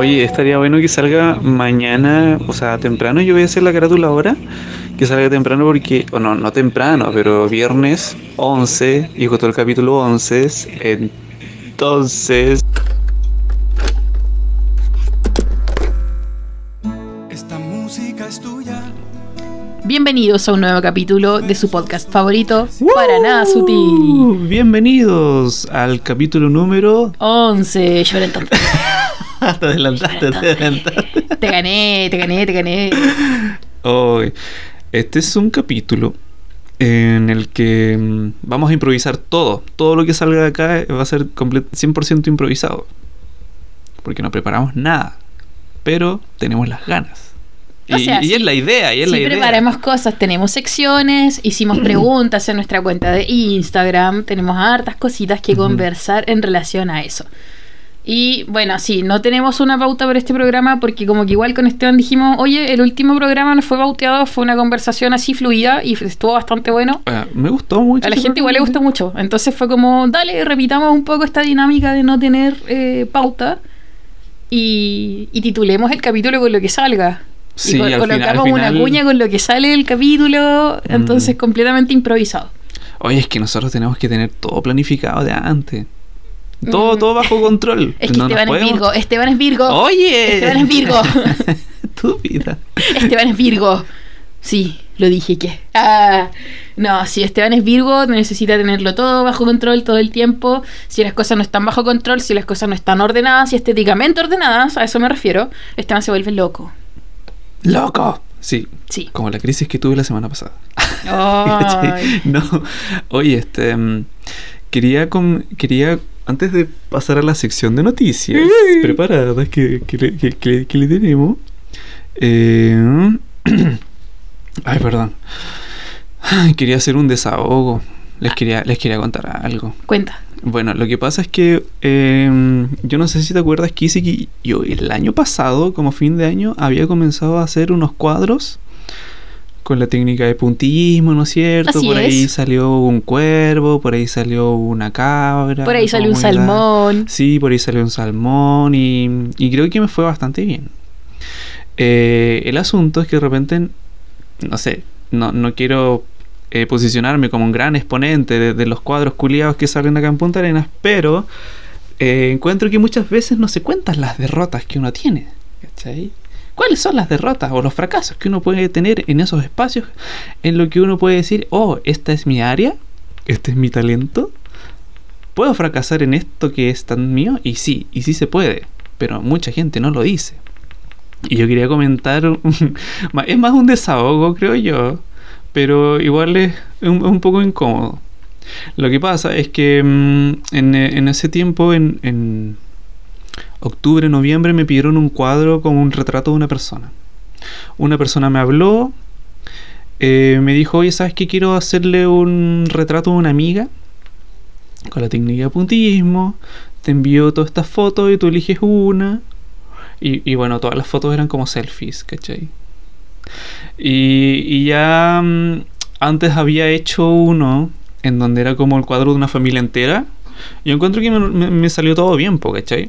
Oye, estaría bueno que salga mañana, o sea, temprano. Yo voy a hacer la carátula ahora. Que salga temprano porque, o no, no temprano, pero viernes 11 y justo el capítulo 11. Entonces. Esta música es tuya. Bienvenidos a un nuevo capítulo de su podcast favorito, Para Nada Sutil. Bienvenidos al capítulo número. 11, yo era entonces. Te adelantaste, te adelantaste. Te gané, te gané, te gané. Hoy, este es un capítulo en el que mm, vamos a improvisar todo. Todo lo que salga de acá va a ser comple- 100% improvisado. Porque no preparamos nada. Pero tenemos las ganas. O Y, sea, y sí- es la idea, y es la idea. preparamos cosas, tenemos secciones, hicimos preguntas en nuestra cuenta de Instagram, tenemos hartas cositas que conversar en relación a eso. Y bueno, sí, no tenemos una pauta para este programa porque como que igual con Esteban dijimos, oye, el último programa no fue pauteado, fue una conversación así fluida y estuvo bastante bueno. Ah, me gustó mucho. A la gente igual le gustó mucho. Entonces fue como, dale, repitamos un poco esta dinámica de no tener eh, pauta y, y titulemos el capítulo con lo que salga. Sí, y final- colocamos una cuña con lo que sale del capítulo, entonces Mm. completamente improvisado. Oye, es que nosotros tenemos que tener todo planificado de antes. Todo, Mm. todo bajo control. Es que No Esteban es Virgo, Esteban es Virgo, Oye. Esteban es Virgo. Estúpida. Esteban es Virgo. Sí, lo dije que. Ah, no, si Esteban es Virgo, necesita tenerlo todo bajo control todo el tiempo. Si las cosas no están bajo control, si las cosas no están ordenadas y estéticamente ordenadas, a eso me refiero, Esteban se vuelve loco. ¡Loco! Sí, Sí. como la crisis que tuve la semana pasada. No, oye, este. mm, Quería, com- quería, antes de pasar a la sección de noticias preparadas que, que, le, que- que- le tenemos. eh, ay, perdón. Ay, Quería hacer un desahogo. Les quería, les quería contar algo. Cuenta. Bueno, lo que pasa es que eh, yo no sé si te acuerdas, Kissy, que yo el año pasado, como fin de año, había comenzado a hacer unos cuadros con la técnica de puntillismo, ¿no es cierto? Así por ahí salió un cuervo, por ahí salió una cabra. Por ahí salió un salmón. Sí, por ahí salió un salmón y, y creo que me fue bastante bien. Eh, el asunto es que de repente, no sé, no, no quiero eh, posicionarme como un gran exponente de, de los cuadros culiados que salen acá en Punta Arenas, pero eh, encuentro que muchas veces no se cuentan las derrotas que uno tiene. ¿Cachai? ¿Cuáles son las derrotas o los fracasos que uno puede tener en esos espacios en lo que uno puede decir, oh, esta es mi área, este es mi talento? ¿Puedo fracasar en esto que es tan mío? Y sí, y sí se puede, pero mucha gente no lo dice. Y yo quería comentar, es más un desahogo, creo yo, pero igual es un, poco incómodo. Lo que pasa es que mm, en, ese tiempo, en octubre, noviembre, me pidieron un cuadro con un retrato de una persona. Una persona me habló, eh, me dijo, oye, ¿sabes qué? Quiero hacerle un retrato de una amiga con la técnica de puntillismo. Te envío todas estas fotos y tú eliges una. Y, bueno, todas las fotos eran como selfies, ¿cachai? Y, ya mm, antes había hecho uno en donde era como el cuadro de una familia entera. Yo encuentro que me, me- salió todo bien, ¿cachai?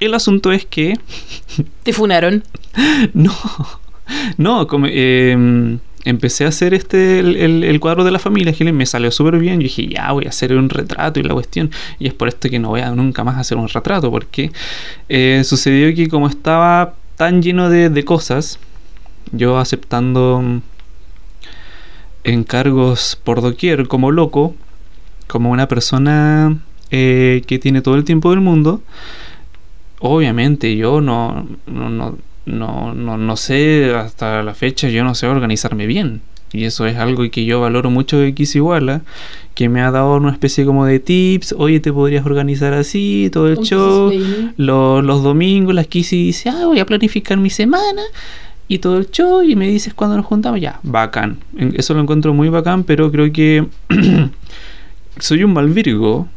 El asunto es que Te funaron. no, no, como, eh, empecé a hacer este el, el- el cuadro de la familia, que me salió súper bien. Yo dije, ya voy a hacer un retrato y la cuestión. Y es por esto que no voy a nunca más hacer un retrato, porque eh, sucedió que como estaba tan lleno de, de cosas, yo aceptando mm, encargos por doquier como loco, como una persona eh, que tiene todo el tiempo del mundo, obviamente yo no, no, no, no, no, no sé hasta la fecha, yo no sé organizarme bien. Y eso es algo que yo valoro mucho de Kisiguala, que me ha dado una especie como de tips, oye, te podrías organizar así, todo el show. Lo- los domingos las Kissy dice, ah, voy a planificar mi semana y todo el show y me dices cuándo nos juntamos, ya, bacán. Eso lo encuentro muy bacán, pero creo que soy un mal Virgo.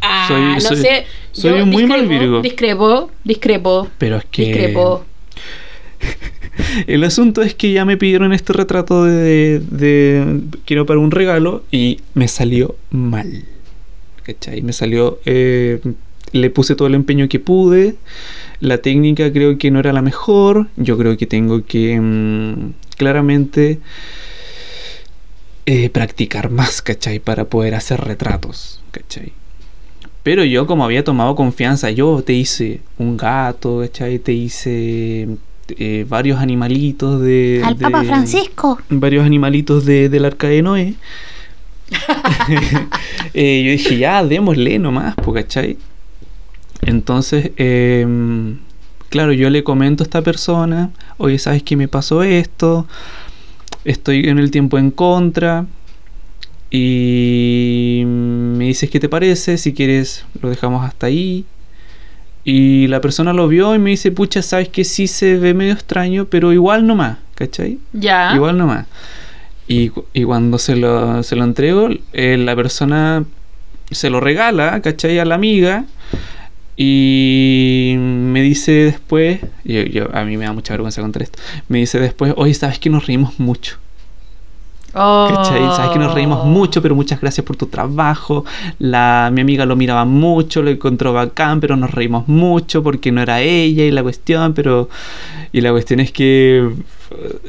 Ah, Soy- no soy- sé. soy Yo un muy mal Virgo. Discrepo, discrepo, Pero es que... discrepo. El asunto es que ya me pidieron este retrato de, de- quiero para un regalo y me salió mal. ¿Cachai? Me salió eh, le puse todo el empeño que pude. La técnica creo que no era la mejor. Yo creo que tengo que mm, claramente eh, practicar más, ¿cachai? Para poder hacer retratos, ¿cachai? Pero yo como había tomado confianza, yo te hice un gato, ¿cachai? Te hice eh, varios animalitos de... Al de- Papa Francisco. Varios animalitos de, del arca de Noé. Eh, yo dije, ya, démosle nomás, ¿cachai? Entonces, em, claro, yo le comento a esta persona, oye, ¿sabes qué me pasó esto? Estoy en el tiempo en contra. Y me dices qué te parece, si quieres lo dejamos hasta ahí. Y la persona lo vio y me dice, pucha, sabes que sí se ve medio extraño, pero igual nomás, ¿cachai? Ya. Igual nomás. Y, y cuando se lo, se lo entrego, eh, la persona se lo regala, ¿cachai? A la amiga. Y me dice después, yo, yo- a mí me da mucha vergüenza contar esto, me dice después, oye, ¿sabes que nos reímos mucho? Oh. ¿Cachai? Sabes que nos reímos mucho, pero muchas gracias por tu trabajo. La, mi amiga lo miraba mucho, lo encontró bacán, pero nos reímos mucho porque no era ella y la cuestión, pero. Y la cuestión es que.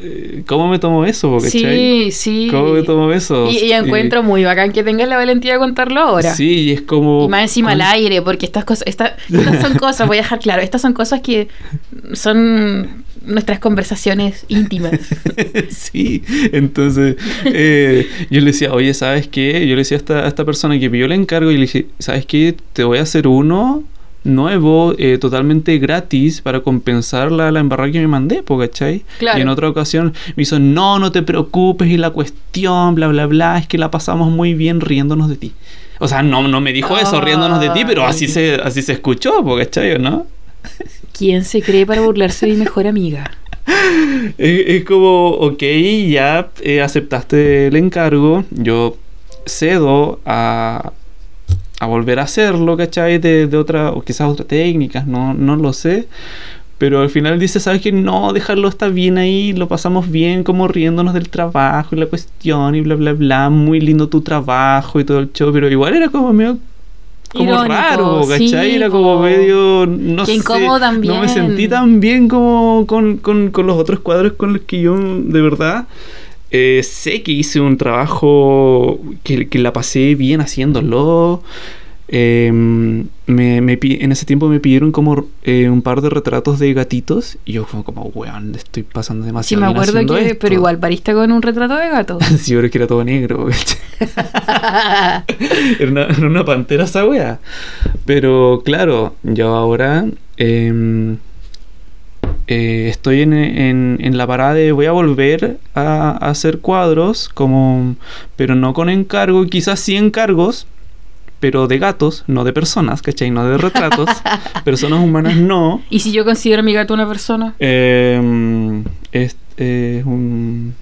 eh, ¿Cómo me tomo eso? ¿cachai? Sí, sí. ¿Cómo me tomo eso? Y, y encuentro muy bacán que tengas la valentía de contarlo ahora. Sí, y es como. Y más encima al aire, porque estas cosas, esta- estas son cosas, voy a dejar claro, estas son cosas que son nuestras conversaciones íntimas. sí, entonces eh, yo le decía, oye, ¿sabes qué? Yo le decía a esta, a esta persona que pidió el encargo y le dije, ¿sabes qué? Te voy a hacer uno nuevo, eh, totalmente gratis para compensar la, la embarrada que me mandé, po, ¿cachai? Claro. Y en otra ocasión me hizo, no, no te preocupes y la cuestión, bla, bla, bla, es que la pasamos muy bien riéndonos de ti. O sea, no, no me dijo eso riéndonos de ti, pero así se, así se escuchó, po, ¿cachai? ¿O no? ¿Quién se cree para burlarse de mi mejor amiga? Es, como, ok, ya eh, aceptaste el encargo, yo cedo a, a volver a hacerlo, ¿cachai? De, de otra, o quizás otras técnicas, no, no lo sé. Pero al final dice, ¿sabes qué? No, dejarlo está bien ahí, lo pasamos bien, como riéndonos del trabajo y la cuestión y bla, bla, bla. Muy lindo tu trabajo y todo el show, pero igual era como medio... Como Irónico, raro, ¿cachai? sí, era como medio... No sé, también. No me sentí tan bien como con, con- con los otros cuadros con los que yo de verdad eh, sé que hice un trabajo que, que la pasé bien haciéndolo. Eh, me, me pi- en ese tiempo me pidieron como eh, un par de retratos de gatitos y yo como, como weón, estoy pasando Sí, demasiado me bien acuerdo haciendo que, esto". pero igual pariste con un retrato de gato. sí, pero es que era todo negro. Era una, era una pantera esa wea. Pero claro, yo ahora em, eh, estoy en, en- en la parada de voy a volver a, a hacer cuadros, como, pero no con encargo, quizás sí encargos, pero de gatos, no de personas, ¿cachai? No de retratos. personas humanas no. ¿Y si yo considero a mi gato una persona? Em, es, un...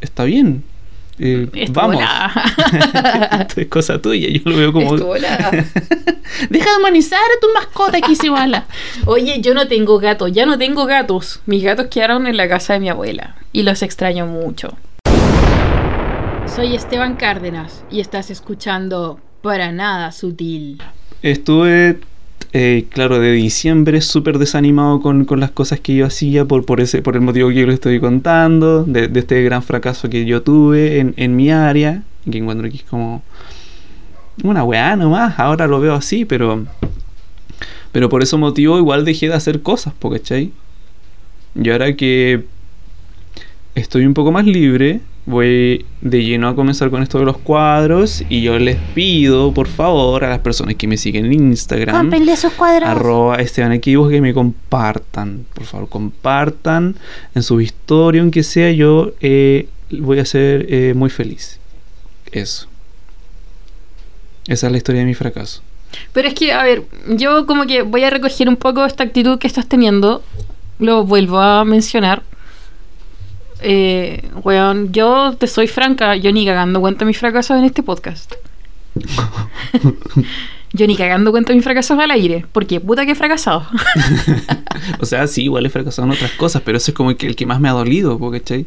Está bien. Eh, vamos. Esto es cosa tuya. Yo lo veo como. Deja de humanizar a tu mascota, Kisibala. Oye, yo no tengo gatos, ya no tengo gatos. Mis gatos quedaron en la casa de mi abuela y los extraño mucho. Soy Esteban Cárdenas y estás escuchando Para Nada Sutil. Estuve, eh, claro, de diciembre súper desanimado con, con las cosas que yo hacía por, por, ese, por el motivo que yo les estoy contando, de, este gran fracaso que yo tuve en, en mi área, que encuentro que es como una weá nomás, ahora lo veo así, pero pero por ese motivo igual dejé de hacer cosas, ¿cachai? Y ahora que estoy un poco más libre, voy de lleno a comenzar con esto de los cuadros y yo les pido, por favor, a las personas que me siguen en Instagram, Cómprenle sus cuadros. arroba Esteban Equivos, que me compartan, por favor, compartan en su historia, aunque sea yo, eh, voy a ser eh, muy feliz. Eso. Esa es la historia de mi fracaso. Pero es que, a ver, yo como que voy a recoger un poco esta actitud que estás teniendo. Lo vuelvo a mencionar. Eh, weón, yo te soy franca, yo ni cagando cuento mis fracasos en este podcast. yo ni cagando cuento mis fracasos al aire, porque puta que he fracasado. O sea, sí, igual he fracasado en otras cosas, pero ese es como el que, el que más me ha dolido, ¿cachai?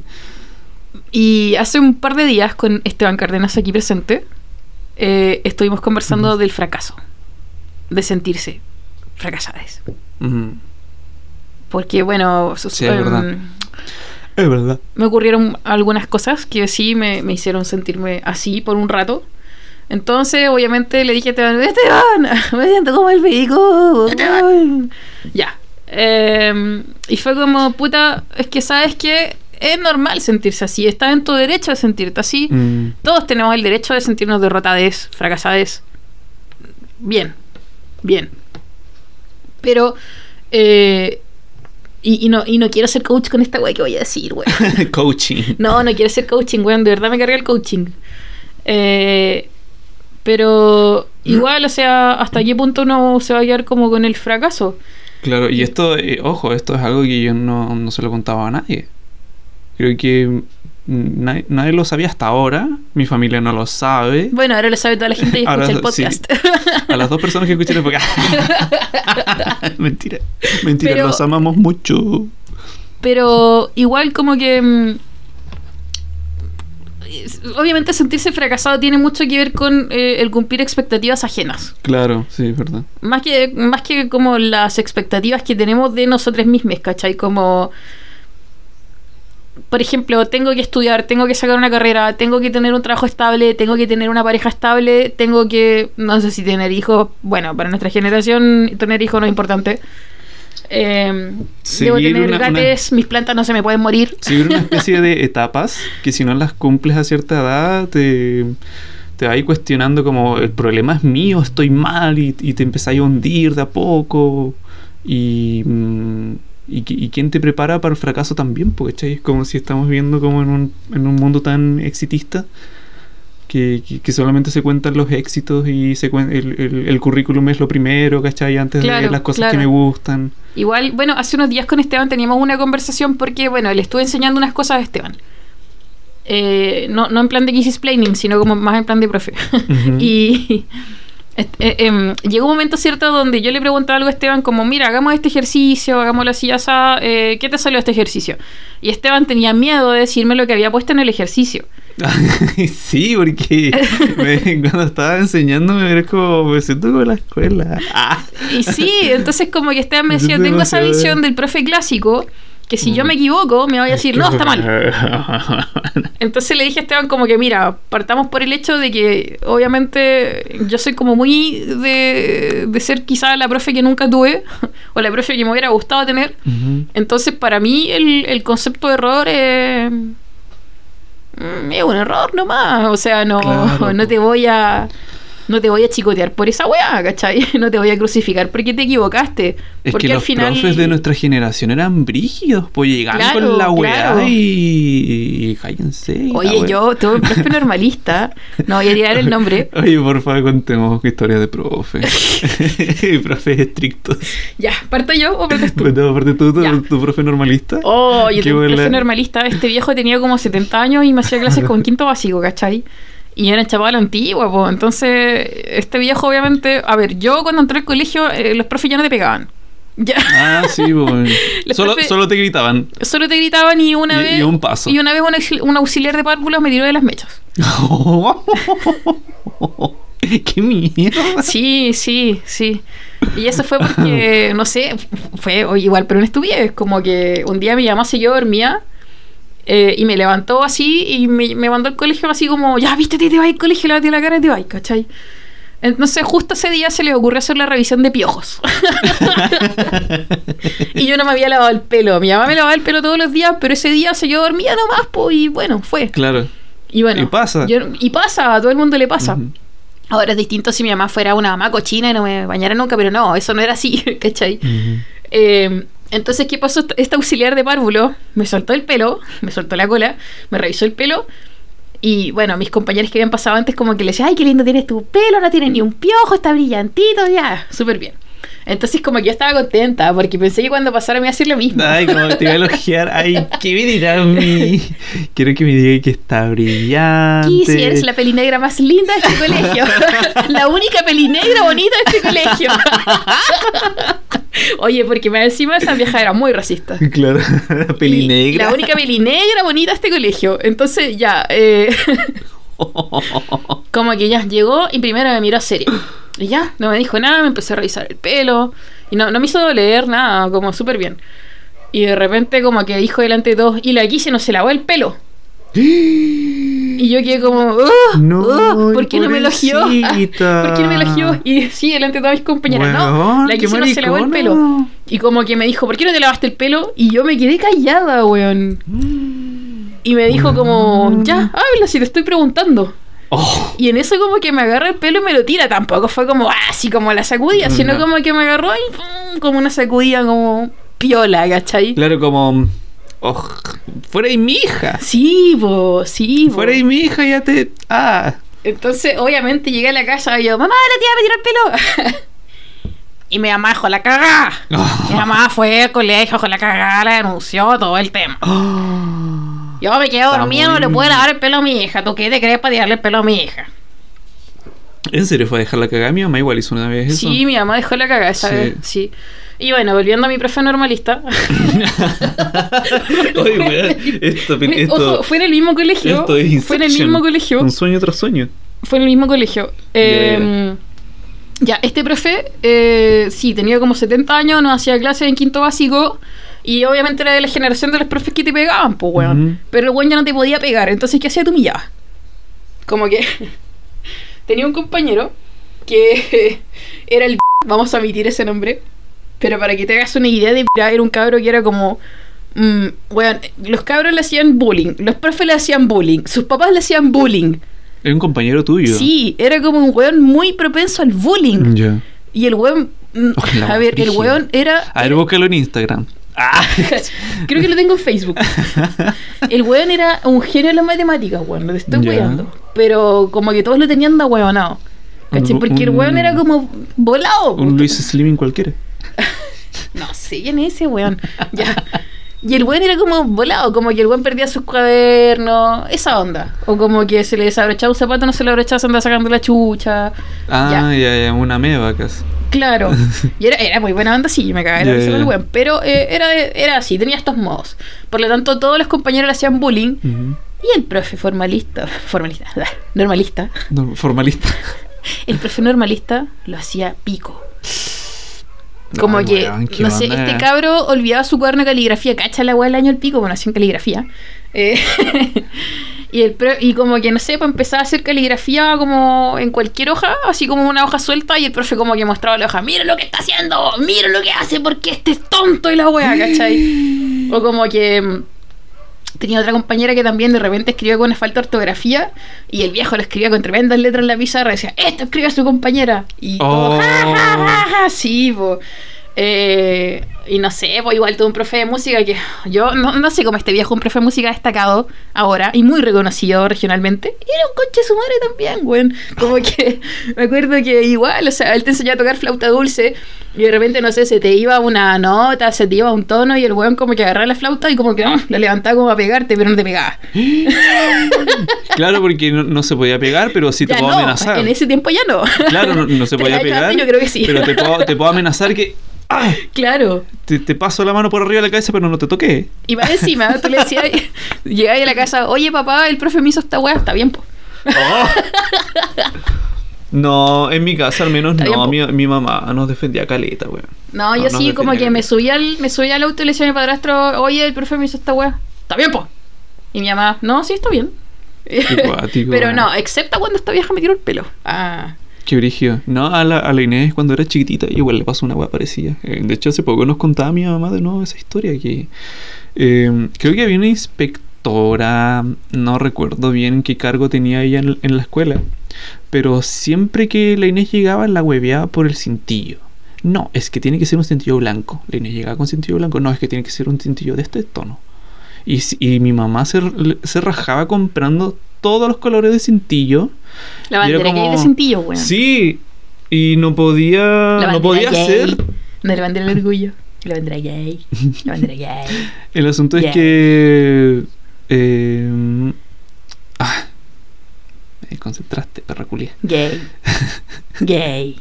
y hace un par de días con Esteban Cárdenas aquí presente, eh, estuvimos conversando del fracaso. de sentirse fracasadas. Porque, bueno, sus- Sí, es verdad. em, Es verdad. me ocurrieron algunas cosas que sí me, me hicieron sentirme así por un rato. Entonces, obviamente, le dije a Esteban, Esteban, me siento como el pico. Ya. Em, y fue como, puta, es que sabes que es normal sentirse así. Estás en tu derecho de sentirte así. Mm, Todos tenemos el derecho de sentirnos derrotades, fracasades. Bien, bien. Pero, eh, y, y no, y no quiero ser coach con esta wea que voy a decir, weón. Coaching. No, no quiero ser coaching, weón. De verdad me carga el coaching. Eh, pero igual, o sea, ¿hasta qué punto uno se va a quedar como con el fracaso? Claro, y esto, eh, ojo, esto es algo que yo no, no se lo contaba a nadie. Creo que nadie, nadie lo sabía hasta ahora. Mi familia no lo sabe. Bueno, ahora lo sabe toda la gente y Ahora escucha el sí. podcast. A las dos personas que escuchan el podcast. mentira, mentira, Pero- los amamos mucho. Pero igual como que... mm, Obviamente sentirse fracasado tiene mucho que ver con eh, el cumplir expectativas ajenas. Claro, sí, es verdad. Más que, más que como las expectativas que tenemos de nosotros mismos, ¿cachai? Como, por ejemplo, tengo que estudiar, tengo que sacar una carrera, tengo que tener un trabajo estable, tengo que tener una pareja estable, tengo que, no sé si tener hijos, bueno, para nuestra generación tener hijos no es importante. Eh, debo tener una- una- gates, mis plantas no se me pueden morir. Seguir una especie de etapas que si no las cumples a cierta edad te, te vas cuestionando como el problema es mío, estoy mal y, y te empezás a hundir de a poco y, mm, y, y quién te prepara para el fracaso también, porque es como si estamos viviendo como en un, en un mundo tan exitista que, que- que solamente se cuentan los éxitos y se cuen- el, el- el currículum es lo primero, ¿cachai? Antes Claro, de las cosas claro. que me gustan. Igual, bueno, hace unos días con Esteban teníamos una conversación porque, bueno, le estuve enseñando unas cosas a Esteban. Eh, no, no en plan de Kiss Explaining, sino como más en plan de profe. Ujú. y eh, em, llegó un momento cierto donde yo le preguntaba algo a Esteban como, mira, hagamos este ejercicio, hagámoslo así, así, eh, ¿qué te salió este ejercicio? Y Esteban tenía miedo de decirme lo que había puesto en el ejercicio. sí, porque me- cuando estaba enseñándome era como, me siento como la escuela. Ah. Y sí, entonces como que Esteban me decía, tengo esa visión del profe clásico, que si yo Mm. me equivoco, me voy a decir, no, está mal. Entonces le dije a Esteban como que, mira, partamos por el hecho de que obviamente yo soy como muy de, de ser quizá la profe que nunca tuve o la profe que me hubiera gustado tener. Entonces para mí el, el concepto de error es, mm, es un error nomás. O sea, no, Claro, no te voy a... No te voy a chicotear por esa weá, ¿cachai? No te voy a crucificar porque te equivocaste. Es porque que al los final... profes de nuestra generación eran brígidos, pues llegaban Claro, con la weá claro. y, y cállense. Oye, weá. yo tuve un profe normalista, no voy a tirar el nombre, Oye, por favor, contemos historias de profe. Profes estrictos. Ya, ¿parto yo o partes tú? Aparte tú, tu, tu profe normalista. Oh, yo tengo un profe normalista. Este viejo tenía como 70 años y me hacía clases con quinto básico, ¿cachai? Y yo era chaval antigua, pues. Entonces, este viejo, obviamente. A ver, yo cuando entré al colegio, eh, los profes ya no te pegaban. Ya. Ah, sí, pues. Solo, solo te gritaban. Solo te gritaban y una Y- vez. y un paso. Y una vez un, un auxiliar de párvulos me tiró de las mechas. ¡Qué miedo! Sí, sí, sí. Y eso fue porque, no sé, fue igual, pero una estupidez. Como que un día mi mamá se quedó dormida eh, y me levantó así y me, me mandó al colegio así como, ya, viste, te vas al colegio, lávate la cara y te vas, ¿cachai? Entonces justo ese día se le ocurrió hacer la revisión de piojos. y yo no me había lavado el pelo. Mi mamá me lavaba el pelo todos los días, pero ese día se quedó dormida nomás, pues, y bueno, fue. Claro. Y bueno. Y pasa. yo- y pasa, a todo el mundo le pasa. Ahora es distinto si mi mamá fuera una mamá cochina y no me bañara nunca, pero no, eso no era así, ¿cachai? Eh, entonces, ¿qué pasó? Este auxiliar de párvulo me soltó el pelo, me soltó la cola, me revisó el pelo. Y bueno, mis compañeros que habían pasado antes, como que le decían, ay, qué lindo tienes tu pelo, no tienes ni un piojo, está brillantito, ya, súper bien. Entonces, como que yo estaba contenta, porque pensé que cuando pasara me iba a hacer lo mismo. Ay, como te iba a elogiar. Ay, ¿qué me dirá a? Quiero que me diga que está brillante. Kissy, eres la pelinegra más linda de este colegio. la única pelinegra bonita de este colegio. Oye, porque más encima esa vieja era muy racista. Claro, la peli Y negra. La única pelinegra bonita de este colegio. Entonces, ya. eh, como que ya llegó y primero me miró seria. Y ya, no me dijo nada, me empecé a revisar el pelo. Y no, no me hizo doler nada, como súper bien. Y de repente como que dijo delante de todos, y la quise no se lavó el pelo. Y yo quedé como, "Ugh, No, ugh, ¿por qué no me elogió? ¿Por qué no me elogió? Y sí, delante de todas mis compañeras, no, la quise no se lavó el pelo. Y como que me dijo, ¿por qué no te lavaste el pelo? Y yo me quedé callada, weón. Y me dijo como, ya, habla si te estoy preguntando. Oh, Y en eso como que me agarra el pelo y me lo tira. Tampoco fue como "Ah", así como la sacudida, sino No. como que me agarró y pum, como una sacudida como piola, ¿cachai? claro, como. Oh, fuera de mi hija. Sí, po, sí, po. Fuera de mi hija ya te. Ah. Entonces, obviamente, llegué a la casa y yo, mamá, la tía me tiró el pelo. y mi mamá dejó la cagada. Mi mamá fue al colegio, con la cagada, la denunció, todo el tema. Oh. Yo me quedé Está dormida, no le puedo lavar el pelo a mi hija. ¿Tú qué te crees para tirarle el pelo a mi hija? ¿En serio fue a dejar la cagada? Mi mamá igual hizo una vez eso. Sí, mi mamá dejó la cagada esa Sí. vez, sí. Y bueno, volviendo a mi profe normalista. Oye, weón, esto, esto, Ojo, fue en el mismo colegio. esto es fue en el mismo colegio. Un sueño tras sueño. Fue en el mismo colegio. Eh, ya, este profe, eh, sí, tenía como 70 años, nos hacía clases en quinto básico. Y obviamente era de la generación de los profes que te pegaban, pues, weón. Pero el weón ya no te podía pegar. Entonces, ¿qué hacía? Te humillaba. Como que tenía un compañero que era el. Vamos a omitir ese nombre. Pero para que te hagas una idea de. Era un cabro que era como. mm, weón, los cabros le hacían bullying. Los profes le hacían bullying. Sus papás le hacían bullying. Es un compañero tuyo. Sí, era como un weón muy propenso al bullying. Ya. Y el weón. mm, Oh, a ver, el weón era. A ver, búscalo en Instagram. Ah. Creo que lo tengo en Facebook. El weón era un genio en las matemáticas, weón, te estoy weando. Pero como que todos lo tenían de weonado. ¿Cachai? Un- Porque el weón era como volado. Un Luis Slimming cualquiera. No sé quién es ese weón. Ya. Y el weón era como volado, como que el weón perdía sus cuadernos, esa onda. O como que se le desabrochaba un zapato, no se le abrochaba, se andaba sacando la chucha. Ah, ya, ya, una meba casi. Claro. Y era, era muy buena onda, sí, me cagaba con el weón. Pero eh, era, de- era así, tenía estos modos. Por lo tanto, todos los compañeros le hacían bullying. Y el profe formalista, formalista, normalista, No, formalista. el profe normalista lo hacía pico. Como Ay, que, no sé, este cabro olvidaba su cuaderno de caligrafía, cacha la weá del año el pico, bueno, hacía caligrafía. Eh, y, el pro- y como que, no sé, pues empezaba a hacer caligrafía como en cualquier hoja, así como una hoja suelta, y el profe como que mostraba la hoja, mira lo que está haciendo, mira lo que hace, porque este es tonto y la weá, ¿cachai? O como que mm, tenía otra compañera que también de repente escribía con una falta de ortografía y el viejo lo escribía con tremendas letras en la pizarra y decía, esto escribe a su compañera. Y todo, Oh. "Ja, ja, ja, ja", sí, po. Eh, y no sé, pues igual tuve un profe de música que yo no, no sé cómo este viejo, un profe de música destacado ahora y muy reconocido regionalmente. Era un coche su madre también, güey. Como que me acuerdo que igual, o sea, él te enseñaba a tocar flauta dulce y de repente, no sé, se te iba una nota, se te iba un tono y el weón como que agarraba la flauta y como que ah, la levantaba como a pegarte, pero no te pegaba. Claro, porque no, no se podía pegar, pero sí te ya puedo no, amenazar. en ese tiempo ya no. Claro, no, no se podía pegar. yo creo que sí. Pero te puedo, te puedo amenazar que. ¡Ah! claro. Te, te paso la mano por arriba de la cabeza, pero no te toqué. Y más encima, tú le decías, llegabas a la casa, oye papá, el profe me hizo esta weá, está bien, po. No, en mi casa al menos Está no. Mi, mi mamá nos defendía caleta, weón. No, yo No, no sí, como que me subía al, me subía al auto y le decía a mi padrastro, oye, el profe me hizo esta weá, está bien, po. Y mi mamá, no, sí, está bien. cuático, Pero no, excepto cuando esta vieja me tiró el pelo. Ah, Qué brígido. No, a la, a la Inés cuando era chiquitita igual le pasó una weá parecida. Eh, de hecho, hace poco nos contaba mi mamá de nuevo esa historia que eh, creo que había una inspectora, no recuerdo bien qué cargo tenía ella en, la escuela, pero siempre que la Inés llegaba la hueveaba por el cintillo. No, es que tiene que ser un cintillo blanco. La Inés llegaba con cintillo blanco. No, es que tiene que ser un cintillo de este tono. Y, y mi mamá se, se rajaba comprando todos los colores de cintillo. La bandera gay de cintillo, weón. Sí, y no podía, no podía gay. hacer. No, la bandera del orgullo. La bandera gay. La bandera gay. El asunto es que. eh, ah, me concentraste, perra culia. Gay. Gay.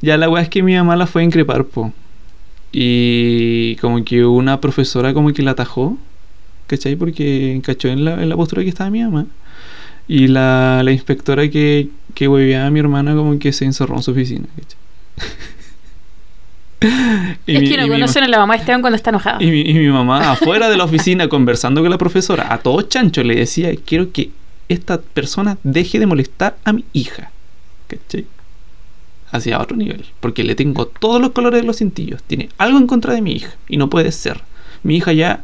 Ya la weá es que mi mamá la fue a increpar, po. Y como que una profesora como que la atajó, ¿cachai? Porque cachó en la, en la postura que estaba mi mamá. Y la, la inspectora que, que hueveaba a mi hermana como que se encerró en su oficina. Y es mi- que no conocen a la mamá de Esteban cuando está enojada. y mi, y mi mamá afuera de la oficina conversando con la profesora, a todo chancho le decía, quiero que esta persona deje de molestar a mi hija. ¿Cachai? Hacia otro nivel. Porque le tengo todos los colores de los cintillos. Tiene algo en contra de mi hija. Y no puede ser. Mi hija ya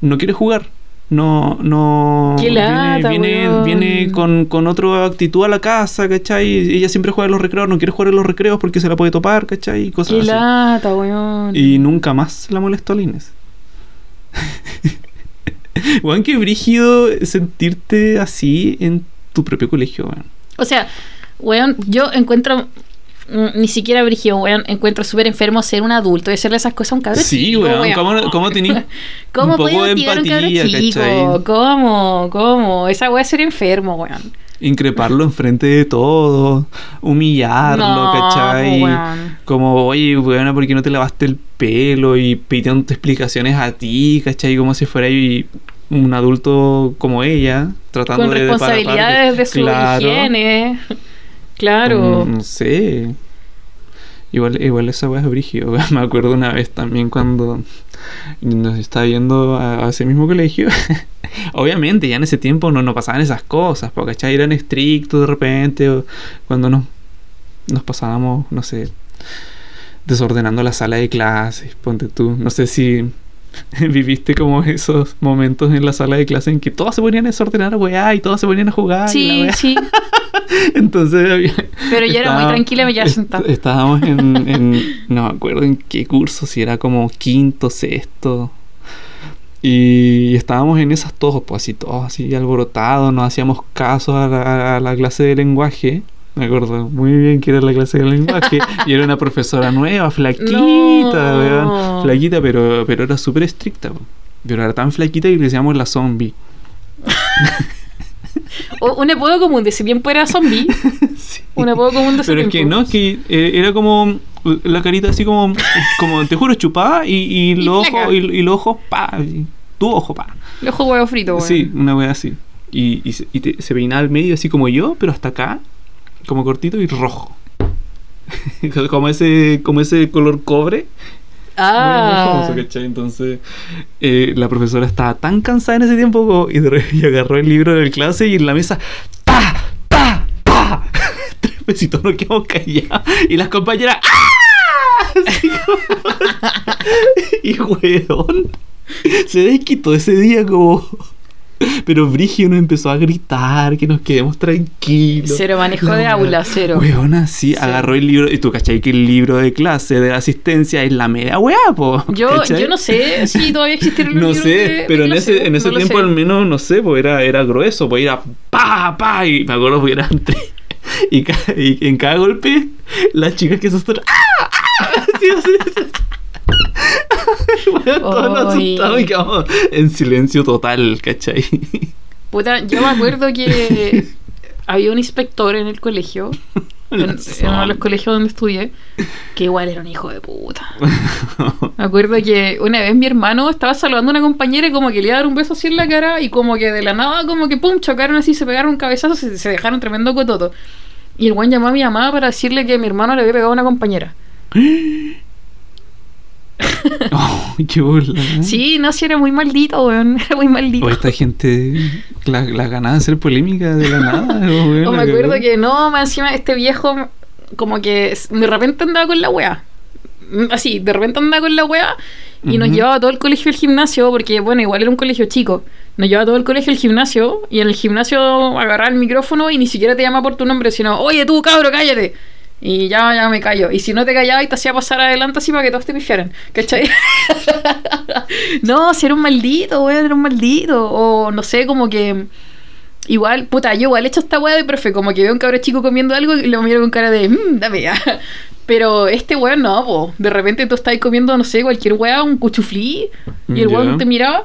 no quiere jugar. No, no. Lata, viene viene con, con otra actitud a la casa, ¿cachai? Ella siempre juega en los recreos, no quiere jugar en los recreos porque se la puede topar, ¿cachai? Y cosas Qué así. lata, weón. Y nunca más la molestó a la Inés. Weón, qué brígido sentirte así en tu propio colegio, weón. O sea, weón, yo encuentro mm, ni siquiera brígido, weón, encuentro súper enfermo ser un adulto y hacerle esas cosas a un cabrón Sí, weón, ¿cómo, cómo tenés ¿Cómo un poco de un chico? cachai? ¿Cómo? ¿Cómo? Esa weá es ser enfermo, weón. Increparlo enfrente de todos, humillarlo, No, ¿cachai? weón. Como, oye, weón, ¿por qué no te lavaste el pelo? Y pidiendo explicaciones a ti, ¿cachai? Como si fuera ahí un adulto como ella, tratando Con de... de para- responsabilidades de su Claro. higiene. Claro. Mm, sé. Igual, igual esa weá es brígido. Me acuerdo una vez también cuando nos estaba yendo a, a ese mismo colegio. Obviamente, ya en ese tiempo no, no pasaban esas cosas, porque ¿cachai? eran estrictos de repente, o cuando nos, nos pasábamos, no sé, desordenando la sala de clases, ponte tú. No sé si viviste como esos momentos en la sala de clase en que todos se ponían a desordenar, weá, y todos se ponían a jugar. la Sí, sí. Entonces había- Pero yo era muy tranquila y est- sentada. Estábamos en, en- No me acuerdo en qué curso, si era como quinto, sexto. Y estábamos en esas todos, pues así, todos así alborotados, no hacíamos caso a la, a la clase de lenguaje. Me acuerdo muy bien que era la clase de lenguaje. y era una profesora nueva, flaquita, No. weón. Flaquita, pero, pero era súper estricta. po. Pero era tan flaquita que le decíamos la zombie. O- un apodo común de ese tiempo era zombie. Sí. Un apodo común de Pero es que no, es que eh, era como la carita así como, como te juro, chupada y, y, Y los ojos, y, y los ojos, pa, tu ojo, pa. El ojo huevo frito, weón. Sí, una wea así. Y, y, se, y te- se peinaba al medio así como yo, pero hasta acá, como cortito y rojo. como ese como ese color cobre. Muy Ah. famoso, ¿cachai? Entonces, eh, la profesora estaba tan cansada en ese tiempo y, de re- y agarró el libro de la clase y en la mesa, ¡pa! ¡pa! ¡pa! Tres besitos nos quedamos callados. Y las compañeras, ¡ah! Así como- y weón, se desquitó ese día como. Pero Brigio nos empezó a gritar que nos quedemos tranquilos. Cero manejo La de aula, cero. Weón, así Sí. agarró el libro. Y tú, ¿cachai? Que el libro de clase de asistencia es la media weá, po. Yo, ¿cachai? yo no sé si todavía existieron los No sé, de- de pero en clase, ese, en ese no tiempo al menos, no sé, pues era, era grueso, pues era pa, pa, y me acuerdo que eran tres. Y, ca- y en cada golpe, las chicas que se ¡ah! ¡ah! Así, así, así. Bueno, todos Ay. asustados y quedamos en silencio total, ¿cachai? Puta, yo me acuerdo que había un inspector en el colegio, en, en uno de los colegios donde estudié, que igual era un hijo de puta. Me acuerdo que una vez mi hermano estaba saludando a una compañera y como que le iba a dar un beso así en la cara y como que de la nada como que pum, chocaron así, se pegaron un cabezazo, se, se dejaron tremendo cototo. Y el buen llamó a mi mamá para decirle que mi hermano le había pegado a una compañera. Oh, qué bola. ¿eh? Sí, no, sí, era muy maldito, weón. Era muy maldito. O esta gente, las la ganas de hacer polémica de la nada. weón, O me la acuerdo que no, más encima este viejo como que de repente andaba con la wea. Mm, Así, de repente andaba con la wea y nos llevaba todo el colegio al gimnasio, porque bueno, igual era un colegio chico. Nos llevaba todo el colegio al gimnasio y en el gimnasio agarraba el micrófono y ni siquiera te llama por tu nombre, sino, oye tú cabro, cállate. Y ya, ya me callo. Y si no te callaba y te hacía pasar adelante así para que todos te pifiaran. ¿Cachai? no, si era un maldito, weón, era un maldito. O no sé, como que. Igual, puta, yo igual he hecho esta weá de profe, como que veo a un cabro chico comiendo algo y lo miro con cara de, mmm, dame ya. Pero este weón no, po. De repente tú estás comiendo, no sé, cualquier weá, un cuchuflí, y el Ya. weón te miraba,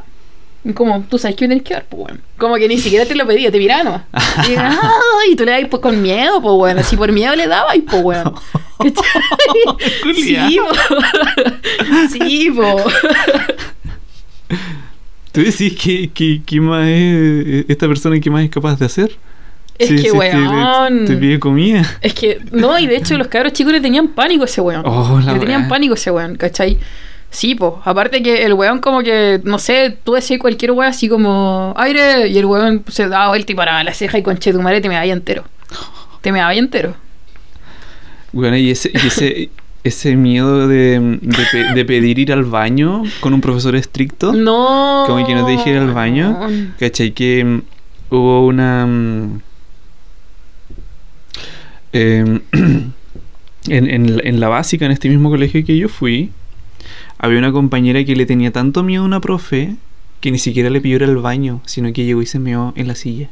como, tú sabes que tenés que dar, pues weón. Como que ni siquiera te lo pedía, te miraba nomás. Y, y tú le dabas pues, con miedo, pues weón. Así por miedo le dabas, pues weón. ¿Cachai? sí, po. sí, po. ¿Tú decís que, que, que más es esta persona que más es capaz de hacer? Es Sí, que, sí, weón. Te, pide comida. Es que, no, y de hecho los cabros chicos le tenían pánico a ese weón. Oh, le tenían pánico a ese weón, ¿cachai? Sí, po. Aparte que el weón como que, no sé, tú decís cualquier weón así como aire y el weón se daba vuelta y paraba la ceja y conche tu madre te me vaya entero. Te me vaya entero. Bueno, y ese, y ese, ese miedo de, de pe- de pedir ir al baño con un profesor estricto. No. Como que no te dije ir al baño. ¿Cachai? Que mm, hubo una. mm, em, en, en, en la básica, en este mismo colegio que yo fui, había una compañera que le tenía tanto miedo a una profe que ni siquiera le pidió ir al baño, sino que llegó y se meó en la silla.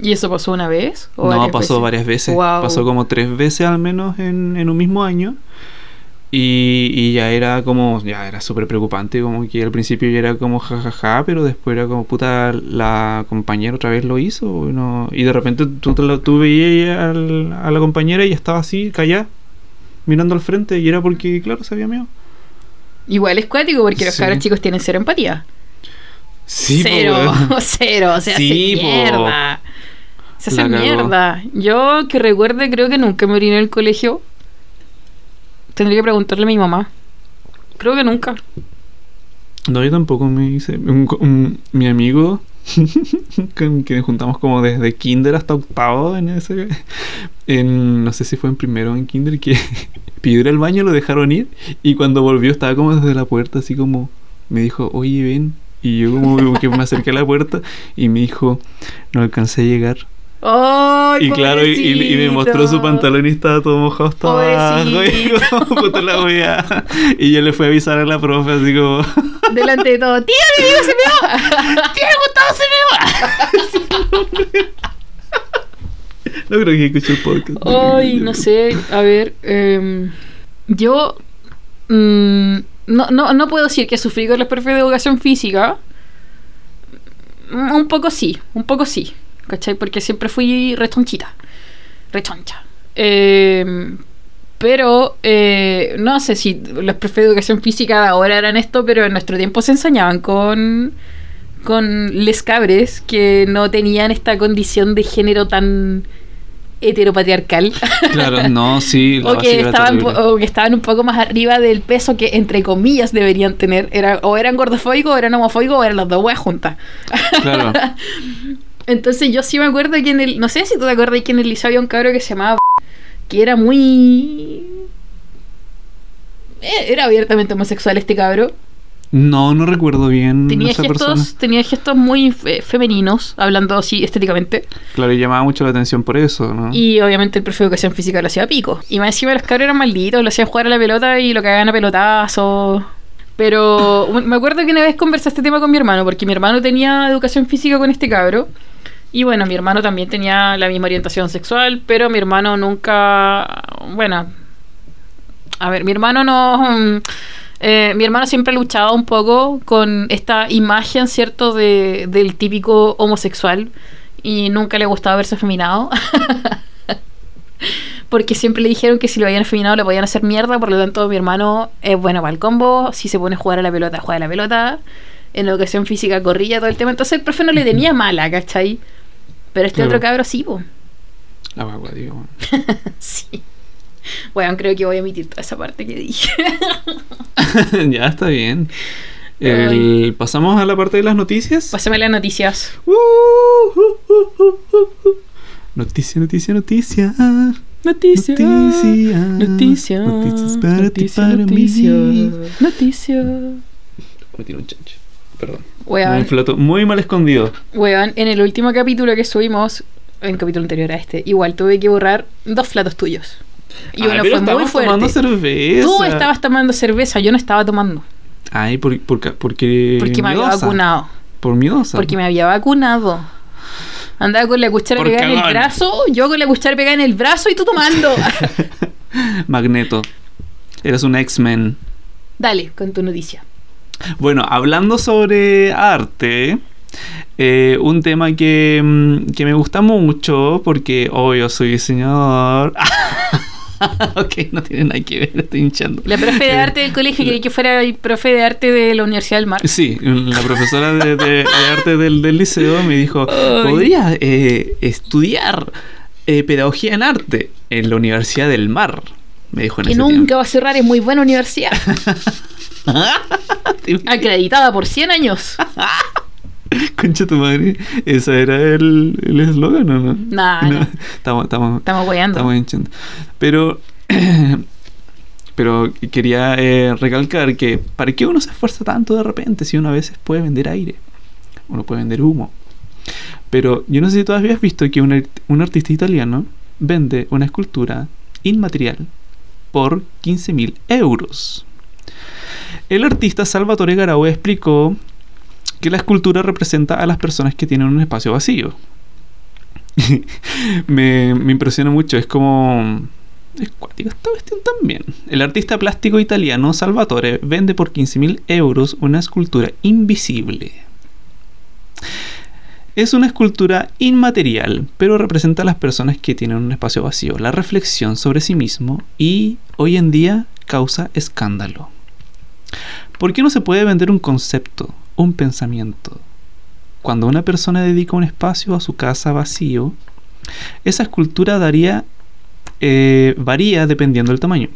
¿Y eso pasó una vez? ¿O No, varias pasó veces? varias veces. Pasó como tres veces al menos en, en un mismo año. Y, y ya era como, ya era súper preocupante, como que al principio ya era como jajaja, pero después era como puta, la compañera otra vez lo hizo. no- y de repente tú, la- veías al- a la compañera y estaba así, callada, mirando al frente, y era porque, claro, se había meado. Igual es cuático porque los Sí. cabros chicos tienen cero empatía. Sí, po, cero, weón. cero, se Sí, hace po. mierda. Se hace mierda. Yo que recuerde, creo que nunca me oriné en el colegio. Tendría que preguntarle a mi mamá. Creo que nunca. No, yo tampoco me hice. un- un- mi amigo, con que nos juntamos como desde kinder hasta octavo en ese. En, no sé si fue en primero o en kinder, que pidió al baño, lo dejaron ir. Y cuando volvió, estaba como desde la puerta, así como. Me dijo, oye, ven. Y yo, como que me acerqué a la puerta y me dijo, no alcancé a llegar. ¡Ay, Y claro, y, me mostró su pantalón y estaba todo mojado hasta abajo. Y la wea. Y yo le fui a avisar a la profe, así como. Delante de todo. ¡Tía, mi amigo se me va! ¡Tía, Gustavo se me va! No creo que escuche el podcast. Ay, no sé, a ver, em, yo mm, no, no, no puedo decir que sufrí con los profes de educación física. Mm, Un poco sí, un poco sí, ¿cachai? Porque siempre fui rechonchita, rechoncha. Em, pero eh, no sé si los profes de educación física de ahora eran esto, pero en nuestro tiempo se enseñaban con, con les cabres que no tenían esta condición de género tan heteropatriarcal. Claro, no, sí. La o, que estaban, o que estaban un poco más arriba del peso que entre comillas deberían tener. Era, o eran gordofóbicos, o eran homofóbicos, o eran las dos weas juntas. Claro. Entonces yo sí me acuerdo que en el. No sé si tú te acuerdas que en el liceo había un cabro que se llamaba. que era muy. eh, Era abiertamente homosexual este cabro. No, no recuerdo bien Tenía esa gestos, persona. tenía gestos muy fe- femeninos, hablando así estéticamente. Claro, y llamaba mucho la atención por eso, ¿no? Y obviamente el profe de educación física lo hacía pico. Y más encima los cabros eran malditos, lo hacían jugar a la pelota y lo cagaban a pelotazos. Pero me acuerdo que una vez conversé este tema con mi hermano, porque mi hermano tenía educación física con este cabro. Y bueno, mi hermano también tenía la misma orientación sexual, pero mi hermano nunca. Bueno. A ver, mi hermano no. mm, eh, mi hermano siempre luchaba un poco con esta imagen, ¿cierto?, de, del típico homosexual. Y nunca le gustaba verse afeminado. Porque siempre le dijeron que si lo habían afeminado le podían hacer mierda. Por lo tanto, mi hermano es bueno para el combo. Si se pone a jugar a la pelota, juega a la pelota. En la educación física corría todo el tema. Entonces el profe no le tenía mala, ¿cachai? Pero este Claro. otro cabro sí, po. La guagua, digo. sí. Bueno, creo que voy a emitir toda esa parte que dije. ya está bien. El- Pasamos a la parte de las noticias. Pásame las noticias. Uh, uh, uh, uh, uh, uh. Noticia, noticia, noticia. Noticia. Noticia. Noticia. Noticias para noticia, ti, para noticia, mí. Noticia. Me tiró un chancho. Perdón. Weón, Un plato muy mal escondido. weón, en el último capítulo que subimos, en el capítulo anterior a este, igual tuve que borrar dos platos tuyos. Y Ay, uno pero fue muy estábamos tomando fuerte. cerveza. Tú estabas tomando cerveza, yo no estaba tomando. Ay, por, por, porque. Porque me había vacunado. Por miedosa. Porque me había vacunado. Andaba con la cuchara Por pegada en el brazo, yo con la cuchara pegada en el brazo y tú tomando. Magneto. Eres un X-Men. Dale, con tu noticia. Bueno, hablando sobre arte, eh, un tema que, mm, que me gusta mucho, porque obvio soy diseñador. ok, no tiene nada que ver, estoy hinchando. La profe de Eh, arte del colegio quería que fuera el profe de arte de la Universidad del Mar. Sí, la profesora de, de- de arte del, del liceo me dijo, Ay. podría eh, estudiar eh, pedagogía en arte en la Universidad del Mar. Me dijo en Que ese nunca va a cerrar, es muy buena universidad. Acreditada por 100 años. Concha tu madre, ese era el eslogan, ¿o no? Nah, no. Estamos, estamos, Estamos weyando. estamos hinchando. Pero, pero quería eh, recalcar que ¿para qué uno se esfuerza tanto de repente si uno a veces puede vender aire? Uno puede vender humo. Pero yo no sé si tú habías visto que un, art- un artista italiano vende una escultura inmaterial por 15.000 euros. El artista Salvatore Garau explicó que la escultura representa a las personas que tienen un espacio vacío. me, impresiona mucho, es como... Es cuático esta cuestión también. El artista plástico italiano Salvatore vende por 15.000 euros una escultura invisible. Es una escultura inmaterial, pero representa a las personas que tienen un espacio vacío, la reflexión sobre sí mismo y hoy en día causa escándalo. ¿Por qué no se puede vender un concepto, un pensamiento? Cuando una persona dedica un espacio a su casa vacío, esa escultura daría eh, varía dependiendo del tamaño.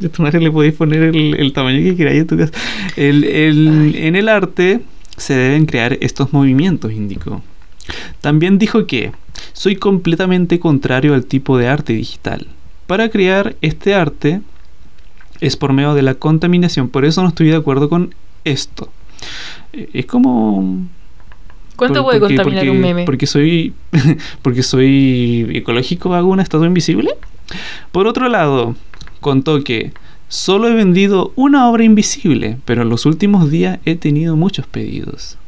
De tu madre le podéis poner el, el tamaño que queráis en tu casa. El- el- en el arte se deben crear estos movimientos, indicó. También dijo que soy completamente contrario al tipo de arte digital. Para crear este arte es por medio de la contaminación, por eso no estoy de acuerdo con esto. Eh, Es como ¿Cuánto por- puede porque- contaminar porque- un meme? Porque soy, porque soy ecológico, hago una estatua invisible. Por otro lado, contó que solo he vendido una obra invisible, pero en los últimos días he tenido muchos pedidos.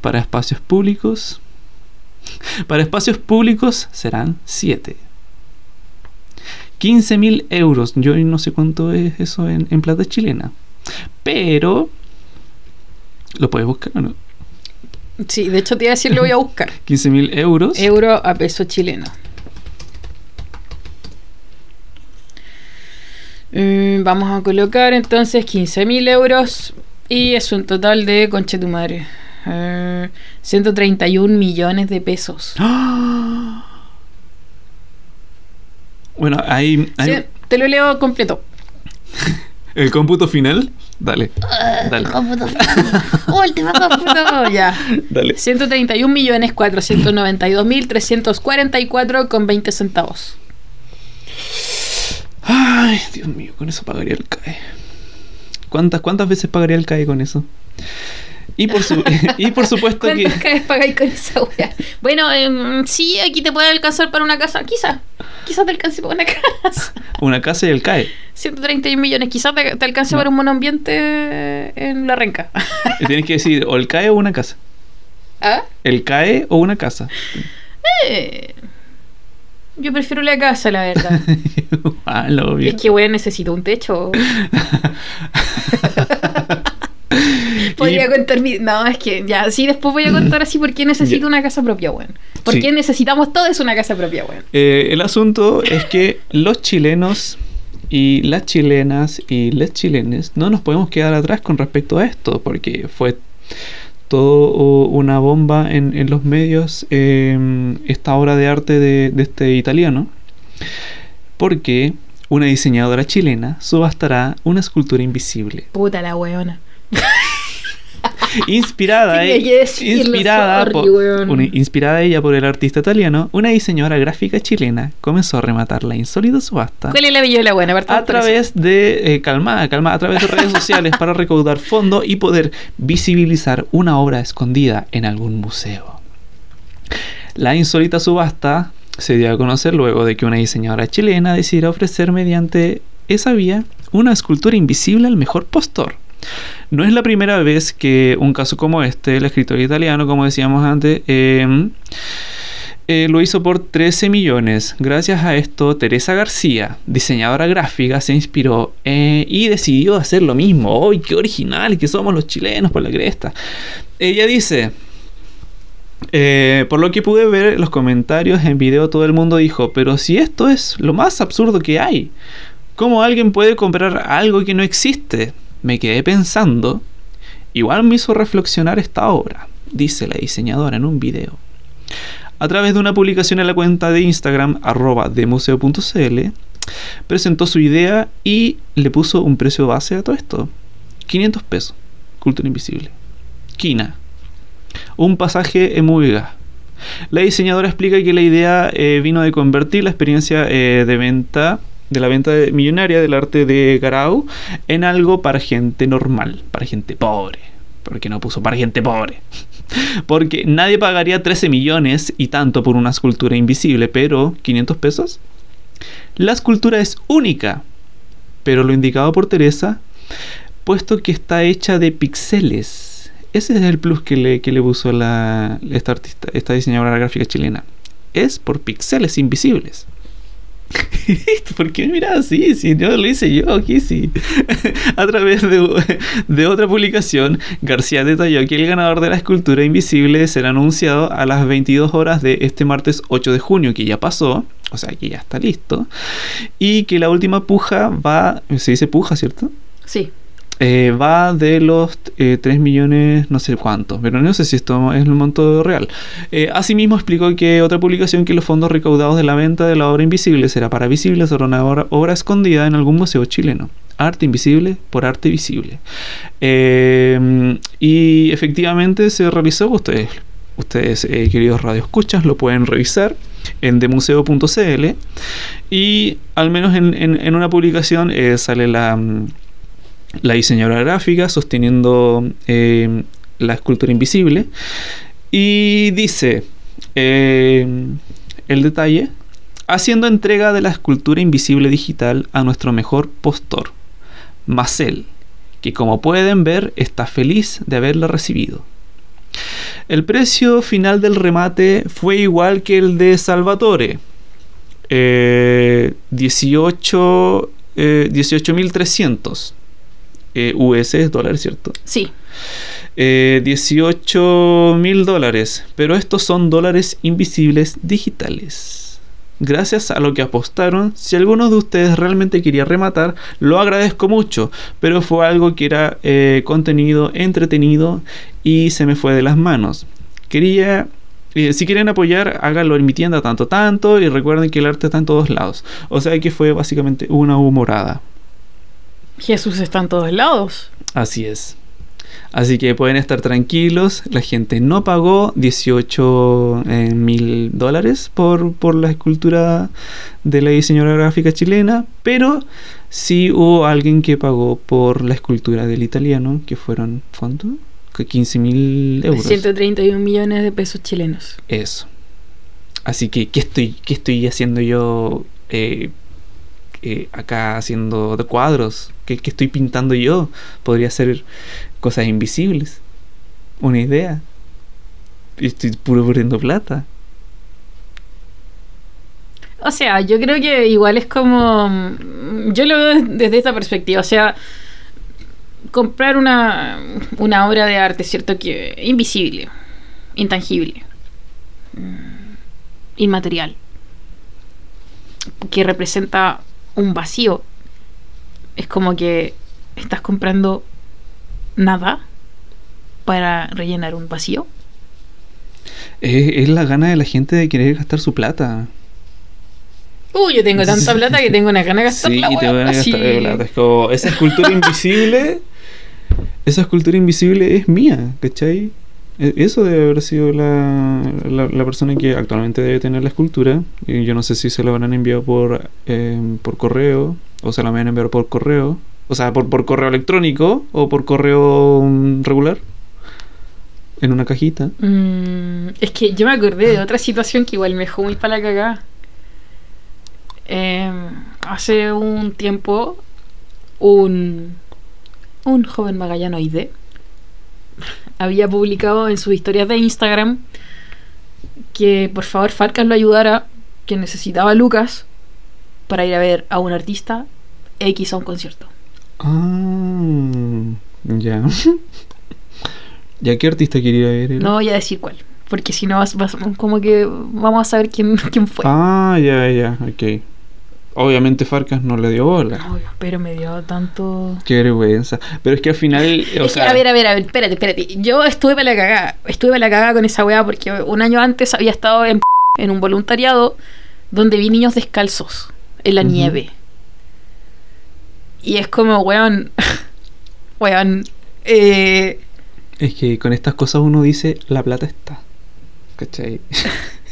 Para espacios públicos, para espacios públicos serán 7. 15.000 euros. Yo no sé cuánto es eso en, en plata chilena. Pero... ¿Lo puedes buscar o no? Sí, de hecho te iba a decir, lo voy a buscar. 15.000 euros. Euro a peso chileno. Mm, vamos a colocar entonces 15.000 euros y es un total de, conche tu madre, eh, 131 millones de pesos. ¡Ah! Bueno, hay, hay Sí, te lo leo completo. el cómputo final. Dale, dale, Cómputo. Último cómputo. ya. dale. 131 millones 492 mil 344 con 20 centavos. Ay, Dios mío, con eso pagaría el CAE. ¿Cuántas, cuántas veces pagaría el CAE con eso? Y por, su, y por supuesto que... ¿Cuántas caes pagáis con esa wea? Bueno, em, sí, aquí te puede alcanzar para una casa. Quizá. Quizás te alcance para una casa. Una casa y el CAE. 131 millones. Quizás te, te alcance No. para un monoambiente en la renca. Tienes que decir o el CAE o una casa. ¿Ah? El CAE o una casa. Eh, yo prefiero la casa, la verdad. lo obvio. Es que, weón, necesito un techo. Podría Y- contar mi... No, es que ya, sí, después voy a contar así por qué necesito una casa propia, weón. ¿Por Sí. qué necesitamos todos una casa propia, weón? Eh, el asunto es que los chilenos y las chilenas y les chilenes no nos podemos quedar atrás con respecto a esto, porque fue todo una bomba en, en los medios eh, esta obra de arte de, de este italiano, porque una diseñadora chilena subastará una escultura invisible. Puta la weona. Inspirada, e- decirlo, inspirada, sorry, por, una- inspirada ella por el artista italiano, una diseñadora gráfica chilena comenzó a rematar la insólita subasta ¿Cuál es la bella de la buena? Partamos a eso. través de eh, calmada, calmada, a través de redes sociales para recaudar fondos y poder visibilizar una obra escondida en algún museo. La insólita subasta se dio a conocer luego de que una diseñadora chilena decidiera ofrecer mediante esa vía una escultura invisible al mejor postor. No es la primera vez que un caso como este, el escritor italiano, como decíamos antes, eh, eh, lo hizo por 13 millones. Gracias a esto, Teresa García, diseñadora gráfica, se inspiró eh, y decidió hacer lo mismo. ¡Uy, qué original que somos los chilenos por la cresta! Ella dice, Eh, por lo que pude ver los comentarios en video, todo el mundo dijo, pero si esto es lo más absurdo que hay, ¿cómo alguien puede comprar algo que no existe? Me quedé pensando, igual me hizo reflexionar esta obra, dice la diseñadora en un video. A través de una publicación en la cuenta de Instagram arroba de museo.cl, presentó su idea y le puso un precio base a todo esto. 500 pesos. Cultura Invisible. Quina. Un pasaje en Mubiga. La diseñadora explica que la idea eh, vino de convertir la experiencia eh, de venta de la venta millonaria del arte de Garau en algo para gente normal, para gente pobre. Porque no puso para gente pobre. Porque nadie pagaría 13 millones y tanto por una escultura invisible, pero 500 pesos. La escultura es única, pero lo indicado por Teresa, puesto que está hecha de píxeles. Ese es el plus que le, que le puso la, esta artista, esta diseñadora gráfica chilena. Es por píxeles invisibles. ¿Por qué me miras así? Si no lo hice yo, aquí sí. A través de, de otra publicación, García detalló que el ganador de la escultura invisible será anunciado a las 22 horas de este martes 8 de junio, que ya pasó, o sea que ya está listo, y que la última puja va, se dice puja, ¿cierto? Sí. Eh, va de los eh, 3 millones, no sé cuántos, pero no sé si esto es el monto real. Eh, asimismo, explicó que otra publicación que los fondos recaudados de la venta de la obra invisible será para visibles sobre una obra, escondida en algún museo chileno. Arte invisible por arte visible. Eh, y efectivamente se realizó, ustedes, ustedes queridos radioescuchas, lo pueden revisar en demuseo.cl y al menos en, en- una publicación sale la, mm, la diseñadora gráfica sosteniendo eh, la escultura invisible. Y dice eh, el detalle haciendo entrega de la escultura invisible digital a nuestro mejor postor Marcel que como pueden ver está feliz de haberla recibido el precio final del remate fue igual que el de Salvatore 18 eh, 18.300 eh, US es dólares, ¿cierto? Sí. Eh, 18 mil dólares, pero estos son dólares invisibles digitales. Gracias a lo que apostaron, si alguno de ustedes realmente quería rematar, lo agradezco mucho, pero fue algo que era eh, contenido, entretenido y se me fue de las manos. Quería eh, si quieren apoyar, háganlo en mi tienda tanto tanto y recuerden que el arte está en todos lados. O sea que fue básicamente una humorada. Jesús está en todos lados. Así es. Así que pueden estar tranquilos. La gente no pagó 18 eh, mil dólares por, por la escultura de la diseñadora gráfica chilena. Pero sí hubo alguien que pagó por la escultura del italiano, que fueron, ¿cuánto? Que 15 mil euros. 131 millones de pesos chilenos. Eso. Así que, ¿qué estoy, qué estoy haciendo yo eh, eh, acá haciendo cuadros? ¿Qué, qué estoy pintando yo? Podría ser cosas invisibles. Una idea. Estoy puro perdiendo plata. O sea, yo creo que igual es como. mm, Yo lo veo desde esta perspectiva. O sea, comprar una, una obra de arte, ¿cierto? Que invisible, intangible, mm, inmaterial, que representa un vacío. Es como que estás comprando nada para rellenar un vacío. Es, es la gana de la gente de querer gastar su plata. Uy, yo tengo tanta plata que tengo una gana de gastar Sí, y te van a gastar de plata. Es como, esa escultura invisible. Esa escultura invisible es mía, ¿cachai? E- Eso debe haber sido la, la, la persona que actualmente debe tener la escultura. Y yo no sé si se la habrán enviado por, eh, por correo o se la van a enviar por correo. O sea, por, por correo electrónico o por correo mm, regular. En una cajita. Mm, es que yo me acordé de otra situación que igual me dejó muy para la cagada. Eh, hace un tiempo, un, un joven magallanoide había publicado en sus historias de Instagram que por favor Farcas lo ayudara, que necesitaba Lucas para ir a ver a un artista X a un concierto. Ah, ya. ¿Ya qué artista quería ver? él? No voy a decir cuál, Porque si no, vas, vas- como que vamos a saber quién, quién fue. Ah, ya, ya, ok. Obviamente Farcas no le dio bola. Pero me dio tanto... Qué vergüenza. Pero es que al final, o Es que, sea, a ver, a ver, a ver, espérate, espérate. Yo estuve para la cagada. Estuve para la cagada con esa weá porque un año antes había estado en, en un voluntariado donde vi niños descalzos en la nieve. Y es como, weón. weón. Eh, es que con estas cosas uno dice, la plata está. ¿Cachai?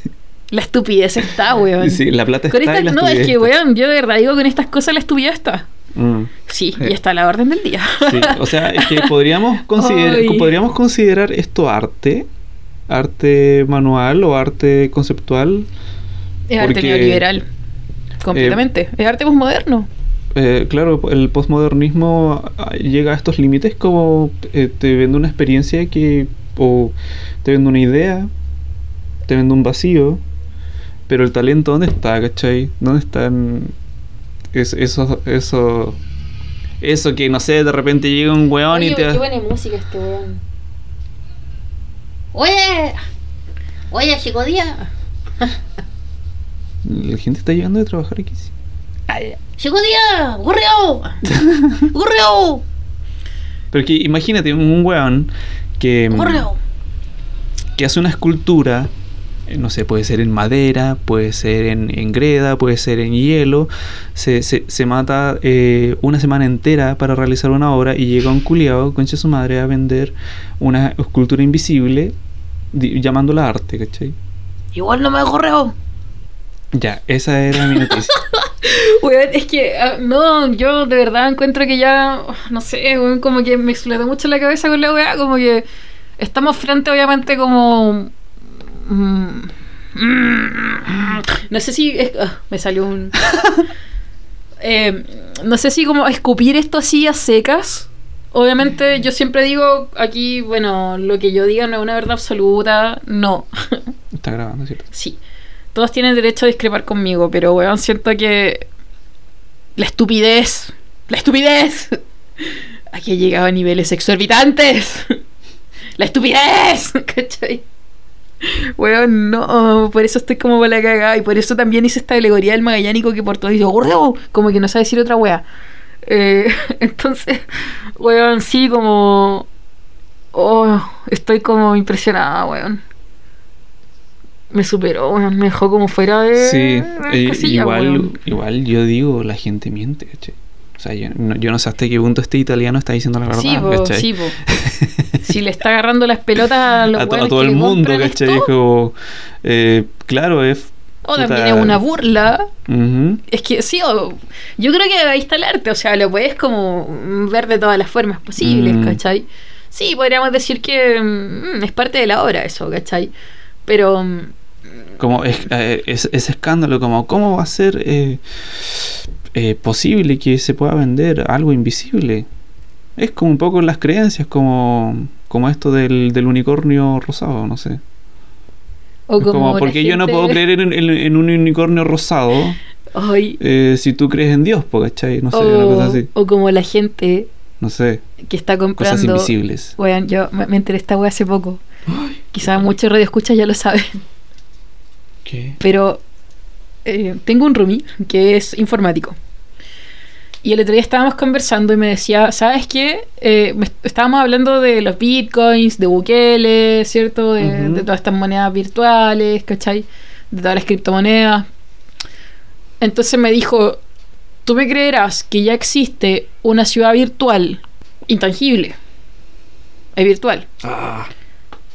la estupidez está, weón. Sí, la plata Con está esta- y la no, es que, weón, yo de verdad digo con estas cosas la estupidez está. Mm, Sí, Sí. y está a la orden del día. sí, o sea, es que podríamos considerar, Ay. podríamos considerar esto arte, arte manual o arte conceptual. Es arte neoliberal. Completamente. es arte posmoderno. Eh, claro, el postmodernismo ah, llega a estos límites como eh, te vende una experiencia que o te vende una idea, te vende un vacío, pero el talento ¿dónde está, cachai? ¿Dónde están es- eso eso eso que no sé, de repente llega un weón y te buena música este weón. Oye, oye, chico día. la gente está llegando de trabajar aquí. sí. Chico día, correo, correo, Pero que imagínate un weón que mm, correo. que hace una escultura, no sé, puede ser en madera, puede ser en, en greda, puede ser en hielo, se, se, se mata eh, una semana entera para realizar una obra y llega un culiao, concha su madre, a vender una escultura invisible di- llamándola arte, ¿cachai? Igual no me correo. Ya, esa era mi noticia. Weón, es que ah, no, yo de verdad encuentro que ya, no sé, weón, como que me explotó mucho la cabeza con la weá, como que estamos frente obviamente como... mm, mm, no sé si... es- ah, me salió un... Eh, no sé si como escupir esto así a secas. Obviamente yo siempre digo aquí, bueno, lo que yo diga no es una verdad absoluta, no. Está grabando, ¿cierto? Sí. Todos tienen derecho a discrepar conmigo, pero weón, siento que la estupidez, la estupidez, aquí ha llegado a niveles exorbitantes. La estupidez, ¿cachai? Weón, no, por eso estoy como para la cagada y por eso también hice esta alegoría del magallánico que por todo dice, "Gordo", como que no sabe decir otra wea. Eh, entonces, weón, sí, como... Oh, estoy como impresionada, weón. Me superó, weón, me dejó como fuera de... Sí, eh, casilla, igual, weón. igual yo digo, la gente miente, ¿cachai? Sea, yo no, yo no sé hasta qué punto este italiano está diciendo la verdad, Sí, sí. Si le está agarrando las pelotas a los a, to- a weones todo que el mundo, ¿cachai? Es eh, claro, es... O también es una burla. Es que sí, o- yo creo que ahí está el arte, o sea, lo puedes como ver de todas las formas posibles, Mm. ¿cachai? Sí, podríamos decir que mm, es parte de la obra eso, ¿cachai? Pero mm, Como es, eh, es- ese escándalo, como, ¿cómo va a ser eh, eh, posible que se pueda vender algo invisible? Es como un poco las creencias, como, como esto del, del unicornio rosado, no sé. o como, como, porque yo no puedo creer en, en- en un unicornio rosado Ay, eh, si tú crees en Dios, ¿cachai? No sé, una cosa o, así. o como la gente No sé, que está cosas comprando invisibles. Weón, yo me, enteré esta wea hace poco. Quizás muchos radioescuchas ya lo saben. ¿Qué? Pero eh, tengo un roomie que es informático. Y el otro día estábamos conversando y me decía, ¿sabes qué? Eh, estábamos hablando de los bitcoins, de Bukele, ¿cierto? De, de todas estas monedas virtuales, ¿cachai? De todas las criptomonedas. Entonces me dijo, ¿tú me creerás que ya existe una ciudad virtual intangible? Es virtual. Ah,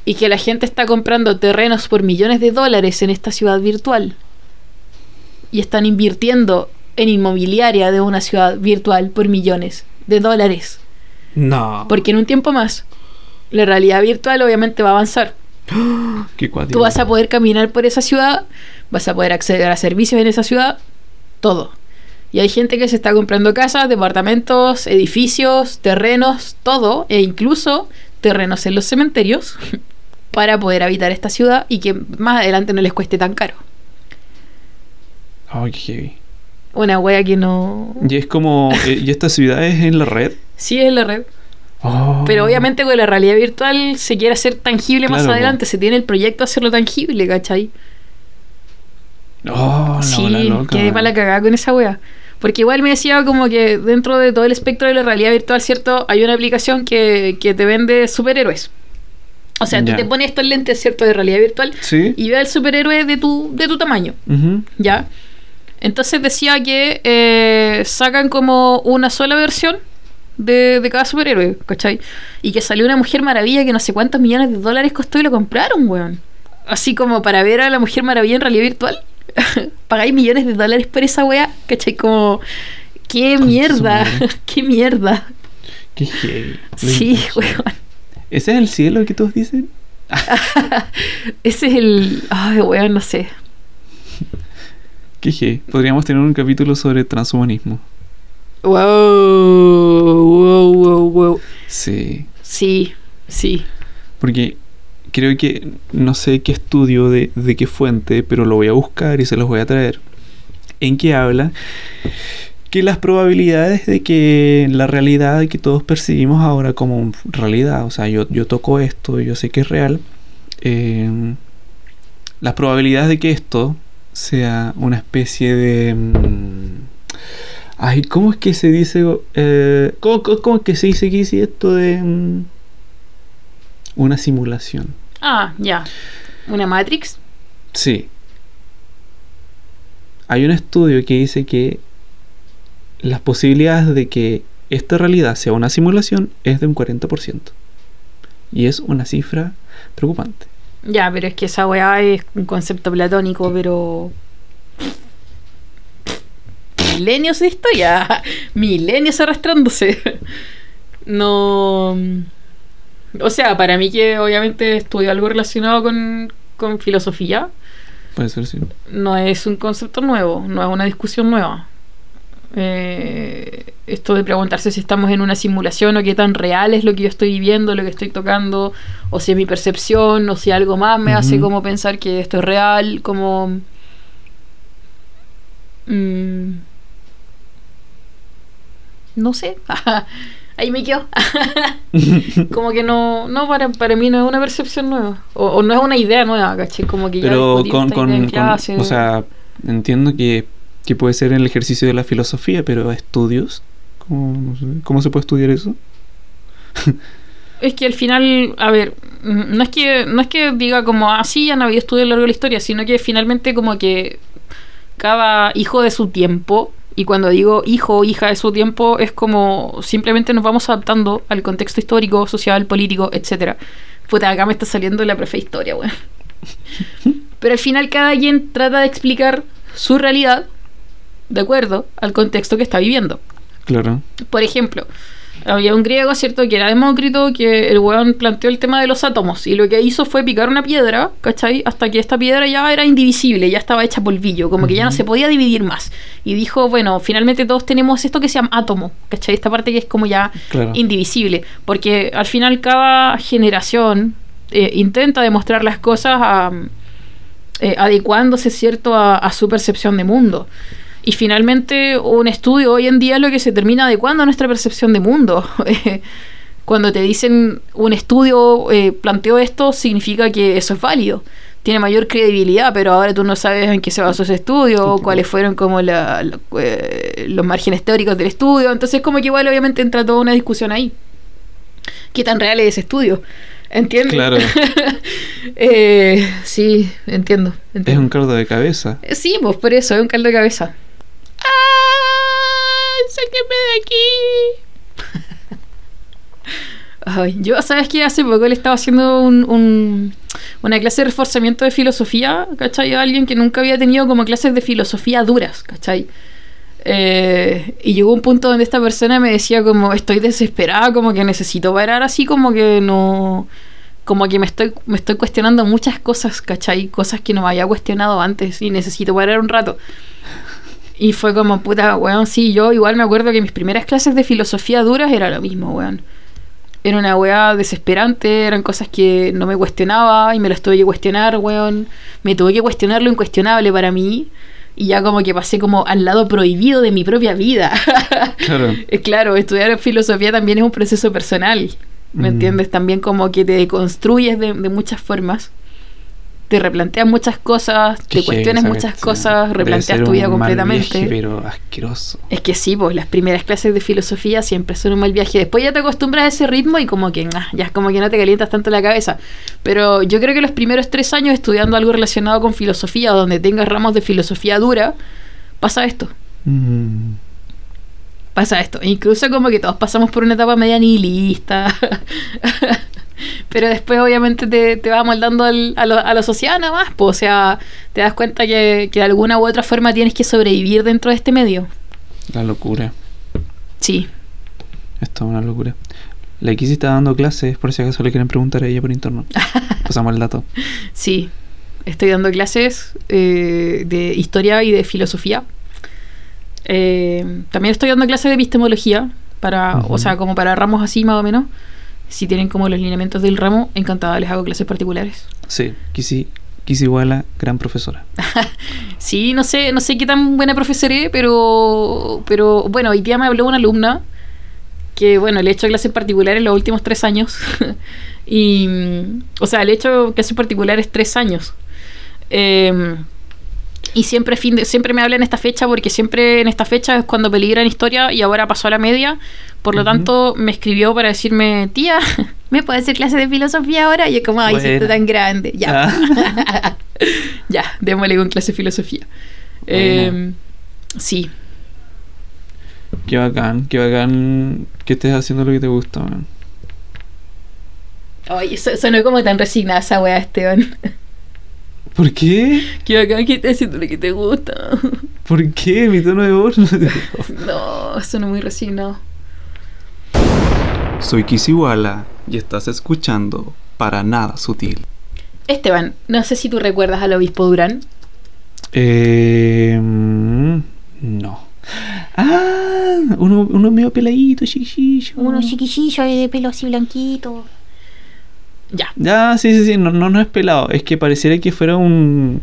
Y que la gente está comprando terrenos por millones de dólares en esta ciudad virtual. Y están invirtiendo en inmobiliaria de una ciudad virtual por millones de dólares. no. Porque en un tiempo más, la realidad virtual obviamente va a avanzar. Qué. Tú vas a poder caminar por esa ciudad, vas a poder acceder a servicios en esa ciudad, todo. Y hay gente que se está comprando casas, departamentos, edificios, terrenos, todo, e incluso terrenos en los cementerios para poder habitar esta ciudad y que más adelante no les cueste tan caro. Ay, qué heavy. Una wea que no... Y es como, eh, ¿y esta ciudad es en la red? Sí, es la red. Oh. Pero obviamente con la realidad virtual se quiere hacer tangible más po. adelante, se tiene el proyecto de hacerlo tangible, ¿cachai? Oh, la sí, loca, quedé para la cagada con esa wea. Porque igual me decía como que dentro de todo el espectro de la realidad virtual, ¿cierto? Hay una aplicación que, que te vende superhéroes. O sea, Ya. tú te pones estos lentes, ¿cierto? De realidad virtual Sí. y ve al superhéroe de tu, de tu tamaño. ¿ya? Entonces decía que eh, sacan como una sola versión de, de cada superhéroe, ¿cachai? Y que salió una Mujer Maravilla que no sé cuántos millones de dólares costó y lo compraron, weón. Así como para ver a la Mujer Maravilla en realidad virtual. Pagáis millones de dólares por esa wea, ¿cachai? Como, qué mierda, qué mierda. Qué heavy. Sí, weón. ¿Ese es el cielo que todos dicen? Ese es el. Ay, weón, no sé. Podríamos tener un capítulo sobre transhumanismo. Wow, wow, wow, wow. Sí. Sí, sí. Porque creo que no sé qué estudio de, de qué fuente, pero lo voy a buscar y se los voy a traer. En que habla que las probabilidades de que la realidad que todos percibimos ahora como realidad, o sea, yo, yo toco esto, yo sé que es real, eh, las probabilidades de que esto sea una especie de... mm, ay, ¿cómo es que se dice? Eh, ¿cómo, cómo- cómo es que se dice que hice esto de... mm, una simulación? Ah, ya. ¿Una Matrix? Sí. Hay un estudio que dice que las posibilidades de que esta realidad sea una simulación es de un 40%. Y es una cifra preocupante. Ya, pero es que esa weá es un concepto platónico, pero. Milenios de historia. Milenios arrastrándose. No. O sea, para mí que obviamente estudio algo relacionado con, con filosofía, Puede ser, sí. no es un concepto nuevo, no es una discusión nueva. Eh, esto de preguntarse si estamos en una simulación o qué tan real es lo que yo estoy viviendo, lo que estoy tocando, o si es mi percepción, o si algo más me hace como pensar que esto es real, como... mm, no sé, ahí me quedo. como que no, no para, para mí no es una percepción nueva, o, o no es una idea nueva, ¿cachai? Como que ya Pero discutí con, con, con- o sea, entiendo que, que puede ser en el ejercicio de la filosofía, pero estudios, ¿cómo, no sé, ¿cómo se puede estudiar eso? Es que al final, a ver, mm, no es que no es que diga como así ya no había estudiado a lo largo de la historia, sino que finalmente como que cada hijo de su tiempo, y cuando digo hijo o hija de su tiempo, es como simplemente nos vamos adaptando al contexto histórico, social, político, etcétera. Puta, acá me está saliendo la prefe historia, weón. Pero al final cada quien trata de explicar su realidad de acuerdo al contexto que está viviendo. Claro. Por ejemplo, había un griego, ¿cierto?, que era Demócrito, que el weón planteó el tema de los átomos y lo que hizo fue picar una piedra, ¿cachai? Hasta que esta piedra ya era indivisible, ya estaba hecha polvillo, como que ya no se podía dividir más. Y dijo, bueno, finalmente todos tenemos esto que se llama átomo, ¿cachai? Esta parte que es como ya Claro. indivisible, porque al final cada generación eh, intenta demostrar las cosas a- eh, adecuándose, ¿cierto?, a, a su percepción de mundo. Y finalmente un estudio hoy en día es lo que se termina adecuando a nuestra percepción de mundo. Cuando te dicen un estudio eh, planteó esto, significa que eso es válido. Tiene mayor credibilidad, pero ahora tú no sabes en qué se basó ese estudio, cuáles fueron como la- la- eh, los márgenes teóricos del estudio. Entonces como que igual obviamente entra toda una discusión ahí. ¿Qué tan real es ese estudio? ¿Entiendes? Claro. Eh, sí, entiendo. Es un caldo de cabeza. Sí, pues por eso, es un caldo de cabeza. ¡Ay! ¡Sáqueme de aquí! Yo, ¿sabes qué? Hace poco le estaba haciendo un- una clase de reforzamiento de filosofía, ¿cachai? A alguien que nunca había tenido como clases de filosofía duras, ¿cachai? Eh, y llegó un punto donde esta persona me decía como estoy desesperada, como que necesito parar así, como que no... Como que me estoy, me estoy cuestionando muchas cosas, ¿cachai? Cosas que no me había cuestionado antes y necesito parar un rato. Y fue como, puta, weón, sí, yo igual me acuerdo que mis primeras clases de filosofía duras era lo mismo, weón. Era una weá desesperante, eran cosas que no me cuestionaba y me las tuve que cuestionar, weón. Me tuve que cuestionar lo incuestionable para mí. y ya como que pasé como al lado prohibido de mi propia vida. Claro. Eh, claro, estudiar filosofía también es un proceso personal, ¿me Mm. entiendes? También como que te deconstruyes de, de muchas formas, te replanteas muchas cosas, Qué te cuestiones heavy, muchas cosas, replanteas tu vida un mal completamente. viaje, pero asqueroso. Es que sí, pues las primeras clases de filosofía siempre son un mal viaje. Después ya te acostumbras a ese ritmo y como que ah, ya es como que no te calientas tanto la cabeza. Pero yo creo que los primeros tres años estudiando algo relacionado con filosofía o donde tengas ramos de filosofía dura, pasa esto. Mm. Pasa esto. Incluso como que todos pasamos por una etapa media nihilista. Pero después obviamente te, te va moldando al- a, lo, a lo social nada más. pues, o sea, te das cuenta que, que de alguna u otra forma tienes que sobrevivir dentro de este medio. La locura. Sí. Esto es una locura. La Kissy está dando clases, por si acaso le quieren preguntar a ella por interno. Pasamos el dato. Sí, estoy dando clases eh, de historia y de filosofía. Eh, también estoy dando clases de epistemología, para, o sea, como para ramos así más o menos. Si tienen como los lineamientos del ramo, encantada les hago clases particulares. Sí, Kissy, Kissy Wala, gran profesora. Sí, no sé, no sé qué tan buena profesoré, pero, pero bueno, hoy día me habló una alumna que, bueno, le he hecho clases particulares los últimos tres años. y, o sea, le he hecho clases particulares tres años. Eh, y siempre, fin de- siempre me habla en esta fecha porque siempre en esta fecha es cuando peligra en historia y ahora pasó a la media. Por lo tanto, me escribió para decirme, tía, ¿me puedes hacer clase de filosofía ahora? Y yo como, ay, estoy tan grande. Ya. Ah. ya, démosle con clase de filosofía. Eh, sí, Qué bacán, qué bacán que estés haciendo lo que te gusta, man. Ay, so- sonó como tan resignada esa weá, Esteban. ¿Por qué? Qué bacán que estés haciendo lo que te gusta. ¿Por qué? Mi tono de voz. no te- No, sonó muy resignado. Soy Kissy Wala y estás escuchando Para Nada Sutil. Esteban, no sé si tú recuerdas al obispo Durán. Eh, mm, no. Ah, uno, uno medio peladito, chiquillo. Uno chiquillillo y de pelo así blanquito. Ya. Ya, sí, sí, sí, no, no, no es pelado. Es que pareciera que fuera un.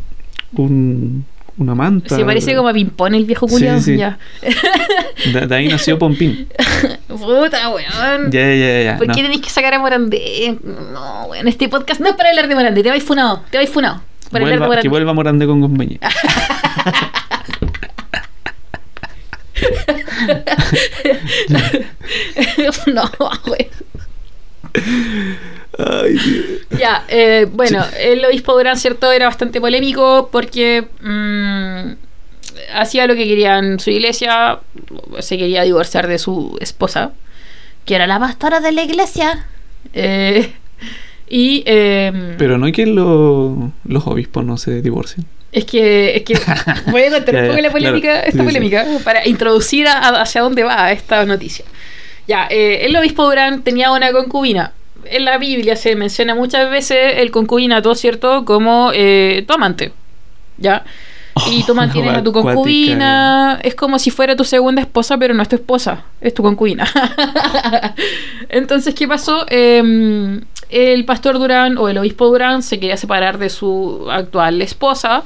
un. una manta. Se parece como a Pimpón el viejo sí, sí. Ya. De, de ahí nació Pompín. Puta, weón. Ya, ya, ya. ¿Por no. qué tenéis que sacar a Morandé? No, weón, este podcast no es para hablar de Morandé. Te vais funado, te vais funado. Para hablar de Vuelva- Morandé. que vuelva Morandé con compañía. no, weón. Ay, Dios. Ya, eh, bueno, el obispo Durán, ¿cierto? Era bastante polémico porque mm, hacía lo que quería en su iglesia, se quería divorciar de su esposa, que era la pastora de la iglesia. Eh, y eh, Pero no es que lo- los obispos no se divorcien. es que, es que voy a contar un poco la polémica, claro. esta Sí, sí. polémica para introducir a- hacia dónde va esta noticia. Ya, eh, el obispo Durán tenía una concubina. En la Biblia se menciona muchas veces el concubinato, ¿cierto? Como eh, tu amante. ¿Ya? Y tú Oh, mantienes a tu concubina. Es como si fuera tu segunda esposa, pero no es tu esposa, es tu concubina. Entonces, ¿qué pasó? Eh, el pastor Durán o el obispo Durán se quería separar de su actual esposa.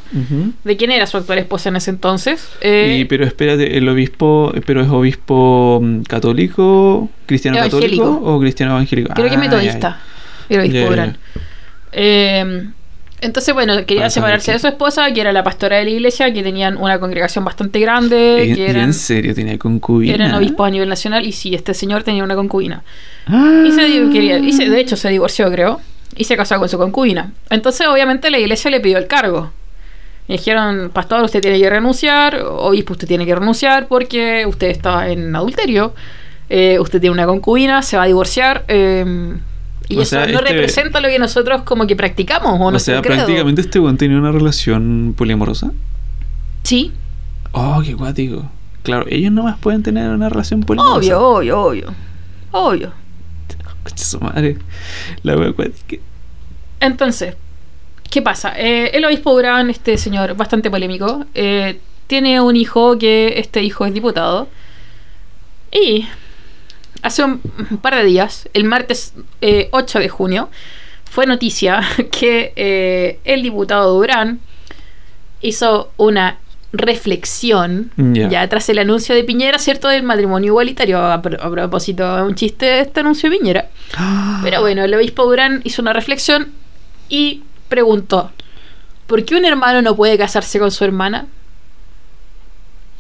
¿De quién era su actual esposa en ese entonces? Eh, Y, pero espérate, el obispo, pero es obispo mm, católico, cristiano Evangélico. católico o cristiano evangélico. creo que Ah, metodista. El obispo Durán. Eh, entonces, bueno, quería Para separarse de su esposa, que era la pastora de la iglesia, que tenían una congregación bastante grande, ¿En, que eran, en serio tenía concubina? eran obispos a nivel nacional, y sí, este señor tenía una concubina. Ah. Y se, di- quería, y se- de hecho se divorció, creo, y se casó con su concubina. Entonces, obviamente, la iglesia le pidió el cargo. Y dijeron, pastor, usted tiene que renunciar, obispo, usted tiene que renunciar porque usted está en adulterio, eh, usted tiene una concubina, se va a divorciar, eh, y O eso sea, no este- representa lo que nosotros como que practicamos, o, O sea, credo. prácticamente este weón tenía una relación poliamorosa. Sí, Oh, qué guático. Claro, ellos nomás pueden tener una relación poliamorosa. obvio, obvio, obvio. Obvio. Su madre. La wea cuática. Entonces, ¿qué pasa? Eh, el obispo Durán, este señor bastante polémico, eh, tiene un hijo que este hijo es diputado. Y hace un, par de días, el martes eh, 8 de junio, fue noticia que eh, el diputado Durán hizo una reflexión, Ya. ya tras el anuncio de Piñera, ¿cierto? Del matrimonio igualitario. A, pro- a propósito, un chiste de este anuncio de Piñera. Pero bueno, el obispo Durán hizo una reflexión y preguntó, ¿por qué un hermano no puede casarse con su hermana?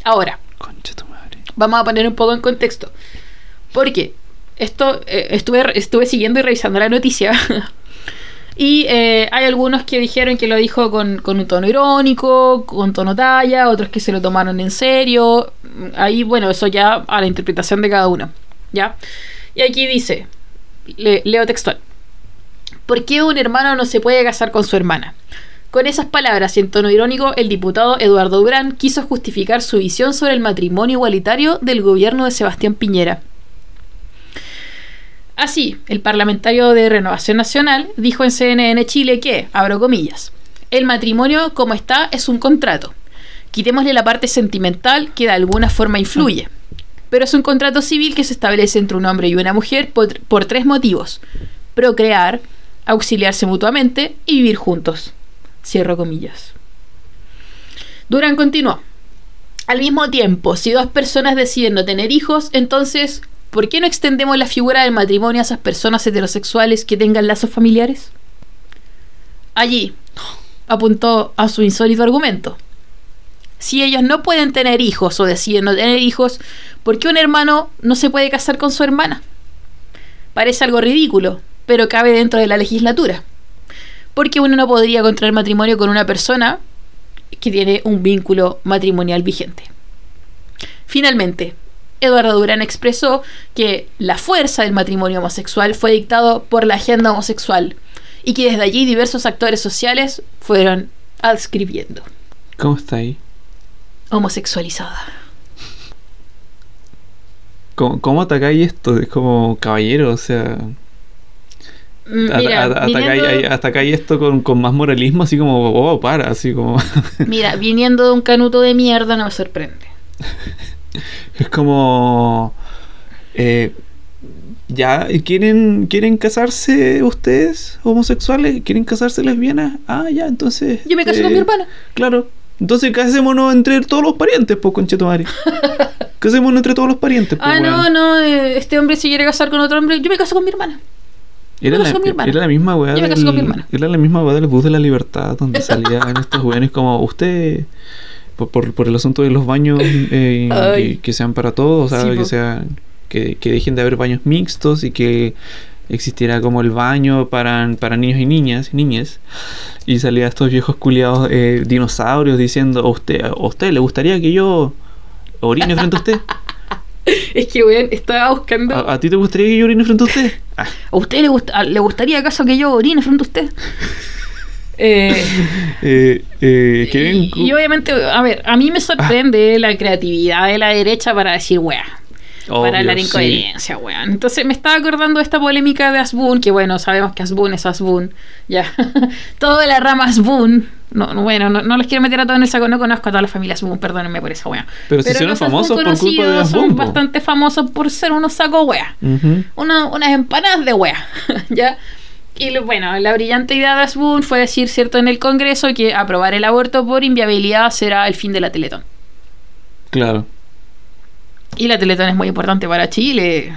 Ahora, Concha tu madre. vamos a poner un poco en contexto. Porque esto eh, estuve, estuve siguiendo y revisando la noticia. y eh, hay algunos que dijeron que lo dijo con, con un tono irónico, con tono talla, otros que se lo tomaron en serio. Ahí, bueno, eso ya a la interpretación de cada uno. ¿Ya? Y aquí dice, le- leo textual. ¿Por qué un hermano no se puede casar con su hermana? Con esas palabras y en tono irónico, el diputado Eduardo Durán quiso justificar su visión sobre el matrimonio igualitario del gobierno de Sebastián Piñera. Así, el parlamentario de Renovación Nacional dijo en CNN Chile que, abro comillas, el matrimonio como está es un contrato. Quitémosle la parte sentimental que de alguna forma influye. Pero es un contrato civil que se establece entre un hombre y una mujer por, por tres motivos. Procrear, auxiliarse mutuamente y vivir juntos. Cierro comillas. Durán continuó. Al mismo tiempo, si dos personas deciden no tener hijos, entonces, ¿por qué no extendemos la figura del matrimonio a esas personas heterosexuales que tengan lazos familiares? Allí, apuntó a su insólito argumento. Si ellos no pueden tener hijos o deciden no tener hijos, ¿por qué un hermano no se puede casar con su hermana? Parece algo ridículo, pero cabe dentro de la legislatura. Porque uno no podría contraer matrimonio con una persona que tiene un vínculo matrimonial vigente. Finalmente, Eduardo Durán expresó que la fuerza del matrimonio homosexual fue dictado por la agenda homosexual y que desde allí diversos actores sociales fueron adscribiendo. ¿Cómo está ahí? Homosexualizada. ¿Cómo, cómo atacáis esto? Es como caballero, o sea. Mm, atacáis, atacáis esto con, con más moralismo, así como, oh, para, así como. mira, viniendo de un canuto de mierda no me sorprende. es como. eh, ¿Ya quieren, quieren casarse ustedes, homosexuales? ¿Quieren casarse lesbianas? Ah, ya, entonces. Yo me caso eh, con mi hermana. Claro. Entonces casémonos entre todos los parientes, pues, conchetumare. casémonos entre todos los parientes, pues, Ah, no, no, eh, este hombre se quiere casar con otro hombre. Yo me caso con mi hermana. Era la, caso con mi hermana. era la misma weá Yo me caso del, con mi hermana. Era la misma weá del bus de la libertad donde salían estos weones como usted por, por, por el asunto de los baños eh, que, que sean para todos, o sea, Sí, que sea que, que dejen de haber baños mixtos y que existiera como el baño para, para niños y niñas, niñas. Y salía estos viejos culiados eh, dinosaurios diciendo, ¿a usted, ¿a usted le gustaría que yo orine frente a usted? Es que, weón, estaba buscando. ¿A, a ti te gustaría que yo orine frente a usted? Ah, ¿A usted le, gusta, le gustaría acaso que yo orine frente a usted? Eh, eh, eh, y, y obviamente, a ver, a mí me sorprende la creatividad de la derecha para decir weá. para hablar sí. incoherencia, weón. Entonces me estaba acordando de esta polémica de Asbun, que bueno, sabemos que Asbun es Asbun. Ya. Toda la rama Asbun. No, no, bueno, no, no les quiero meter a todos en el saco, no conozco a toda la familia Asbun, perdónenme por esa weá. Pero si hicieron los Asbun famosos por culpa de Asbun, Son bastante famosos por ser unos sacos weá. Una- unas empanadas de wea, ¿ya? Y lo- bueno, la brillante idea de Asbun fue decir, cierto, en el Congreso que aprobar el aborto por inviabilidad será el fin de la Teletón. Claro. Y la Teletón es muy importante para Chile.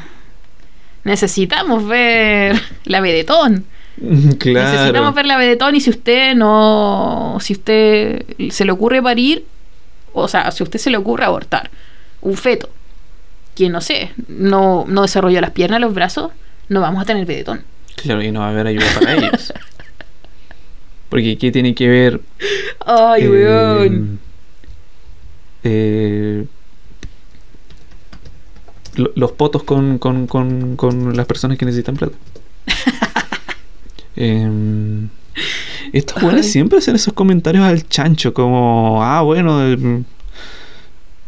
Necesitamos ver la Vedetón. Necesitamos Claro. ver la Vedetón y si usted no... Si usted se le ocurre parir, o sea, si usted se le ocurre abortar un feto que, no sé, no, no desarrolló las piernas, los brazos, no vamos a tener Vedetón. Claro, y no va a haber ayuda para ellos. Porque ¿qué tiene que ver Ay, eh, weón. eh, lo- los potos con, con, con, con las personas que necesitan plata? Em, estos Ay. siempre hacen esos comentarios al chancho, como, ah, bueno,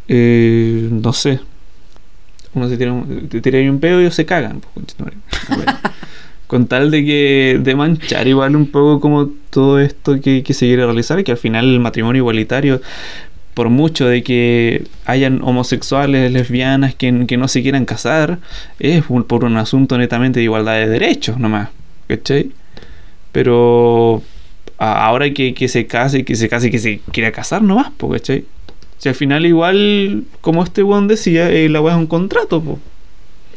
eh, no sé. Uno se tira un, te tira ahí un pedo y ellos se cagan. pues. Bueno. Con tal de que de manchar igual un poco como todo esto que, que se quiere realizar, que al final el matrimonio igualitario, por mucho de que hayan homosexuales, lesbianas que, que no se quieran casar, es por un asunto netamente de igualdad de derechos nomás, ¿cachai? Pero a- ahora que, que se case, que se case que se quiera casar nomás, ¿cachai? Si al final igual, como este weón decía, eh, la weá es un contrato, po.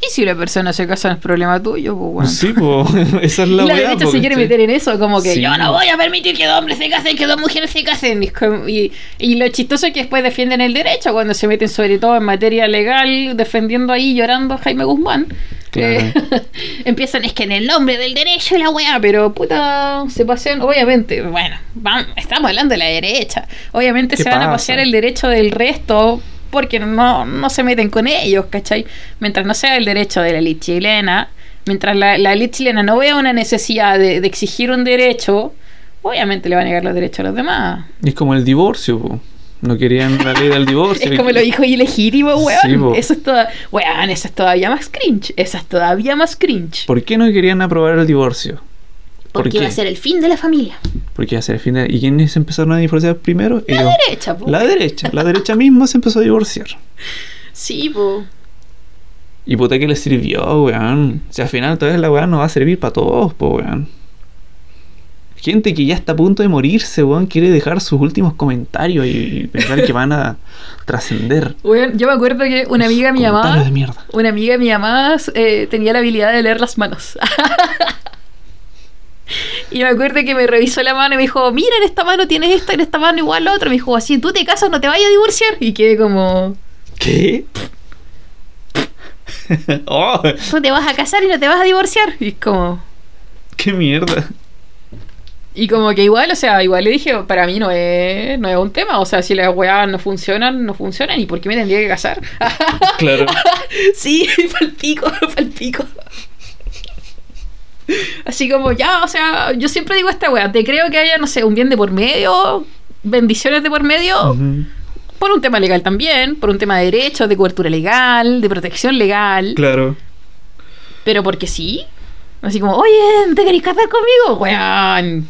Y si la persona se casa no es problema tuyo, pues bueno. Sí, po. Esa es la Y la derecha se quiere meter en eso, como que Sí. yo no voy a permitir que dos hombres se casen, que dos mujeres se casen. Y, y- lo chistoso es que después defienden el derecho cuando se meten sobre todo en materia legal, defendiendo ahí, llorando a Jaime Guzmán. Claro. Eh, empiezan, es que en el nombre del derecho y la weá, pero puta, se pasean, obviamente, bueno, vam- estamos hablando de la derecha. Obviamente ¿Qué se van a pasear el derecho del resto porque no, no se meten con ellos, ¿cachai? Mientras no sea el derecho de la elite chilena, mientras la, la elite chilena no vea una necesidad de, de exigir un derecho, obviamente le van a negar los derechos a los demás. Y es como el divorcio, po. No querían la ley del divorcio. Es como lo dijo ilegítimo, weón. Sí, eso es toda, weón, eso es todavía más cringe. Eso es todavía más cringe. ¿Por qué no querían aprobar el divorcio? ¿Por Porque qué? iba a ser el fin de la familia. Porque hacia el fin de... ¿Y quiénes empezaron a divorciar primero? La Ellos. derecha, po. La derecha. La derecha misma se empezó a divorciar. Sí, po. Y puta que le sirvió, weón. Si al final toda la weá no va a servir para todos, po, weón. Gente que ya está a punto de morirse, weón, quiere dejar sus últimos comentarios y, y pensar que van a trascender. Weón, yo me acuerdo que una amiga de mi mamá, Comentarios de mierda. una amiga de mi mamá eh, tenía la habilidad de leer las manos. y me acuerdo que me revisó la mano y me dijo, mira, en esta mano tienes esto, en esta mano igual lo otro. Me dijo, así tú te casas, no te vayas a divorciar. Y quedé como, ¿Qué? oh, tú te vas a casar y no te vas a divorciar. Y es como, qué mierda. y como que igual, o sea, igual le dije, para mí no es, no es un tema. O sea, si las weas no funcionan, no funcionan. ¿Y por qué me tendría que casar? Claro. Sí, palpico, palpico. Así como ya, o sea, yo siempre digo esta wea, te creo que haya, no sé, un bien de por medio, bendiciones de por medio, por un tema legal también, por un tema de derechos, de cobertura legal, de protección legal, Claro. pero porque sí. Así como, oye, ¿te querés casar conmigo? Weón.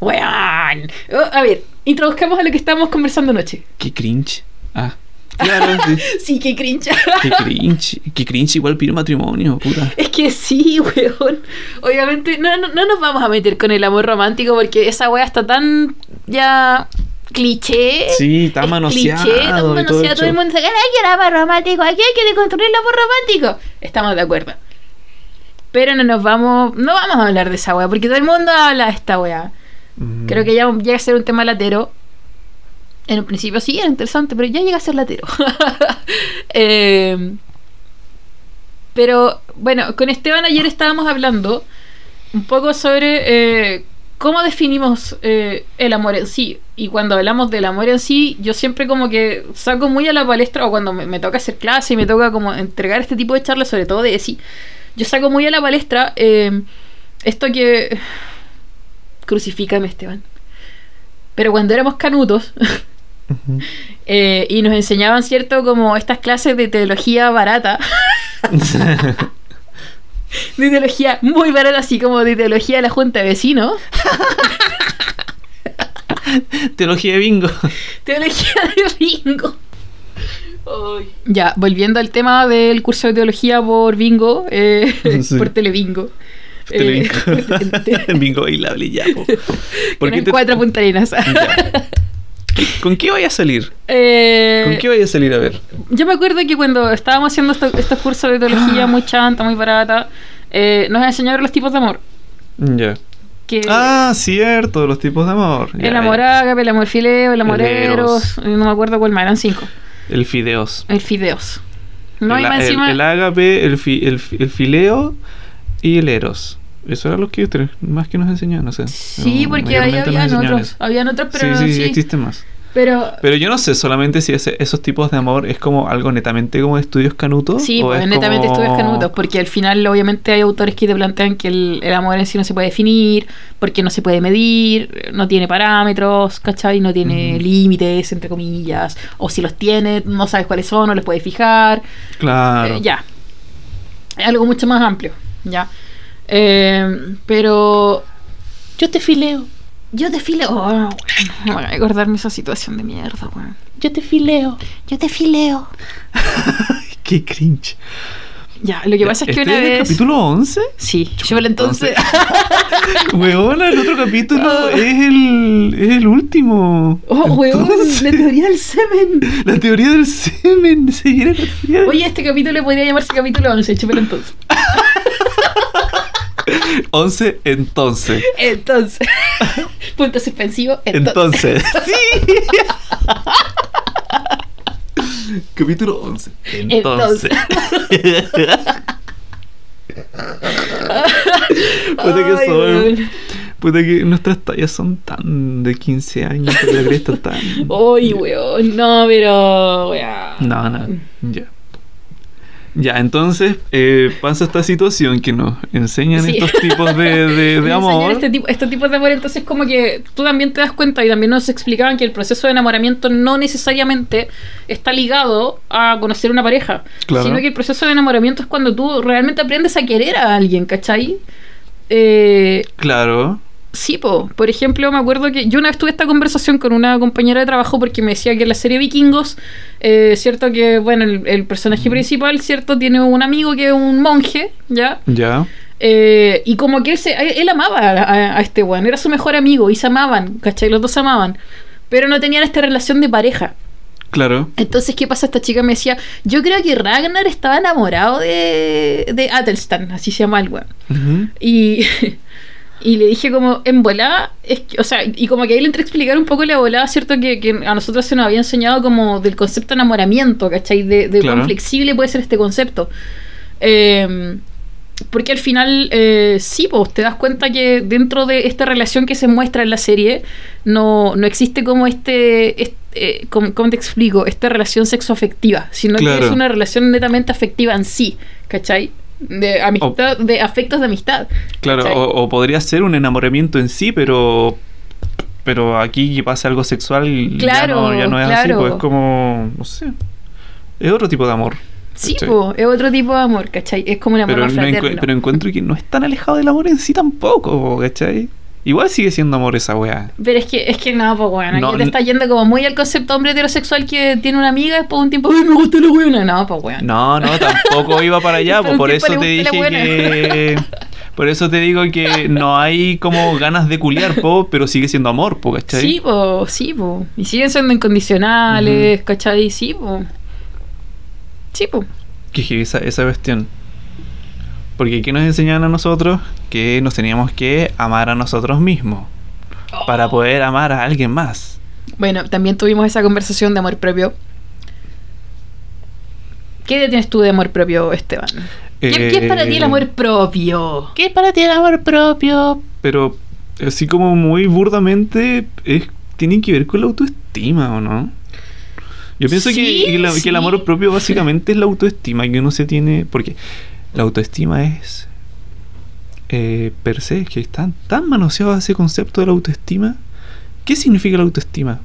Weón. Oh, a ver, introduzcamos a lo que estábamos conversando anoche. Qué cringe. Ah. Claro, sí. Sí, qué cringe. Qué cringe. Qué cringe igual piro matrimonio, puta. Es que sí, weón. Obviamente, no, no, no nos vamos a meter con el amor romántico porque esa wea está tan ya cliché. Sí, está Es manoseado. cliché, está y todo el manoseado. Todo el mundo dice, ay, el amor romántico, aquí hay que deconstruir el amor romántico. Estamos de acuerdo. Pero no nos vamos, no vamos a hablar de esa wea porque todo el mundo habla de esta wea. Mm. Creo que ya llega a ser un tema latero. En un principio sí, era interesante, pero ya llega a ser latero. Eh, pero bueno, con Esteban ayer estábamos hablando un poco sobre eh, cómo definimos eh, el amor en sí. Y cuando hablamos del amor en sí, yo siempre como que saco muy a la palestra, o cuando me, toca hacer clase y me toca como entregar este tipo de charlas, sobre todo de ESI, yo saco muy a la palestra esto que... Crucifícame, Esteban. Pero cuando éramos canutos Eh, y nos enseñaban, ¿cierto? Como estas clases de teología barata, de teología muy barata, así como de teología de la Junta de Vecinos, Teología de bingo. teología de bingo. Ya, volviendo al tema del curso de teología por bingo, eh, Sí. por telebingo. Te Eh, bingo bailable ya, po. ¿Por qué te- cuatro puntarenas. Ya. ¿Qué- ¿Con qué vaya a salir? Eh, ¿Con qué vaya a salir a ver? Yo me acuerdo que cuando estábamos haciendo esto- estos cursos de Ah. teología muy chanta, muy barata, eh, nos enseñaron los tipos de amor. Ya. Ah, cierto, los tipos de amor. Ya, el amor ya. ágape, el amor fileo, el amor eros, eh, no me acuerdo cuál más, eran cinco. El fideos. El fideos. No, el, y más el- encima. el ágape, el, fi- el, el fileo y el eros. Eso eran los que más que nos enseñaban, no sé. sí, porque ahí habían otros. Habían otros, pero sí, sí, sí. existen más. Pero Pero yo no sé solamente si ese- esos tipos de amor es como algo netamente como estudios canutos. Sí, o pues es netamente como- estudios canutos, porque al final obviamente hay autores que te plantean que el, el amor en sí no se puede definir, porque no se puede medir, no tiene parámetros, ¿cachai? No tiene límites, entre comillas, o si los tiene, no sabes cuáles son, no les puedes fijar, Claro. Eh, ya. Es algo mucho más amplio, ya. Eh, pero yo te fileo. Yo te fileo. Oh, bueno, no voy a acordarme esa situación de mierda, weón. Yo te fileo. Yo te fileo. Qué cringe. Ya, lo que pasa es que ¿Este una es el vez. capítulo 11? Sí, yo entonces. Weona, el otro capítulo Ah. es, el, es el último. oh, weón, la teoría del semen. la teoría del semen. Se viene la teoría del- Oye, este capítulo podría llamarse capítulo 11, chúpelo entonces. 11, entonces. Entonces. Punto suspensivo. Entonces. Entonces. sí. Capítulo 11. Entonces. Puta que Ay, son. Puta que nuestras tallas son tan de 15 años. Que la cresta tan. Ay, weón. No, pero. weón. No, no. Ya. Ya, entonces eh, pasa esta situación que nos enseñan Sí. estos tipos de, de, de amor. Este tipo, estos tipos de amor, entonces como que tú también te das cuenta y también nos explicaban que el proceso de enamoramiento no necesariamente está ligado a conocer una pareja, Claro. sino que el proceso de enamoramiento es cuando tú realmente aprendes a querer a alguien, ¿cachai? Eh, Claro. Sí, po. por ejemplo, me acuerdo que yo una vez tuve esta conversación con una compañera de trabajo porque me decía que en la serie Vikingos, eh, cierto que, bueno, el, el personaje principal, cierto, tiene un amigo que es un monje, ¿ya? Ya. Eh, y como que él, se, él amaba a, a- este weón, era su mejor amigo y se amaban, ¿cachai? Los dos se amaban, pero no tenían esta relación de pareja. Claro. Entonces, ¿qué pasa? Esta chica me decía, yo creo que Ragnar estaba enamorado de, de Atelstan, así se llama el weón. Y, y le dije como, en volada, es que- o sea, y como que ahí le entré a explicar un poco la volada, ¿cierto? Que, que a nosotros se nos había enseñado como del concepto de enamoramiento, ¿cachai? De, de Claro. cuán flexible puede ser este concepto. Eh, porque al final, eh, sí, pues te das cuenta que dentro de esta relación que se muestra en la serie, no, no existe como este, este, eh, ¿cómo, cómo te explico? Esta relación sexoafectiva, sino Claro. que es una relación netamente afectiva en sí, ¿cachai? De amistad, de afectos de amistad. Claro, o, o podría ser un enamoramiento en sí, pero pero aquí que pasa algo sexual Claro, ya no, ya no es así, pues es como, no sé, es otro tipo de amor. Sí, po, es otro tipo de amor, ¿cachai? Es como un amor pero, no encu- pero encuentro que no es tan alejado del amor en sí tampoco, po, ¿cachai? Igual sigue siendo amor esa weá. Pero es que, es que no, pues bueno, No, te está yendo como muy al concepto hombre heterosexual que tiene una amiga después de un tiempo, ¡ay, me gusta la buena! No, pues bueno. No, no, tampoco iba para allá, pues por eso te dije que... Por eso te digo que no hay como ganas de culiar, po, pero sigue siendo amor, po, ¿cachai? Sí, po, sí, po. Y siguen siendo incondicionales, ¿cachai? Sí, po. Sí, po. Que esa, esa cuestión. Porque ¿qué nos enseñan a nosotros? Que nos teníamos que amar a nosotros mismos. Para poder amar a alguien más. Bueno, también tuvimos esa conversación de amor propio. ¿Qué idea tienes tú de amor propio, Esteban? ¿Qué, qué es para ti el Eh, amor propio? ¿Qué es para ti el amor propio? Pero así como muy burdamente, es, tiene que ver con la autoestima, ¿o no? Yo pienso que- Sí, que, la- que el amor propio básicamente es la autoestima que uno se tiene. Porque la autoestima es. eh, per se, es que están tan manoseado ese concepto de la autoestima. ¿Qué significa la autoestima?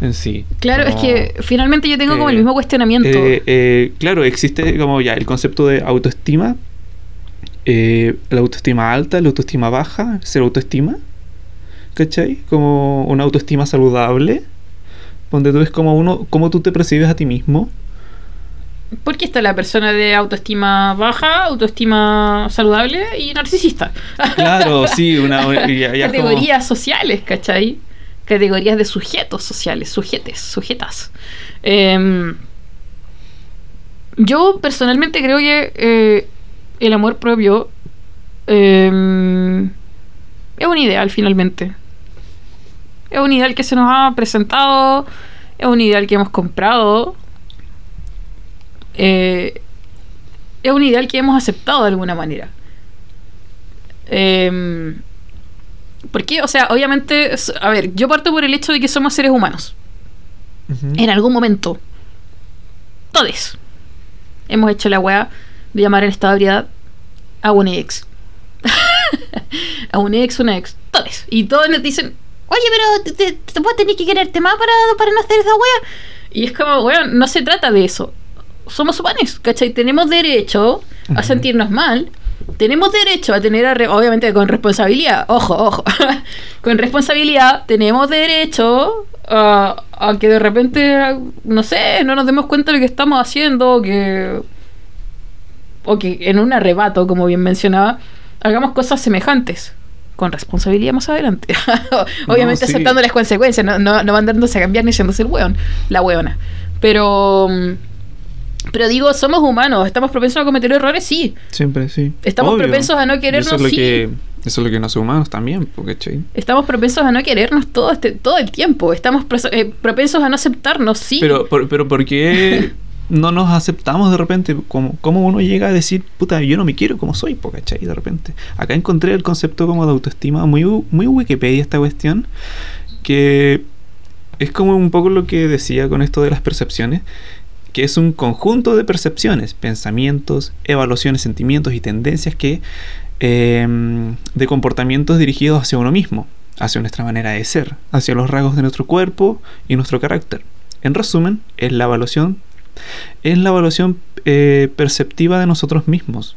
En sí. Claro, es que finalmente yo tengo como el eh, mismo cuestionamiento. eh, eh, claro, existe como ya el concepto de autoestima, la autoestima alta, la autoestima baja, ser autoestima, ¿cachai? Como una autoestima saludable, donde tú ves como uno, cómo tú te percibes a ti mismo. Porque está la persona de autoestima baja, autoestima saludable y narcisista. Claro, sí, una, una- ya- ya es como- Categorías sociales, ¿cachai? Categorías de sujetos sociales, sujetes, sujetas. Em, yo personalmente creo que eh, el amor propio em, es un ideal finalmente. Es un ideal que se nos ha presentado, es un ideal que hemos comprado, eh, es un ideal que hemos aceptado de alguna manera. Em, ¿Por qué? O sea, obviamente, a ver, yo parto por el hecho de que somos seres humanos. En algún momento, todos hemos hecho la weá de llamar en estado de ebriedad a un ex. a un ex, una ex, todos. Y todos nos dicen, Oye, pero te, te, te- vos tenés que quererte más para, para no hacer esa wea. Y es como, weón, no se trata de eso. Somos humanos, ¿cachai? Tenemos derecho a sentirnos mal. Tenemos derecho a tener, obviamente con responsabilidad, ojo, ojo, con responsabilidad tenemos derecho a, a que de repente, no sé, no nos demos cuenta de lo que estamos haciendo, que, o que en un arrebato, como bien mencionaba, hagamos cosas semejantes. Con responsabilidad más adelante. Obviamente sí. aceptando las consecuencias, no, no, no mandándose a cambiar ni siéndose el weón, la weona. Pero. mm, Pero digo, somos humanos, estamos propensos a cometer errores, sí. Siempre, sí. Estamos propensos a no Y Eso querernos, es lo sí. que, eso es lo que nos humanos también, porque ¿cachai? Estamos propensos a no querernos todo, este, todo el tiempo. Estamos eh, propensos a no aceptarnos, sí. Pero, por- pero ¿por qué no nos aceptamos de repente? ¿Cómo, cómo uno llega a decir, puta, yo no me quiero como soy, po, ¿cachai? De repente. Acá encontré el concepto como de autoestima muy, muy Wikipedia esta cuestión, que es como un poco lo que decía con esto de las percepciones, que es un conjunto de percepciones, pensamientos, evaluaciones, sentimientos y tendencias que em, de comportamientos dirigidos hacia uno mismo, hacia nuestra manera de ser, hacia los rasgos de nuestro cuerpo y nuestro carácter. En resumen, es la evaluación, es la evaluación eh, perceptiva de nosotros mismos.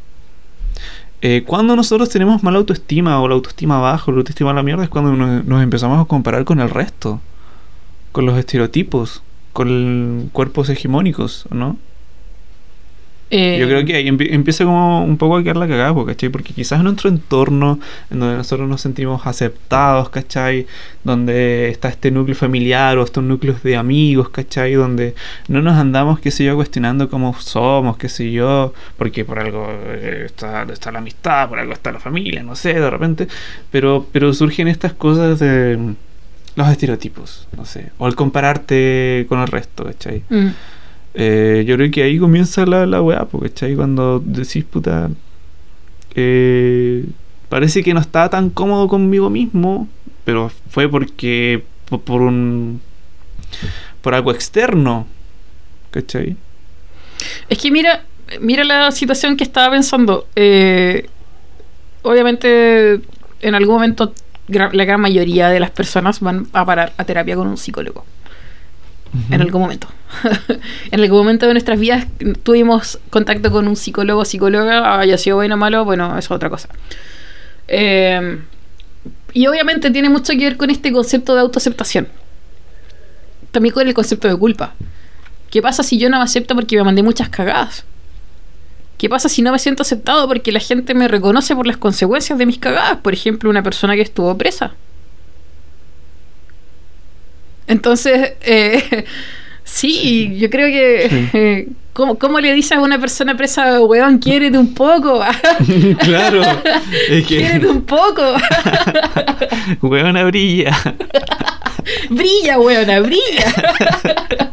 Eh, cuando nosotros tenemos mala autoestima o la autoestima baja o la autoestima a la mierda es cuando nos, nos empezamos a comparar con el resto, con los estereotipos, con cuerpos hegemónicos, ¿no? Eh, Yo creo que ahí empie- empieza como un poco a quedar la cagada, ¿cachai? Porque quizás en nuestro entorno, en donde nosotros nos sentimos aceptados, ¿cachai? Donde está este núcleo familiar o estos núcleos de amigos, ¿cachai? Donde no nos andamos, qué sé yo, cuestionando cómo somos, qué sé yo, porque por algo eh, está, está la amistad, por algo está la familia, no sé, de repente. Pero, pero surgen estas cosas de los estereotipos, no sé. O el compararte con el resto, ¿cachai? mm. Eh, yo creo que ahí comienza la, la weá, porque ¿cachai? Cuando decís, puta, eh, parece que no estaba tan cómodo conmigo mismo, pero fue porque, por, por un, por algo externo, ¿cachai? Es que mira, mira la situación que estaba pensando. Eh, obviamente, en algún momento, la gran mayoría de las personas van a parar a terapia con un psicólogo. En algún momento. en algún momento de nuestras vidas tuvimos contacto con un psicólogo o psicóloga, haya sido bueno o malo, bueno, eso es otra cosa. Eh, y obviamente tiene mucho que ver con este concepto de autoaceptación. También con el concepto de culpa. ¿Qué pasa si yo no me acepto porque me mandé muchas cagadas? ¿Qué pasa si no me siento aceptado porque la gente me reconoce por las consecuencias de mis cagadas? Por ejemplo, una persona que estuvo presa. Entonces, eh, sí, yo creo que... Sí. eh, ¿cómo, cómo le dices a una persona presa, weón, quiérete un poco? claro, es quiérete que, un poco. weona brilla. brilla, weona, brilla.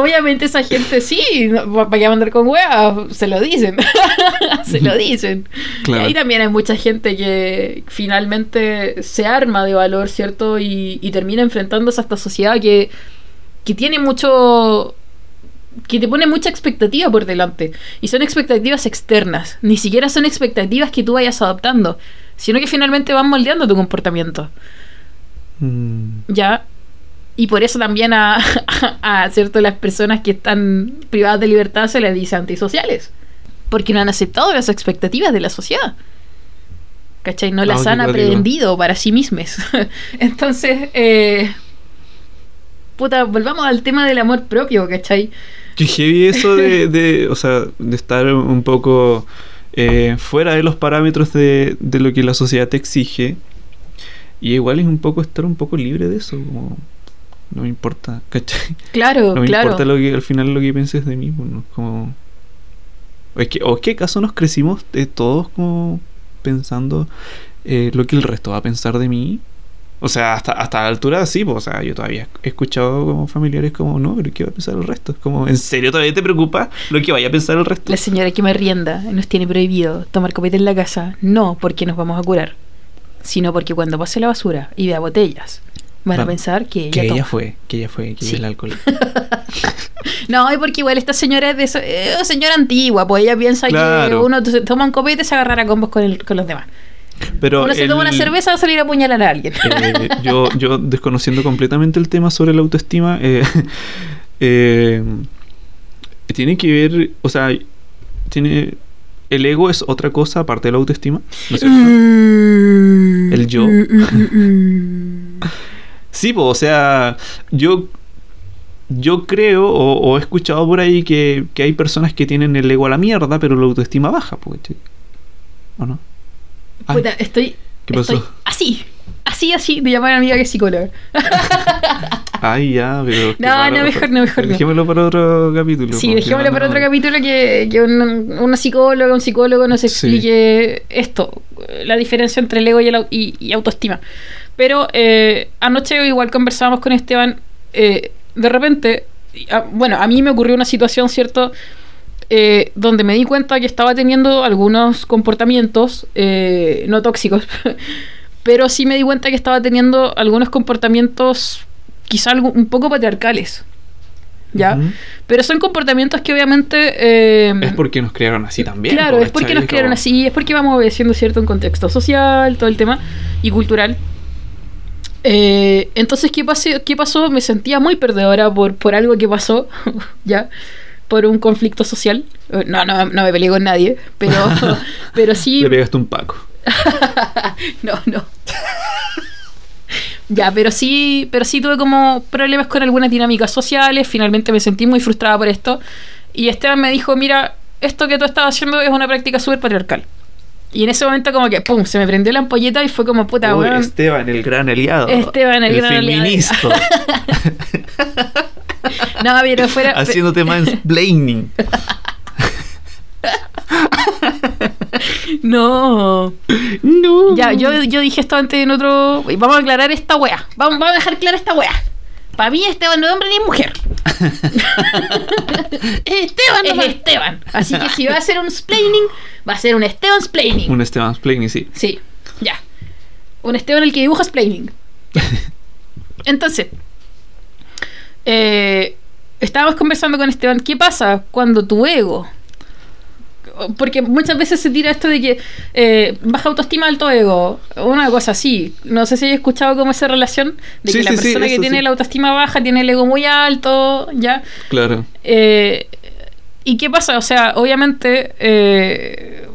Obviamente esa gente sí, no, ¿para qué andar con weas? Se lo dicen. se lo dicen. Claro. Y ahí también hay mucha gente que finalmente se arma de valor, ¿cierto? Y, y termina enfrentándose a esta sociedad que, que tiene mucho... que te pone mucha expectativa por delante. Y son expectativas externas. Ni siquiera son expectativas que tú vayas adoptando, sino que finalmente van moldeando tu comportamiento. Mm, Ya. Y por eso también a, a, a, cierto las personas que están privadas de libertad se les dice antisociales. Porque no han aceptado las expectativas de la sociedad. ¿Cachai? No las han aprendido para sí mismas. Entonces, eh, puta, volvamos al tema del amor propio, ¿cachai? Qué heavy eso de, de, o sea, de estar un poco eh, fuera de los parámetros de, de lo que la sociedad te exige. Y igual es un poco estar un poco libre de eso, como no me importa, ¿cachai? Claro, No me claro. importa lo que al final lo que pienses de mí, pues, ¿no? como o es que o es que acaso nos crecimos eh, todos como pensando eh, lo que el resto va a pensar de mí. O sea, hasta, hasta la altura sí, pues, o sea, yo todavía he escuchado como familiares como, no, pero ¿qué va a pensar el resto? Es como, ¿en serio todavía te preocupa lo que vaya a pensar el resto? La señora que me rienda nos tiene prohibido tomar copete en la casa, no porque nos vamos a curar, sino porque cuando pase la basura y vea botellas, van a pensar que ella que ella fue, que ella fue, que Sí. ella es el alcohol. No, y porque igual esta señora es de esa- eh, señora antigua, pues ella piensa que uno se toma un copete y se agarrará a combos con, el- con los demás. Pero uno se toma una cerveza va a salir a apuñalar a alguien. Eh, yo, yo desconociendo completamente el tema sobre la autoestima, eh, eh, tiene que ver, o sea, tiene el ego es otra cosa aparte de la autoestima, ¿no es cierto? Mm. El yo. Mm, mm. Sí, po, o sea, yo yo creo o, o he escuchado por ahí que, que hay personas que tienen el ego a la mierda, pero la autoestima baja, pues, ¿cachai? ¿O no? Ay, Puta, estoy. ¿qué pasó? estoy así. Así, así, de llamar a mi amiga que es psicóloga. ay, ya, pero... No, no, mejor no, mejor no. Dejémoslo para otro capítulo. Sí, porque dejémoslo no, para no- otro capítulo que, que una, una psicóloga, un psicólogo nos Sí. explique esto, la diferencia entre el ego y, el, y, y autoestima. Pero eh, anoche igual conversábamos con Esteban, eh, de repente, ah, bueno, a mí me ocurrió una situación, ¿cierto? Eh, donde me di cuenta que estaba teniendo algunos comportamientos eh, no tóxicos, pero sí me di cuenta que estaba teniendo algunos comportamientos quizá algo, un poco patriarcales. ¿Ya? Pero son comportamientos que obviamente... eh, Es porque nos criaron así también. Claro, es porque nos criaron Como- así, es porque vamos obedeciendo cierto un contexto social, todo el tema, y cultural. Eh, entonces, ¿qué, pasé- ¿qué pasó? Me sentía muy perdedora por, por algo que pasó, ¿ya? Por un conflicto social. Eh, No, no, no me peleé con nadie, pero, pero sí... Le pegaste un paco. No, no. ya, pero sí, pero sí tuve como problemas con algunas dinámicas sociales. Finalmente me sentí muy frustrada por esto. Y Esteban me dijo, mira, esto que tú estás haciendo es una práctica súper patriarcal. Y en ese momento como que, ¡pum!, se me prendió la ampolleta y fue como, puta, Uy, weón. Esteban, el gran aliado. Esteban, el gran aliado. feminista. No, pero fuera... haciéndote mansplaining. No. No. Ya, yo, yo dije esto antes en otro... Vamos a aclarar esta wea. Vamos, vamos a dejar clara esta wea. Para mí Esteban no es hombre ni es mujer. Esteban, es nomás. Esteban. Así que si va a ser un splaining, va a ser un Esteban splaining. Un Esteban splaining, sí. Sí, ya. Un Esteban el que dibuja splaining. Entonces, eh, estábamos conversando con Esteban, ¿qué pasa cuando tu ego... Porque muchas veces se tira esto de que eh, baja autoestima, alto ego, una cosa así. No sé si hay escuchado como esa relación de Sí, que la sí, sí, persona que tiene la autoestima baja tiene el ego muy alto, ¿ya? Claro. Eh, ¿Y qué pasa? O sea, obviamente eh,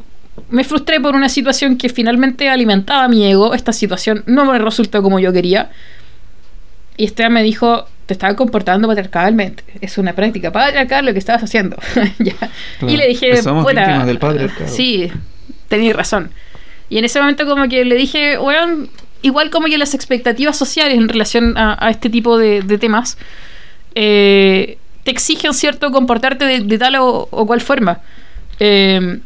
me frustré por una situación que finalmente alimentaba mi ego. Esta situación no me resultó como yo quería. Y Esteban me dijo, te estaba comportando patriarcalmente. Es una práctica patriarcal lo que estabas haciendo. Ya. Claro. Y le dije, Somos "Puta, víctimas del patriarcado". Sí, tenías razón. Y en ese momento como que le dije, weón, igual como que las expectativas sociales en relación a, a este tipo de, de temas eh, te exigen cierto comportarte de, de tal o, o cual forma. Eh,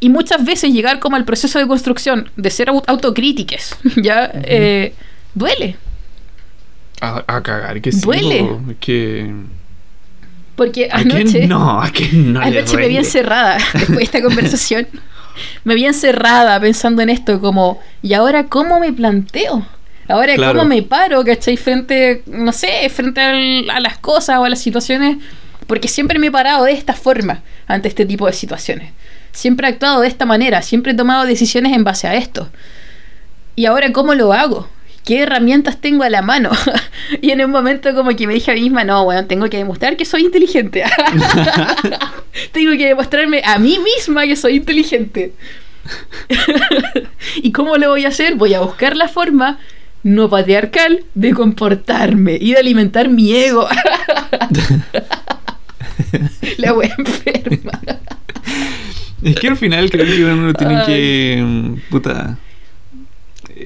y muchas veces llegar como al proceso de construcción, de ser au- autocríticas, ¿ya? Eh, duele. A, a cagar, que sí. Duele. po, Que... Porque ¿A anoche... quién no? ¿A no Anoche me vi encerrada después de esta conversación. me vi encerrada pensando en esto, como, ¿y ahora cómo me planteo? Ahora, Claro. ¿cómo me paro, cachai? Frente, no sé, frente al- a las cosas o a las situaciones. Porque siempre me he parado de esta forma ante este tipo de situaciones. Siempre he actuado de esta manera, siempre he tomado decisiones en base a esto. ¿Y ahora cómo lo hago? ¿Qué herramientas tengo a la mano? y en un momento como que me dije a mí misma, no, bueno, tengo que demostrar que soy inteligente. tengo que demostrarme a mí misma que soy inteligente. ¿Y cómo lo voy a hacer? Voy a buscar la forma no patriarcal de comportarme y de alimentar mi ego. la wea enferma. Es que al final creo que uno tiene Ay. que. mm, Puta.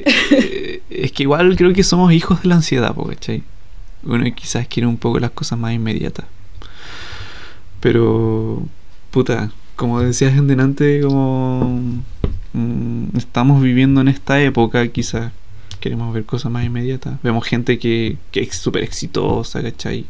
Eh, Es que igual creo que somos hijos de la ansiedad, ¿cachai? Uno quizás quiere un poco las cosas más inmediatas. Pero. Puta, como decías en delante, como. mm, estamos viviendo en esta época, quizás queremos ver cosas más inmediatas. Vemos gente que, que es súper exitosa, ¿cachai?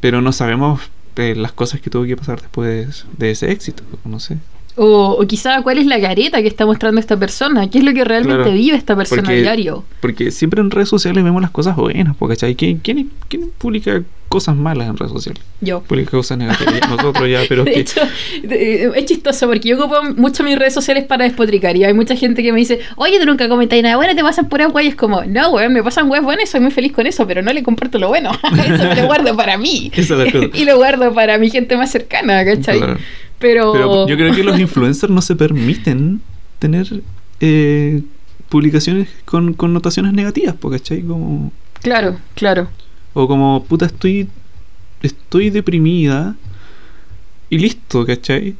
Pero no sabemos eh, las cosas que tuvo que pasar después de ese éxito, no sé. O, o quizá cuál es la careta que está mostrando esta persona, qué es lo que realmente Claro, vive esta persona a porque- diario. Porque siempre en redes sociales vemos las cosas buenas, ¿cachai? ¿Quién, quién, quién publica cosas malas en redes sociales? Yo. Publica cosas negativas. Nosotros ya, pero es De que... hecho, de- es chistoso porque yo ocupo mucho mis redes sociales para despotricar y hay mucha gente que me dice, oye, tú nunca comentáis nada bueno, te pasan puras guay. Es como, no, weón, me pasan weas buenas y soy muy feliz con eso, pero no le comparto lo bueno. eso me lo guardo para mí. Y lo guardo para mi gente más cercana, ¿cachai? Claro. Pero, Pero yo creo que los influencers no se permiten tener eh, publicaciones con connotaciones negativas, ¿cachai? Como... Claro, claro. O como, puta, estoy estoy deprimida y listo, ¿cachai?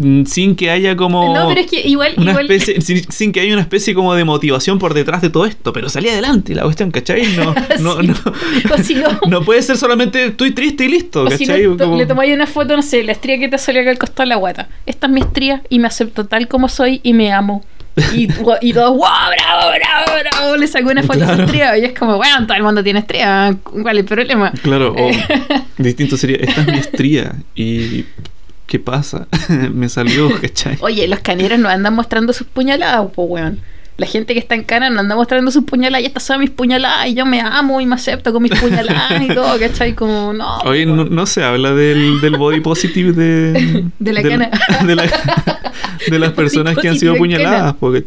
Mm, Sin que haya como No, pero es que igual. una igual especie, sin, sin que haya una especie como de motivación por detrás de todo esto, pero salí adelante la cuestión, ¿cachai? No, no, Sí. no, si no, no puede ser solamente estoy triste y listo, o si ¿cachai? no, Como- le tomáis una foto, no sé, la estría que te salió acá al costado de la guata. Esta es mi estría y me acepto tal como soy y me amo. Y, y todos, wow, bravo, bravo, bravo. Le sacó una foto a Claro. su estría y es como, bueno, todo el mundo tiene estría. ¿Cuál es el problema? Claro, o distinto sería, esta es mi estría y ¿qué pasa? Me salió, ¿cachai? Oye, los caneros no andan mostrando sus puñaladas, pues, weón. La gente que está en cana no anda mostrando sus puñaladas y estas son mis puñaladas y yo me amo y me acepto con mis puñaladas y todo, ¿cachai? Como, no. Oye, no, no se habla del, del body positive de... De la cana. De, la- de las personas que han sido apuñaladas, porque...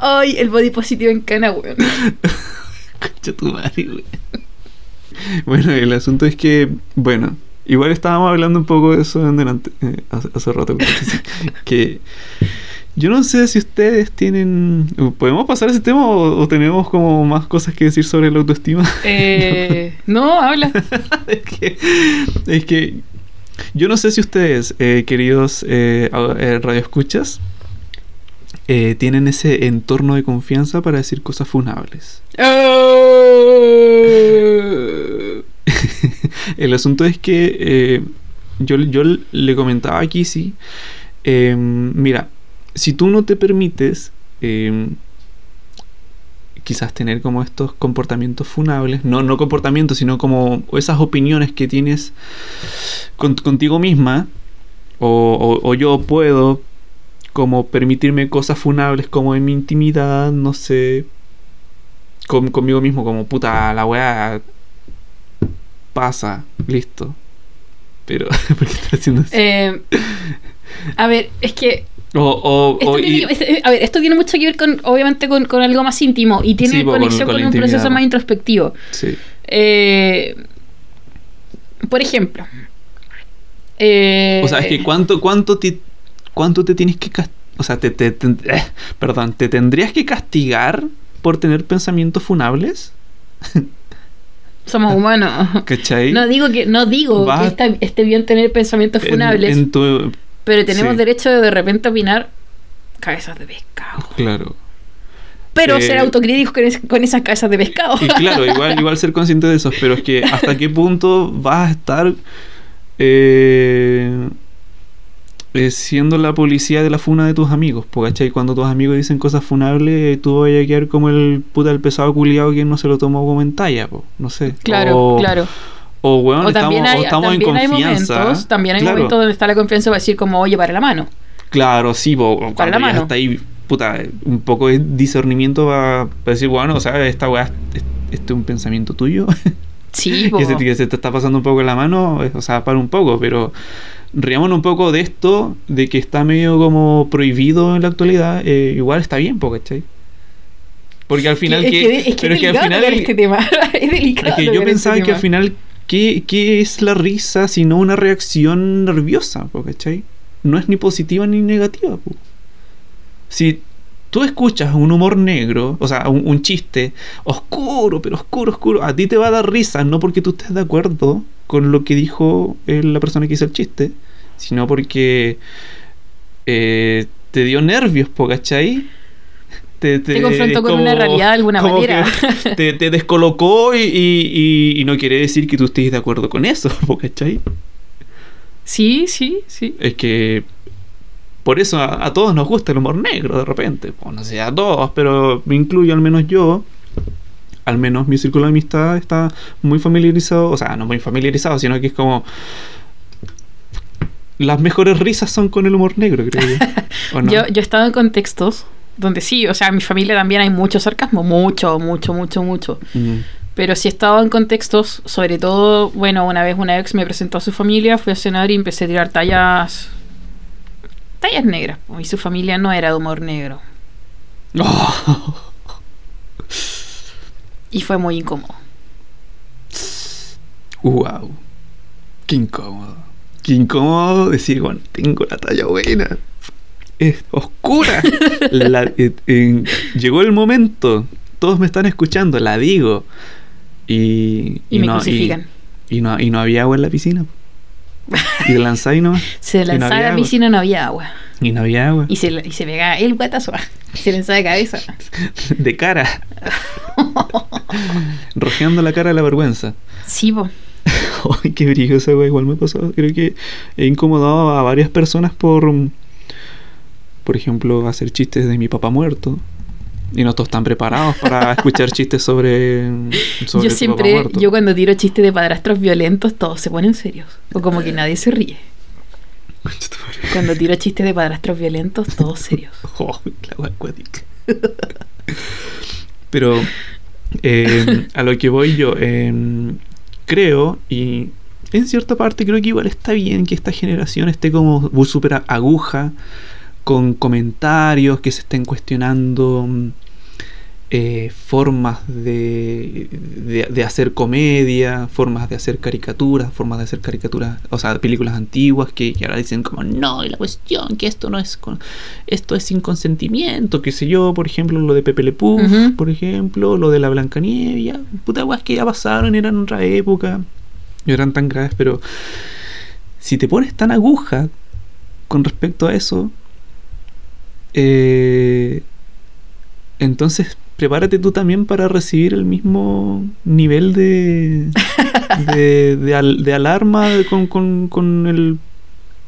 Ay, el body positivo en cana, weón. Concha tu madre, güey. Bueno, el asunto es que, bueno, igual estábamos hablando un poco de eso en delante, eh, hace, hace rato. que yo no sé si ustedes tienen... ¿Podemos pasar ese tema o, o tenemos como más cosas que decir sobre la autoestima? Eh, no, habla. es, que, es que yo no sé si ustedes, eh, queridos eh, eh, radioescuchas, eh, tienen ese entorno de confianza para decir cosas funables. El asunto es que eh, yo, yo le comentaba aquí, sí, eh, mira, si tú no te permites eh, quizás tener como estos comportamientos funables, no, no comportamientos, sino como esas opiniones que tienes con- contigo misma, o, o- o yo puedo como permitirme cosas funables como en mi intimidad, no sé, con- conmigo mismo, como puta, la weá pasa, listo. Pero, ¿por qué estás haciendo así? Eh, a ver, es que o, o- esto o- tiene, y- este- a ver, esto tiene mucho que ver con, obviamente, con, con algo más íntimo y tiene Sí, po, con- conexión con un proceso más introspectivo. sí. Eh, por ejemplo, eh, O sea, es que cuánto, cuánto te, cuánto te tienes que o sea, te, te- te- eh, perdón, te tendrías que castigar por tener pensamientos funables, somos humanos. ¿cachai? No digo que no digo que está, esté bien tener pensamientos En- funables, en tu- pero tenemos sí. derecho de de repente opinar cabezas de pescado. claro. Pero Eh, ser autocríticos con, es- con esas cabezas de pescado. Y claro, igual, igual ser consciente de eso, pero es que hasta qué punto vas a estar eh, eh, siendo la policía de la funa de tus amigos, ¿cachai? Cuando tus amigos dicen cosas funables, tú vas a quedar como el puta el pesado culiado que no se lo tomó como en talla, po, no sé. Claro, O- claro. O, weón, o estamos, hay, o estamos en también hay confianza. momentos, también hay Claro, momentos donde está la confianza para decir como, oye, para la mano. Claro, sí, po, cuando la ya mano. está ahí, puta, un poco de discernimiento para decir, bueno, o sea, esta weá, es- este es un pensamiento tuyo. Sí, po. que, se, que se te está pasando un poco en la mano, eh, o sea, para un poco, pero riámonos un poco de esto, de que está medio como prohibido en la actualidad, eh, igual está bien, ¿cachai? Porque al final es que, que, es que pero es que al final este tema. es delicado. es que yo tocar este pensaba que tema. al final ¿qué, qué es la risa sino una reacción nerviosa, ¿cachai? No es ni positiva ni negativa, po. Si tú escuchas un humor negro, o sea, un, un chiste oscuro, pero oscuro, oscuro, a ti te va a dar risa, no porque tú estés de acuerdo con lo que dijo eh, la persona que hizo el chiste, sino porque eh, te dio nervios, po, ¿cachai? Te, Te confrontó con una realidad de alguna manera. te, te descolocó y, y- y- y no quiere decir que tú estés de acuerdo con eso, ¿cachai? Sí, sí, sí. Es que por eso a, a todos nos gusta el humor negro de repente. O no sé a todos, pero me incluyo al menos yo. Al menos mi círculo de amistad está muy familiarizado. O sea, no muy familiarizado, sino que es como. Las mejores risas son con el humor negro, creo yo. Yo, yo he estado en contextos donde sí, o sea, en mi familia también hay mucho sarcasmo, mucho, mucho, mucho, mucho. Mm. Pero sí he estado en contextos, sobre todo, bueno, una vez una ex me presentó a su familia, fui a cenar y empecé a tirar tallas. Tallas negras. Y su familia no era de humor negro. Y fue muy incómodo. wow. Qué incómodo. Qué incómodo decir, bueno, tengo la talla buena. Es oscura. La- eh, eh, llegó el momento todos me están escuchando, la digo. Y, Y me no, crucifican. Y, y no, y no había agua en la piscina. Y te lanzáis nomás. Se no lanzaba había a la piscina, no había agua. Y no había agua. Y se, y se pegaba el guatazo. Y se lanzaba de cabeza. De cara. Rojeando la cara de la vergüenza. Sí, po. Ay, qué brillo esa wea. Igual me pasó. Creo que he incomodado a varias personas por. Por ejemplo, hacer chistes de mi papá muerto. Y no todos están preparados para escuchar chistes sobre. sobre yo siempre, yo cuando tiro chistes de padrastros violentos, todos se ponen serios. O como que nadie se ríe. Cuando tiro chistes de padrastros violentos, todos serios. Oh, la. Pero eh, a lo que voy yo, eh, creo, y en cierta parte creo que igual está bien que esta generación esté como súper aguja, con comentarios que se estén cuestionando mm, eh, formas de, de, de hacer comedia, formas de hacer caricaturas, formas de hacer caricaturas, o sea, películas antiguas que, que ahora dicen como no, y la cuestión que esto no es con, esto es sin consentimiento, qué sé yo, por ejemplo, lo de Pepe Le Ujú. por ejemplo, lo de la Blancanieves, ya, puta guas que ya pasaron, eran otra época, no eran tan graves, pero si te pones tan aguja con respecto a eso, eh, entonces prepárate tú también para recibir el mismo nivel de de, de al- de alarma con, con, con el,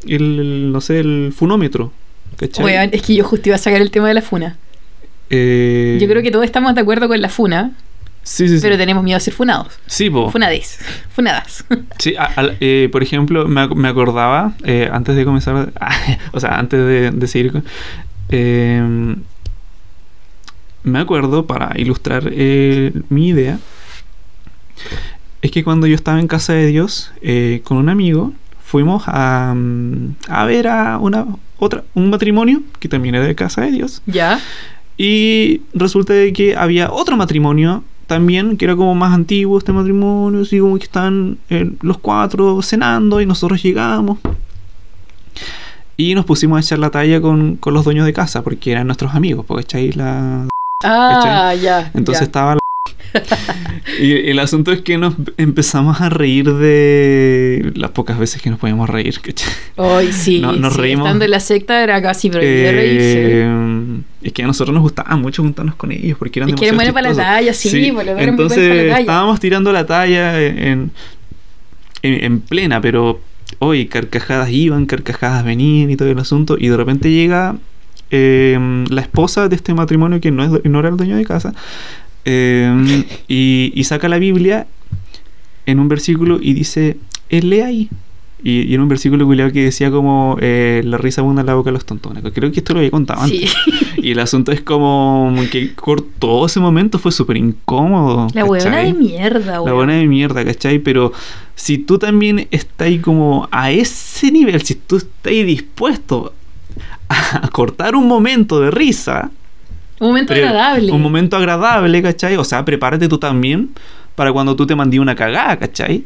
el, no sé, el funómetro. Weón, es que yo justo iba a sacar el tema de la funa. Eh, Yo creo que todos estamos de acuerdo con la funa, Sí, sí, sí. pero tenemos miedo a ser funados. Sí, po. Funades. Funadas. Sí, a- eh, por ejemplo, me, ac- me acordaba, eh, antes de comenzar, o sea, antes de, de seguir, con- eh, me acuerdo, para ilustrar eh, mi idea, es que cuando yo estaba en casa de Dios eh, con un amigo, fuimos a, mm, a ver a una, otra, un matrimonio que también era de casa de Dios. ¿Ya? Y resulta de que había otro matrimonio también, que era como más antiguo este matrimonio, así como que están eh, los cuatro cenando y nosotros llegamos. Y nos pusimos a echar la talla con, con los dueños de casa, porque eran nuestros amigos, porque echáis la... Ah, ya. Entonces ya. estaba... la- y el asunto es que nos empezamos a reír de las pocas veces que nos podíamos reír, ¿cachai? Ay, sí, No- nos sí, reímos. Estando en la secta era casi prohibido reírse. Eh, es que a nosotros nos gustaba mucho juntarnos con ellos porque eran Es que eran demasiado buenos para la talla, sí, los eran muy buenos Entonces para la talla. estábamos tirando la talla en, en, en plena, pero hoy carcajadas iban, carcajadas venían y todo el asunto. Y de repente llega eh, la esposa de este matrimonio que no, es, no era el dueño de casa eh, y, y saca la Biblia en un versículo y dice, él lee ahí. Y, y en un versículo culiao que decía como eh, la risa abunda en la boca de los tontones. Creo que esto lo había contado Sí. antes. Y el asunto es como que cortó ese momento, fue súper incómodo. La huevona de mierda, La weón. buena de mierda, ¿cachai? Pero si tú también estás ahí como a ese nivel, si tú estás ahí dispuesto a cortar un momento de risa, Un momento agradable. un momento agradable, ¿cachai? O sea, prepárate tú también para cuando tú te mandí una cagada, ¿cachai?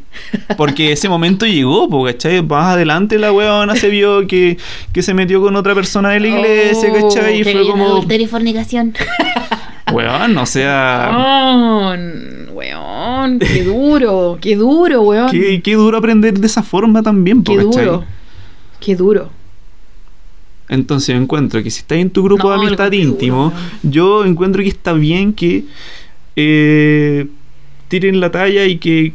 Porque ese momento llegó, po, ¿cachai? Más adelante la weona se vio que, que se metió con otra persona de la iglesia, Oh, ¿cachai? Y fue como, fornicación. weón, o sea, Weón, weón, qué duro, qué duro, weón. qué, qué duro aprender de esa forma también, po, Qué ¿cachai? duro. Qué duro. Entonces yo encuentro que si estás en tu grupo No, de amistad duro, íntimo, yo encuentro que está bien que eh, tiren la talla y que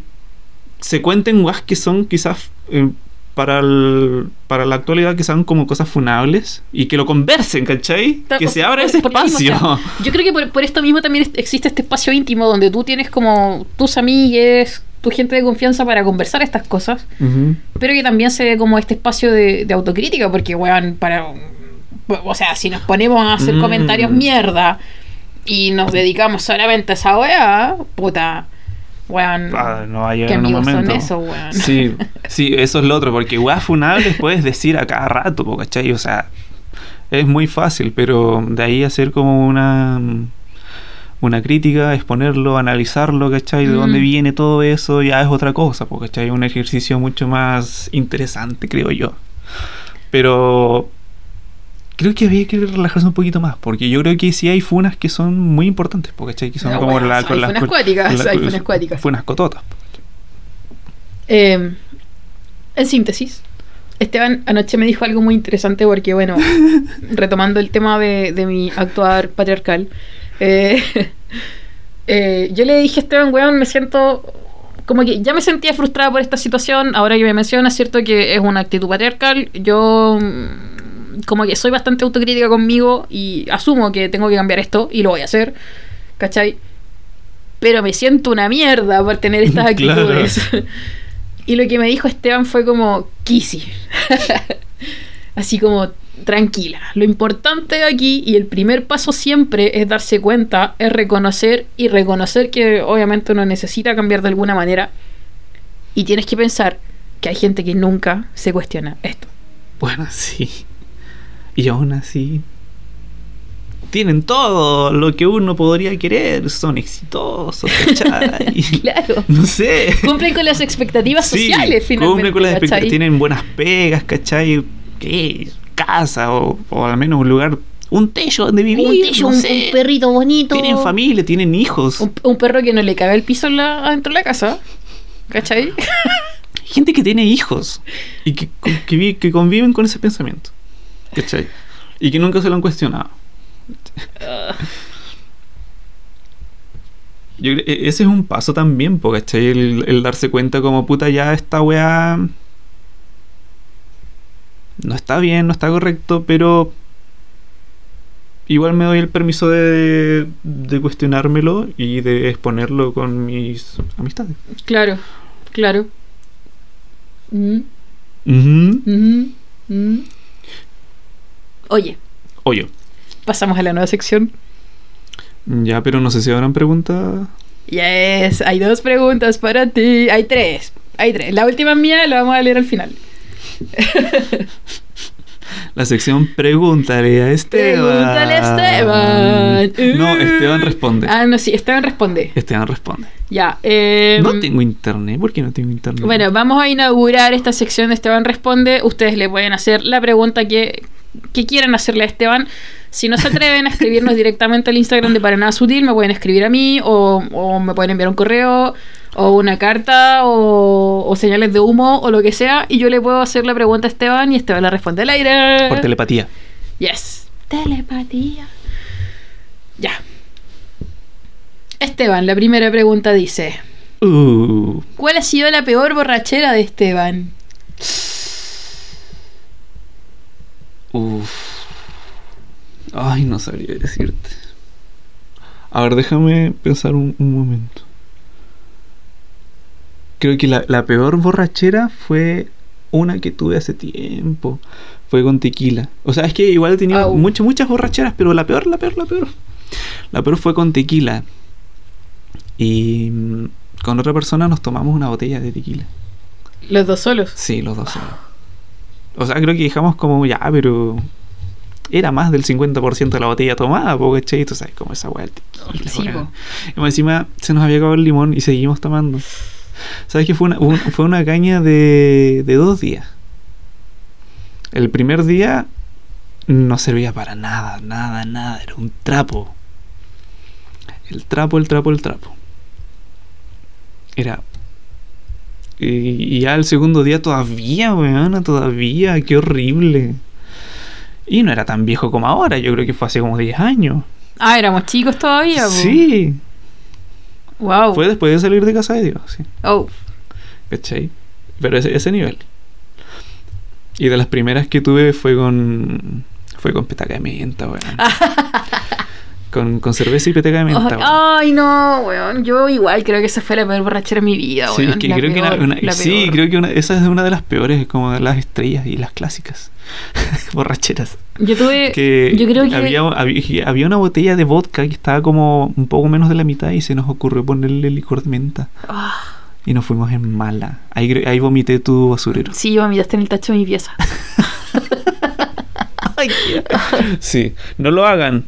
se cuenten guas que son quizás eh, para, el- para la actualidad que sean como cosas funables y que lo conversen, ¿cachai? Que se abra por- ese por lo mismo, espacio. o sea, yo creo que por, por esto mismo también existe este espacio íntimo donde tú tienes como tus amigues, tu gente de confianza para conversar estas cosas, pero que también se ve como este espacio de, de autocrítica, porque, weón, para. O sea, si nos ponemos a hacer Mm. comentarios mierda y nos dedicamos solamente a esa weá, puta, weón. Ah, no va a llegar ¿Qué en un son momento. weón? Sí, sí, eso es lo otro, porque weas funables puedes decir a cada rato, ¿cachai? O sea, es muy fácil, pero de ahí hacer como una una crítica, exponerlo, analizarlo, ¿cachai? De Mm. dónde viene todo eso, ya es otra cosa, ¿cachai? Un ejercicio mucho más interesante, creo yo. Pero creo que había que relajarse un poquito más, porque yo creo que sí hay funas que son muy importantes, porque ¿cachai? Que son Ah, como bueno, la, hay con las funas cuáticas, la- hay funas cuáticas. Funas cototas. Eh, en síntesis, Esteban anoche me dijo algo muy interesante porque, bueno, retomando el tema de, de mi actuar patriarcal, eh, eh, yo le dije a Esteban, weón, me siento como que ya me sentía frustrada por esta situación, ahora que me menciona, es cierto que es una actitud patriarcal, yo como que soy bastante autocrítica conmigo y asumo que tengo que cambiar esto y lo voy a hacer, ¿cachai? Pero me siento una mierda por tener estas Claro. actitudes. Y lo que me dijo Esteban fue como, Kissy. Así como, tranquila. Lo importante aquí y el primer paso siempre es darse cuenta, es reconocer y reconocer que obviamente uno necesita cambiar de alguna manera. Y tienes que pensar que hay gente que nunca se cuestiona esto. Bueno, sí. Y aún así. Tienen todo lo que uno podría querer. Son exitosos, ¿cachai? Claro. No sé. Cumplen con las expectativas Sí, sociales finalmente. Cumplen con las expectativas. Tienen buenas pegas, ¿cachai? ¿Qué? Casa o, o al menos un lugar. Un techo donde vivir. Un techo, no un, sé. un perrito bonito. Tienen familia, tienen hijos. Un, un perro que no le caga el piso la- adentro de la casa. ¿Cachai? Gente que tiene hijos y que, que conviven con ese pensamiento. ¿Cachai? Y que nunca se lo han cuestionado. Yo creo- ese es un paso también, ¿cachai? El, el darse cuenta como puta ya esta weá no está bien, no está correcto, pero igual me doy el permiso de, de cuestionármelo y de exponerlo con mis amistades. Claro, claro. Mm. Oye, Oye, pasamos a la nueva sección. ya, pero no sé si habrán preguntas. Yes, hay dos preguntas para ti. Hay tres. Hay tres. La última mía, la vamos a leer al final. La sección Pregúntale a Esteban. Pregúntale a Esteban. No. Esteban responde. Ah, no, sí, Esteban responde. Esteban responde. Ya. eh, No tengo internet. ¿Por qué no tengo internet? Bueno, vamos a inaugurar esta sección de Esteban Responde. Ustedes le pueden hacer la pregunta que, que quieran hacerle a Esteban. Si no se atreven a escribirnos directamente al Instagram de Para Nada Sutil, me pueden escribir a mí o, o me pueden enviar un correo o una carta o, o señales de humo o lo que sea y yo le puedo hacer la pregunta a Esteban y Esteban la responde al aire. Por telepatía. Yes. Telepatía. Ya. Esteban, la primera pregunta dice: Uh, ¿Cuál ha sido la peor borrachera de Esteban? Uf. Ay, no sabría decirte. A ver, déjame pensar un, un momento. Creo que la, la peor borrachera fue una que tuve hace tiempo. Fue con tequila. O sea, es que igual he tenido muchas, muchas borracheras, pero la peor, la peor, la peor. La peor fue con tequila. Y mm, con otra persona nos tomamos una botella de tequila. Los dos solos. Sí, los dos solos. O sea, creo que dejamos como ya, pero era más del 50% de la botella tomada, porque ¿cachai? Tú sabes cómo esa weá Sí. Y encima se nos había acabado el limón y seguimos tomando. ¿Sabes que fue una, un- fue una caña de, de dos días? El primer día no servía para nada, nada, nada. Era un trapo. El trapo, el trapo, el trapo. Era. Y, ya el segundo día todavía, weón, todavía, qué horrible. Y no era tan viejo como ahora, yo creo que fue hace como 10 años. Ah, éramos chicos todavía. po. Sí, Wow. fue después de salir de casa de Dios, sí. Oh. ¿Cachai? Pero ese, ese nivel. Y de las primeras que tuve fue con. Fue con petaca de menta, weón. con, con cerveza y petaca de menta, Ay, no, weón. Yo igual creo que esa fue la peor borrachera de mi vida, Sí, weón. es que La creo que una- sí, peor. creo que una- esa es una de las peores, como de las estrellas y las clásicas borracheras. Yo tuve. Que yo creo que. había, había, había una botella de vodka que estaba como un poco menos de la mitad y se nos ocurrió ponerle licor de menta. Ah, Y nos fuimos en mala. Ahí, ahí vomité tu basurero. sí, vomitaste en el tacho de mi pieza. Sí, no lo hagan.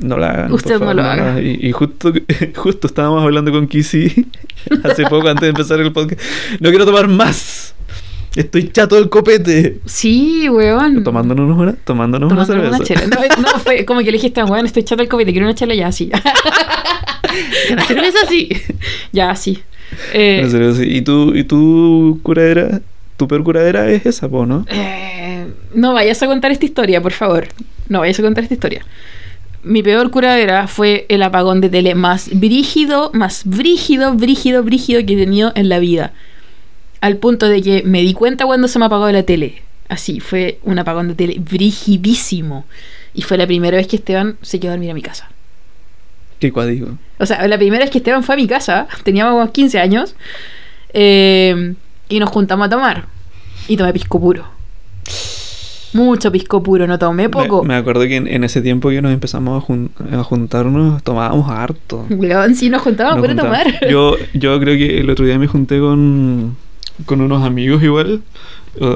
No lo hagan. Usted no lo haga. Y, y justo, justo estábamos hablando con Kissy hace poco antes de empezar el podcast. No quiero tomar más. Estoy chato del copete. Sí, weón. Tomándonos una, tomándonos una Tomándonos cerveza. una chela. No, no, fue como que le dijiste, weón, estoy chato del copete, quiero una chela ya, sí. Una cerveza sí. ya, sí. Eh, Una cerveza sí. ¿Y tu, y tu curadera? Tu peor curadera es esa, po, ¿no? Eh, no vayas a contar esta historia, por favor. No vayas a contar esta historia. Mi peor curadera fue el apagón de tele más brígido, más brígido, brígido, brígido que he tenido en la vida. Al punto de que me di cuenta cuando se me apagó la tele. Así, fue un apagón de tele brigidísimo. Y fue la primera vez que Esteban se quedó a dormir a mi casa. ¿Qué cuádigo? O sea, la primera vez que Esteban fue a mi casa, teníamos como 15 años, eh, y nos juntamos a tomar. Y tomé pisco puro. Mucho pisco puro, no tomé poco. Me, me acuerdo que en, en ese tiempo que nos empezamos a, jun- a juntarnos, tomábamos harto. Weón, sí, nos juntábamos para tomar. Yo, yo creo que el otro día me junté con, con unos amigos igual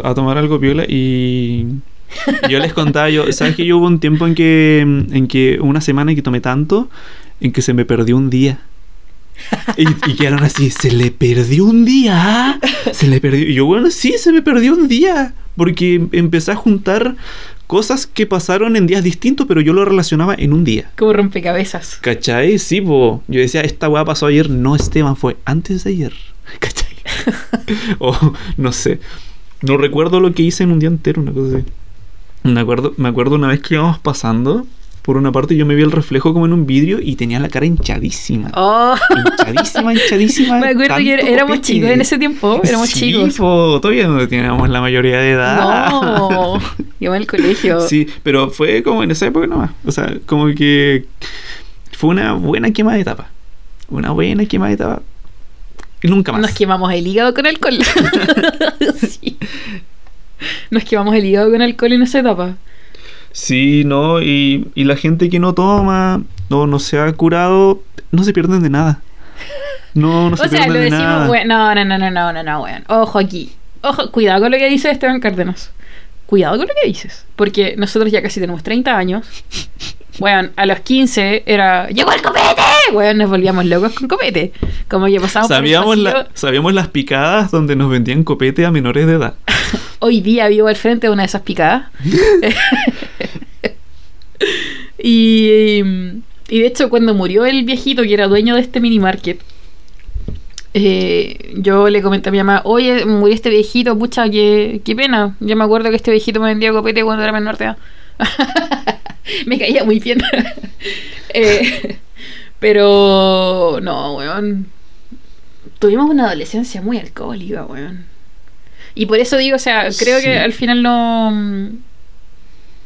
a tomar algo piola y yo les contaba, yo, ¿sabes que yo hubo un tiempo en que, en que una semana que tomé tanto, en que se me perdió un día? Y, y quedaron así, se le perdió un día, se le perdió. Y yo, bueno, sí, se me perdió un día, porque empecé a juntar cosas que pasaron en días distintos, pero yo lo relacionaba en un día. Como rompecabezas. ¿Cachai? Sí, po. Yo decía, esta weá pasó ayer. No, Esteban, fue antes de ayer. ¿Cachai? o no sé. No recuerdo lo que hice en un día entero, una cosa así. Me acuerdo, me acuerdo una vez que íbamos pasando por una parte, yo me vi el reflejo como en un vidrio y tenía la cara hinchadísima. Oh, Hinchadísima, hinchadísima. me acuerdo que éramos chicos en ese tiempo. Éramos Sí, chicos. po, todavía no teníamos la mayoría de edad. No, yo en el colegio. Sí, pero fue como en esa época nomás. O sea, como que fue una buena quema de etapa. Una buena quema de etapa. Y nunca más. Nos quemamos el hígado con alcohol. sí. Nos quemamos el hígado con alcohol en esa etapa. Sí, no, y, y la gente que no toma o no se ha curado, no se pierden de nada. No, no se o sea, pierden lo de decimos, nada. we- no, no, no, no, no, no, no, weón. Ojo aquí. Ojo, cuidado con lo que dice Esteban Cárdenas. Cuidado con lo que dices. Porque nosotros ya casi tenemos 30 años. Weón, a los 15 era. ¡Llegó el copete! Weón, nos volvíamos locos con copete. Como que pasábamos por el Sabíamos, la- pasillo. sabíamos las picadas donde nos vendían copete a menores de edad. Hoy día vivo al frente de una de esas picadas. y, y de hecho, cuando murió el viejito que era dueño de este mini market, eh, yo le comenté a mi mamá, oye, murió este viejito, pucha, qué, qué pena. Yo me acuerdo que este viejito me vendía copete cuando era menor de edad. me caía muy bien. Eh, pero no, weón. Tuvimos una adolescencia muy alcohólica, weón. Y por eso digo, o sea, creo Sí. que al final no.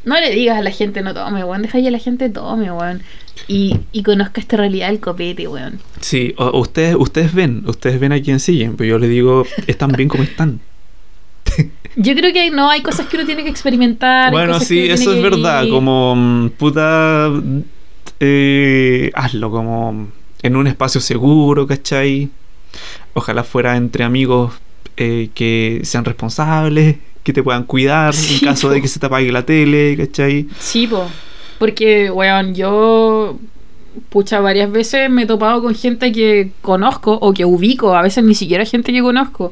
No le digas a la gente no tome, weón. Deja que la gente tome, weón. Y, y conozca esta realidad del copete, weón. Sí, o- ustedes, ustedes ven, ustedes ven a quién siguen, pero yo les digo, están bien como están. Yo creo que no hay cosas que uno tiene que experimentar. Bueno, sí, eso es verdad. vivir. Como mm, puta, eh, hazlo como en un espacio seguro, ¿cachai? Ojalá fuera entre amigos eh, que sean responsables, que te puedan cuidar Sí, en caso po. de que se te apague la tele, ¿cachai? Sí, po. Porque, weón, yo. Pucha, varias veces me he topado con gente que conozco o que ubico, a veces ni siquiera gente que conozco,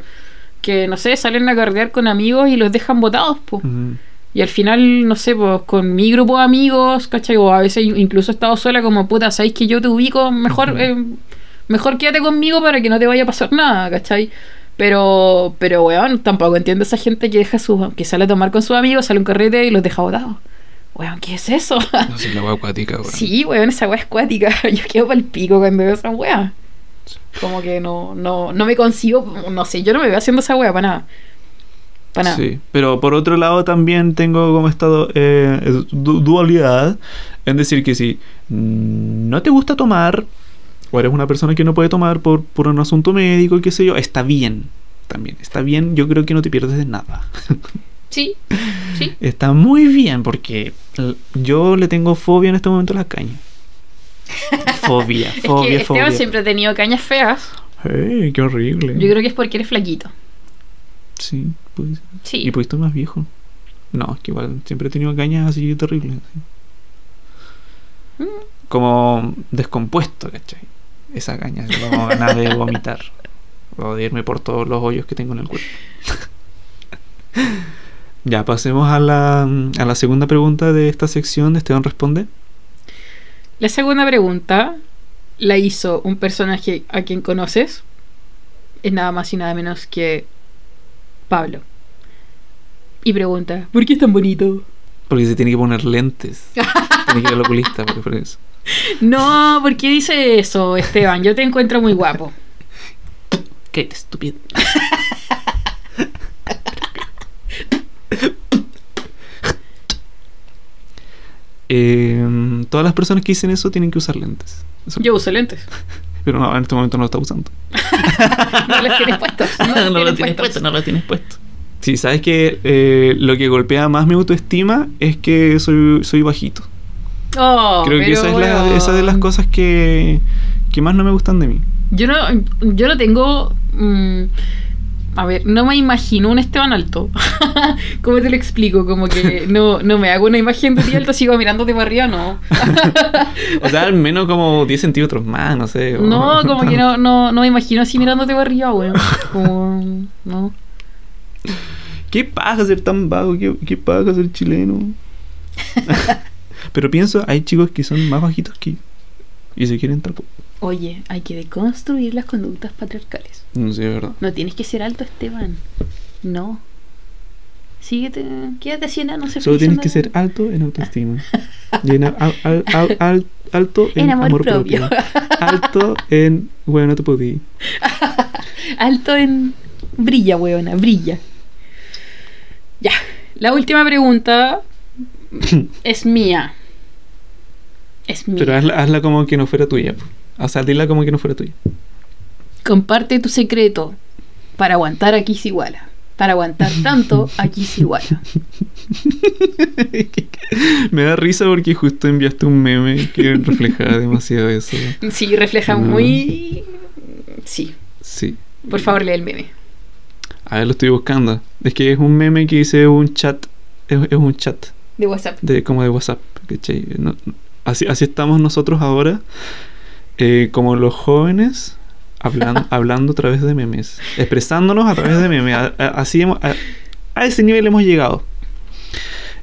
que no sé, salen a carrear con amigos y los dejan botados. Ujú. Y al final, no sé, pues con mi grupo de amigos, ¿cachai? O a veces incluso he estado sola como puta, ¿sabéis que yo te ubico? Mejor, eh, mejor quédate conmigo para que no te vaya a pasar nada, ¿cachai? Pero, pero weón, tampoco entiendo esa gente que deja su, que sale a tomar con sus amigos, sale a un carrete y los deja botados. Weón, ¿qué es eso? No sé, la hueá acuática, weón. sí, weón, esa weá es cuática. Yo quedo pa'l pico cuando veo esa weá. Como que no, no, no me consigo, no sé, yo no me veo haciendo esa weá para nada. Para nada. Sí, pero por otro lado también tengo como estado eh, du- dualidad en decir que si mm, no te gusta tomar o eres una persona que no puede tomar por, por un asunto médico, qué sé yo, está bien también, está bien, yo creo que no te pierdes de nada. Sí, sí. está muy bien porque yo le tengo fobia en este momento a las cañas. Fobia, Es fobia, que Esteban fobia. siempre ha tenido cañas feas. Ey, qué horrible. Yo creo que es porque eres flaquito. Sí, pues. Sí. Y pues estoy más viejo. No, es que igual siempre he tenido cañas así terribles. así. Mm. Como descompuesto, ¿cachai? Esa caña, como ganas de vomitar. O de irme por todos los hoyos que tengo en el cuerpo. Ya, pasemos a la, a la segunda pregunta de esta sección de Esteban Responde. La segunda pregunta la hizo un personaje a quien conoces. Es nada más y nada menos que Pablo. Y pregunta, ¿por qué es tan bonito? Porque se tiene que poner lentes. tiene que ir al oculista por eso. No, ¿por qué dice eso, Esteban? Yo te encuentro muy guapo. Qué estúpido. Eh, todas las personas que dicen eso tienen que usar lentes. Eso- Yo uso lentes. Pero no, en este momento no lo está usando. No los tienes puestos. No, los lo tienes puesto, no lo tienes puesto. Sí, sabes que eh, lo que golpea más mi autoestima es que soy, soy bajito. Oh, Creo que esa es, la, esa de las cosas que, que más no me gustan de mí. Yo no, yo no tengo. mm, a ver, no me imagino un Esteban alto. ¿Cómo te lo explico? Como que no, no me hago una imagen de ti alto, sigo mirándote para arriba, no. O sea, al menos como 10 centímetros más, no sé. No, como que no, no, no me imagino así mirándote para arriba, weón. Como, no. ¿Qué paja ser tan vago? ¿Qué, qué paja ser chileno? Pero pienso, hay chicos que son más bajitos que yo. Y se quieren tal. Oye, hay que deconstruir las conductas patriarcales. No sé, de verdad. No tienes que ser alto, Esteban. No. Síguete, quédate así, no sé. Solo tienes que ser alto en autoestima. Y en al- al- al- al- alto en, En amor amor, propio. propio. Alto en. Bueno, no te podí. Alto en. Brilla, weona, brilla. Ya. La última pregunta es mía. Es mía. Pero hazla, hazla como que no fuera tuya. O sea, dila como que no fuera tuya. Comparte tu secreto para aguantar a Kiss Iguala. Para aguantar tanto a Kiss Iguala. Me da risa porque justo enviaste un meme que reflejaba demasiado eso. Sí, refleja muy. Sí. Sí. Por favor, lee el meme. A ver, lo estoy buscando. Es que es un meme que dice un chat. Es, es un chat De WhatsApp. de como de WhatsApp. ¿cachai? No- así, así estamos nosotros ahora. eh, como los jóvenes. Hablan, hablando a través de memes. Expresándonos a través de memes. A- a- así hemos- a, a ese nivel hemos llegado.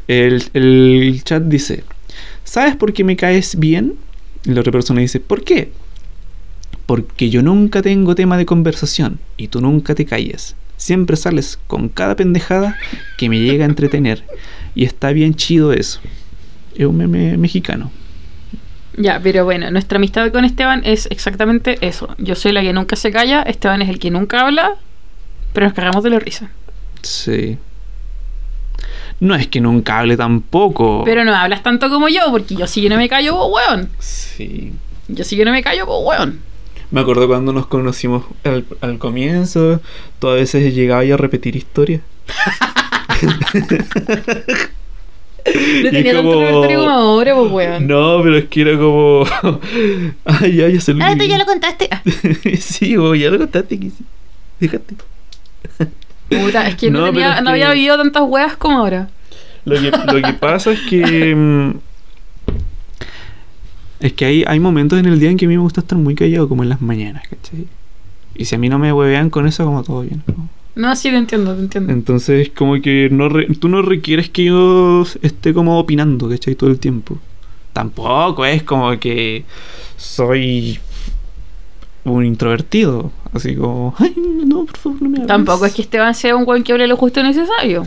El, el chat dice: ¿Sabes por qué me caes bien? Y la otra persona dice: ¿Por qué? Porque yo nunca tengo tema de conversación y tú nunca te calles. Siempre sales con cada pendejada que me llega a entretener. Y está bien chido eso. Es un meme mexicano. Ya, pero bueno, nuestra amistad con Esteban es exactamente eso. Yo soy la que nunca se calla, Esteban es el que nunca habla, pero nos cagamos de la risa. Sí. No es que nunca hable tampoco. Pero no hablas tanto como yo, porque yo sí que no me callo, vos, weón. Sí. Yo sí que no me callo, vos, weón. Me acuerdo cuando nos conocimos al, al comienzo. Tú a veces llegabas a repetir historias. No tenía tanto como- repertorio como ahora, vos, weón. No, pero es que era como. Ay, ya, ya se lo Ah, tú ya lo contaste. Ah, sí, vos ya lo contaste. Que sí. Déjate. Puta, es que no, No, tenía- pero es no había vivido tantas weas como ahora. Lo que, lo que pasa es que. mm, Es que hay, hay momentos en el día en que a mí me gusta estar muy callado, como en las mañanas, ¿cachai? Y si a mí no me huevean con eso, como todo bien. ¿no? No, sí, te entiendo, te entiendo. Entonces, como que no re- tú no requieres que yo esté como opinando, ¿cachai? Todo el tiempo. Tampoco es como que soy un introvertido. Así como, ay, no, por favor, no me hables. Tampoco es que Esteban sea un weón que hable lo justo necesario.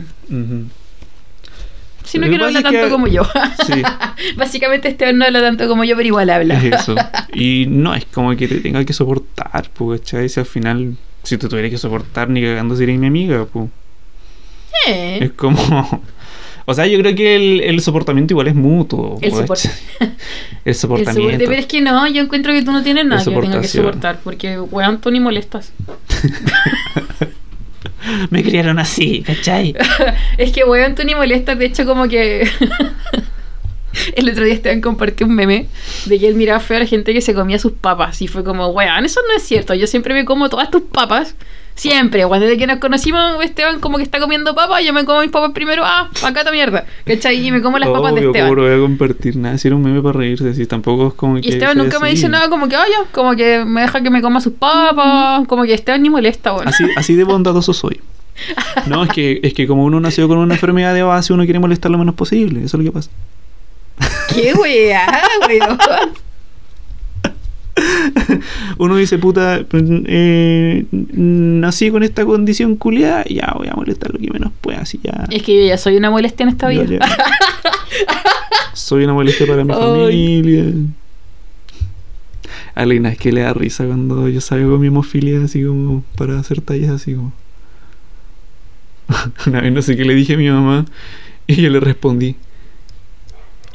Lo que que no habla pasa es tanto que- como yo. Sí. Básicamente Esteban no habla tanto como yo, pero igual habla. Es eso. Y no es como que te tenga que soportar, pues, ¿cachai? Si al final, si te tuviera que soportar, ni cagando sería mi amiga, pues. Eh. Es como. O sea, yo creo que el, el soportamiento igual es mutuo. El pues, soporte. El El soportamiento. soporte, pero es que no, yo encuentro que tú no tienes nada que tenga que soportar, porque weón, tú ni molestas. Me criaron así, ¿cachai? Es que weón, tú ni molestas, de hecho como que... El otro día Esteban compartió un meme de que él miraba feo a la gente que se comía sus papas y fue como, weón, eso no es cierto, yo siempre me como todas tus papas. Siempre, weón, desde que nos conocimos, Esteban como que está comiendo papas, yo me como mis papas primero, ah, acá esta mierda, ¿cachai? Y me como las papas de Esteban. ¿cómo lo voy a compartir? Nada, si era un meme para reírse, si tampoco es como que. Y Esteban nunca me dice nada como que, oye, como que me deja que me coma sus papas, como que Esteban ni molesta, weón. Así, así de bondadoso soy. No, es que, es que como uno nació con una enfermedad de base, uno quiere molestar lo menos posible. Eso es lo que pasa. ¡Qué weá, weón! Uno dice, puta, eh, nací con esta condición culiada, ya voy a molestar lo que menos pueda, así ya. Es que yo ya soy una molestia en esta vida. ya- Soy una molestia para mi familia. A Lina es que le da risa cuando yo salgo con mi hemofilia así como para hacer tallas así como. Una vez no sé qué le dije a mi mamá y yo le respondí.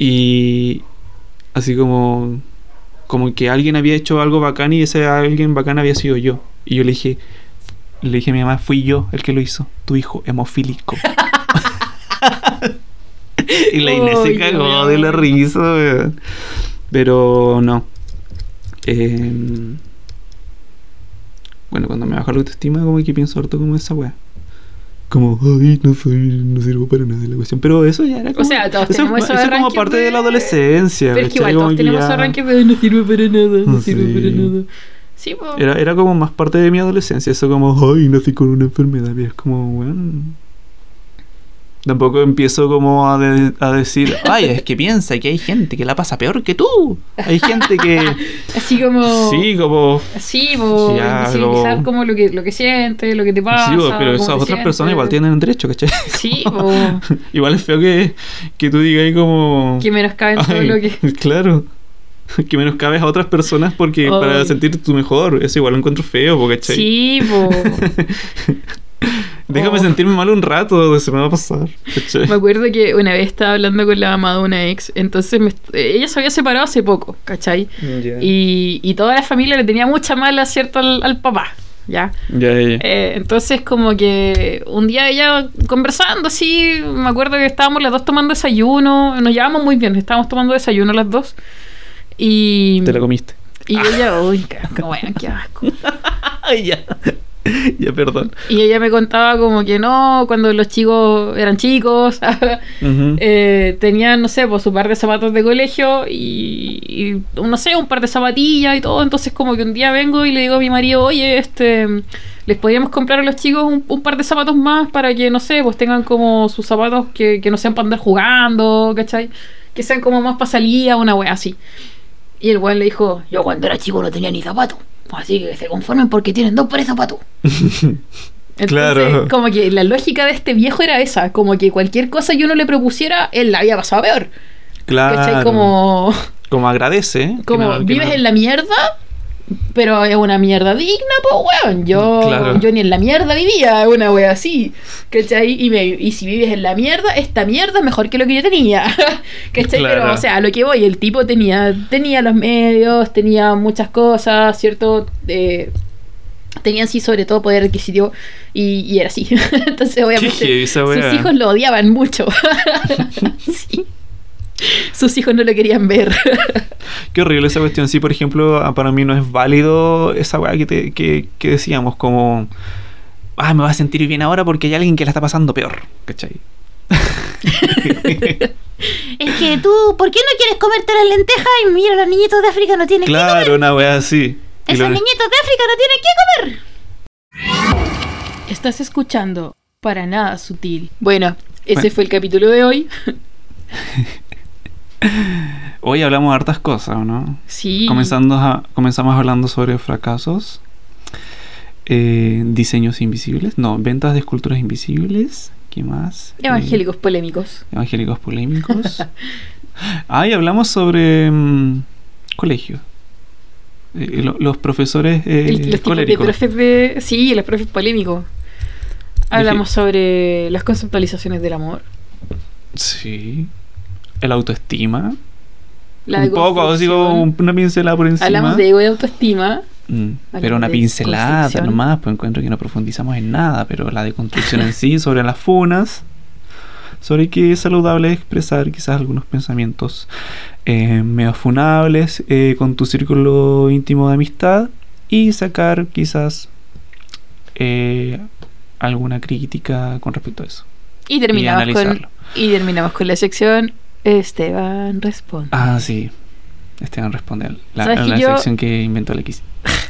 Y así como como que alguien había hecho algo bacán y ese alguien bacán había sido yo. Y yo le dije le dije a mi mamá, fui yo el que lo hizo, tu hijo hemofílico. y la Inés se cagó de la risa, weón. Pero no. Em, bueno, cuando me baja la autoestima, como que pienso harto como esa weá. Como, ay, no soy, no sirvo para nada la cuestión. Pero eso ya era como. sea, todos eso, tenemos esos eso es como parte de, de- la adolescencia. Pero es que igual todos tenemos ya- arranques de no sirve para nada, no sirve Sí. para nada. Sí, po. Era, era como más parte de mi adolescencia. Eso como, ay, nací con una enfermedad. Y es como, bueno. Tampoco empiezo como a, de- a decir, ay, es que piensa que hay gente que la pasa peor que tú. Hay gente que. Así como. Sí, como. Sí, po, Ya, lo- como lo que, lo que sientes, lo que te pasa. Sí, pero cómo esas otras sientes. personas igual tienen derecho, ¿cachai? Sí, po, Igual es feo que, que tú digas ahí como. que menoscaben todo Ay, lo que. Claro. Que menoscabes a otras personas porque para sentirte tú mejor. Eso igual lo encuentro feo, ¿cachai? Sí, po. Déjame Oh. sentirme mal un rato, se me va a pasar. ¿cachai? Me acuerdo que una vez estaba hablando con la mamá de una ex, entonces me- ella se había separado hace poco, ¿cachai? Y, y toda la familia le tenía mucha mala, ¿cierto? Al, al papá, ¿ya? Ya, ya, ya. Eh, entonces como que un día ella conversando así, me acuerdo que estábamos las dos tomando desayuno, nos llevamos muy bien, estábamos tomando desayuno las dos. Y, Te la comiste. y ella, uy, qué, qué bueno, qué asco. Ay, ya. ya, perdón. Y ella me contaba como que no, cuando los chicos eran chicos, eh, tenían, no sé, pues su par de zapatos de colegio y, y, no sé, un par de zapatillas y todo. Entonces como que un día vengo y le digo a mi marido, oye, este, les podríamos comprar a los chicos un, un par de zapatos más para que, no sé, pues tengan como sus zapatos que, que no sean para andar jugando, ¿cachai? Que sean como más para salir, una wea así. Y el weón le dijo, yo cuando era chico no tenía ni zapatos. Así que se conformen porque tienen dos pares de zapatos. Entonces, Claro. como que la lógica de este viejo era esa, como que cualquier cosa que uno le propusiera, él la había pasado peor. Claro. ¿Cachai? Como, Como agradece. ¿eh? Como no- vives no- en la mierda, pero es una mierda digna, pues weón. Yo, Claro. yo ni en la mierda vivía, una wea así. ¿Cachai? Y, me- y si vives en la mierda, esta mierda es mejor que lo que yo tenía. ¿Cachai? Claro. Pero, o sea, a lo que voy, el tipo tenía, tenía los medios, tenía muchas cosas, ¿cierto? Eh, tenían sí sobre todo poder adquisitivo y, y era así. Entonces, obviamente, sus hijos lo odiaban mucho. sí. Sus hijos no lo querían ver. Qué horrible esa cuestión. Sí, por ejemplo, ah, para mí no es válido esa weá que, te- que, que decíamos, como. Ah, me voy a sentir bien ahora porque hay alguien que la está pasando peor. ¿Cachai? Es que tú, ¿por qué no quieres comerte las lentejas? Y mira, los niñitos de África no tienen que comer. claro, una weá así. Esos lo- niñitos de África no tienen que comer. Estás escuchando para nada sutil. Bueno, ese Bueno. fue el capítulo de hoy. Hoy hablamos de hartas cosas, ¿o ¿no? Sí. Comenzando a- comenzamos hablando sobre fracasos, eh, diseños invisibles, no, ventas de esculturas invisibles, ¿qué más? Eh, Evangélicos polémicos. evangélicos polémicos. ah, y hablamos sobre mm, colegio. Eh, lo- los profesores El- los de coléricos. profes de. Sí, los profes polémicos. Hablamos sobre las conceptualizaciones del amor. Sí. El autoestima. La un poco, así como una pincelada por encima. Hablamos de ego y autoestima. Mm, pero una pincelada nomás, pues encuentro que no profundizamos en nada, pero la deconstrucción en sí, sobre las funas, sobre que es saludable expresar quizás algunos pensamientos eh, medio funables eh, con tu círculo íntimo de amistad y sacar quizás eh, alguna crítica con respecto a eso. Y terminamos, con, y terminamos con la sección Esteban responde. Ah, sí. Esteban responde la, ¿Sabes que la yo- sección que inventó la X.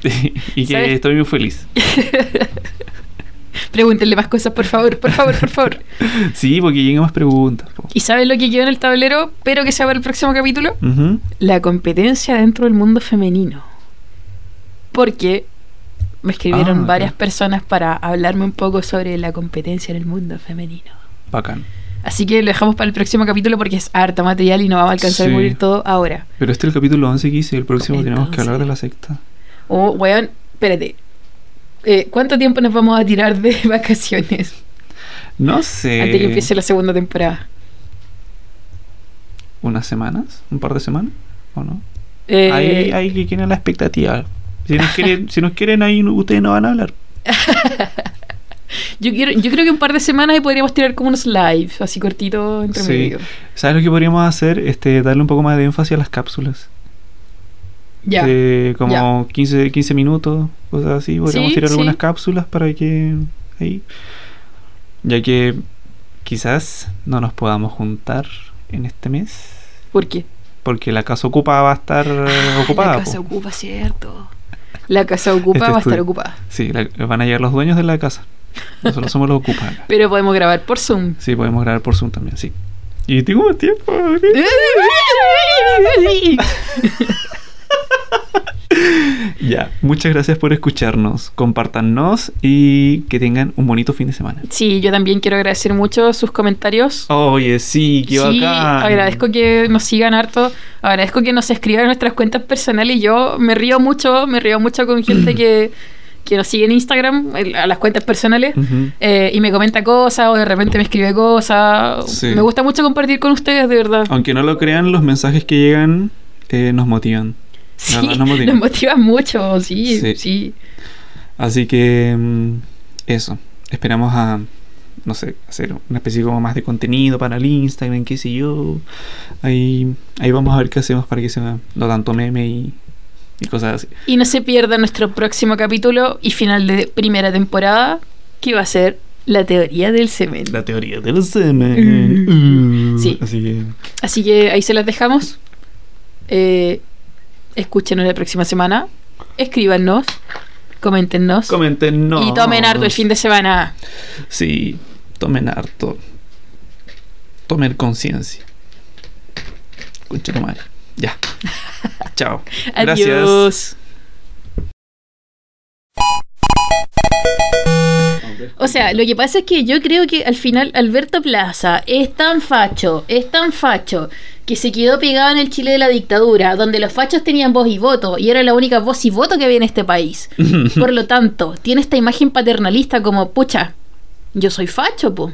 y que ¿Sabes? estoy muy feliz. Pregúntenle más cosas, por favor, por favor, por favor. Sí, porque lleguen más preguntas. po. ¿Y saben lo que quedó en el tablero? Pero que sea para el próximo capítulo. La competencia dentro del mundo femenino. Porque me escribieron Ah, varias personas para hablarme un poco sobre la competencia en el mundo femenino. Bacán. Así que lo dejamos para el próximo capítulo porque es harta material y no vamos a alcanzar Sí. a cubrir todo ahora. Pero este es el capítulo 11 que hice. El próximo tenemos que hablar de la secta. Oh, weón, espérate. Eh, ¿Cuánto tiempo nos vamos a tirar de vacaciones No sé. antes que empiece la segunda temporada? ¿Unas semanas? ¿Un par de semanas? ¿O no? Eh, Ahí hay que tienen la expectativa. Si nos quieren, si nos quieren ahí, ustedes no van a hablar. yo, quiero, yo creo que un par de semanas y podríamos tirar como unos live, así cortitos entre Sí. medio. ¿Sabes lo que podríamos hacer? Este, darle un poco más de énfasis a las cápsulas. Ya. De como 15, 15 minutos, cosas así. Podríamos Sí, tirar sí. algunas cápsulas para que. Ahí. Ya que quizás no nos podamos juntar en este mes. ¿Por qué? Porque la casa ocupada va a estar eh, ocupada. Ah, La casa po. ocupa, cierto. La casa ocupa Este va a estar ocupada. Sí, la- van a llegar los dueños de la casa. Nosotros somos los ocupados. acá. Pero podemos grabar por Zoom. Sí, podemos grabar por Zoom también, sí. Y tengo más tiempo. Ya, muchas gracias por escucharnos. Compártanos y que tengan un bonito fin de semana. Sí, yo también quiero agradecer mucho sus comentarios. Oye, sí, qué sí, bacán. agradezco que nos sigan harto, agradezco que nos escriban nuestras cuentas personales. Yo me río mucho, me río mucho con gente que, que nos sigue en Instagram, el- a las cuentas personales, eh, y me comenta cosas o de repente me escribe cosas. Sí. Me gusta mucho compartir con ustedes, de verdad. Aunque no lo crean, los mensajes que llegan eh, nos motivan. Sí, nos motivan. nos mucho, sí, Sí. sí. Así que mm, eso. Esperamos a, no sé, hacer una especie como más de contenido para el Instagram, qué sé yo. Ahí, ahí vamos a ver qué hacemos para que sea no tanto meme y, y cosas así. Y no se pierda nuestro próximo capítulo y final de primera temporada, que va a ser la teoría del cemento. La teoría del semen. Mm. Sí. Así que Así que ahí se las dejamos. Eh, escúchenos la próxima semana. Escríbanos. Coméntenos. comenten no. Y tomen harto el fin de semana. Sí, tomen harto. Tomen conciencia. Concha tu madre. Ya. Chao. Gracias. Adiós. O sea, lo que pasa es que yo creo que al final Alberto Plaza es tan facho, es tan facho, que se quedó pegado en el Chile de la dictadura, donde los fachos tenían voz y voto, y era la única voz y voto que había en este país. Por lo tanto, tiene esta imagen paternalista como, pucha, yo soy facho, po.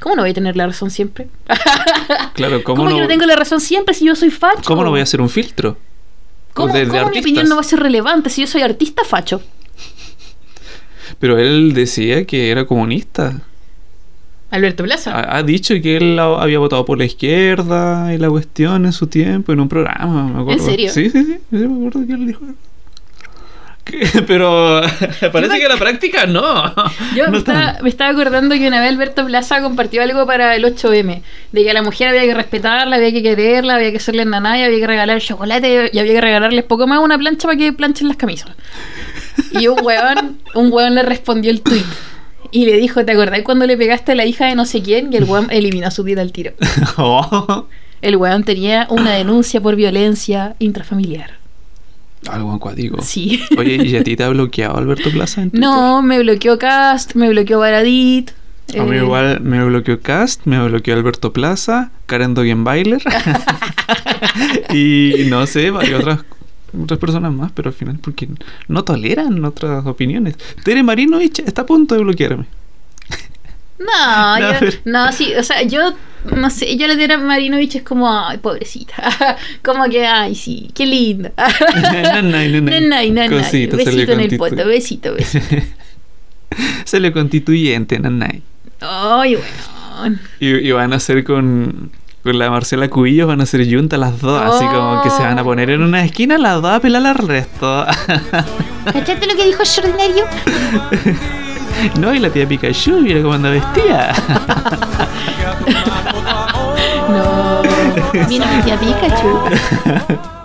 ¿Cómo no voy a tener la razón siempre? Claro, ¿cómo, ¿Cómo, no, que no tengo la razón siempre si yo soy facho? ¿cómo no voy a hacer un filtro? ¿Cómo, de- de cómo mi opinión no va a ser relevante si yo soy artista facho? Pero él decía que era comunista. Alberto Plaza. Ha, ha dicho que él había votado por la izquierda y la cuestión en su tiempo, en un programa, me acuerdo. ¿En serio? Sí, sí, sí. sí, me acuerdo que él dijo. Pero parece que la práctica no. Yo no me, estaba, me estaba acordando que una vez Alberto Plaza compartió algo para el 8M, de que a la mujer había que respetarla, había que quererla, había que hacerle naná, y había que regalar chocolate y había que regalarles poco más una plancha para que planchen las camisas. Y un weón, un weón le respondió el tweet y le dijo, ¿te acordás cuando le pegaste a la hija de no sé quién? Y el weón eliminó su tweet al tiro. Oh. El weón tenía una denuncia por violencia intrafamiliar. Algo acuático. Sí. Oye, ¿y a ti te ha bloqueado Alberto Plaza en? No, me bloqueó Cast, me bloqueó Baradit. A mí eh, igual me bloqueó Cast, me bloqueó Alberto Plaza, Karen Dogenbailer y no sé, varias otras, otras personas más, pero al final porque no toleran otras opiniones. Tere Marinovich está a punto de bloquearme. No, No, yo- pero- no, sí, o sea, yo no sé, yo la de Marinovich es como, ay, pobrecita. como que, ay, sí, qué linda. Nanay, nanay. Nanay, nanay. Cosita, se le Besito en el poto, besito, besito. Se le constituyente, nanay. Ay, bueno. Y, y van a hacer con, con la Marcela Cubillos, van a hacer juntas las dos, así como que se van a poner en una esquina las dos a pelar al resto. ¿Cachaste lo que dijo extraordinario? No, y la tía Pikachu, mira cómo anda vestida. No. Vino mi tía Pikachu.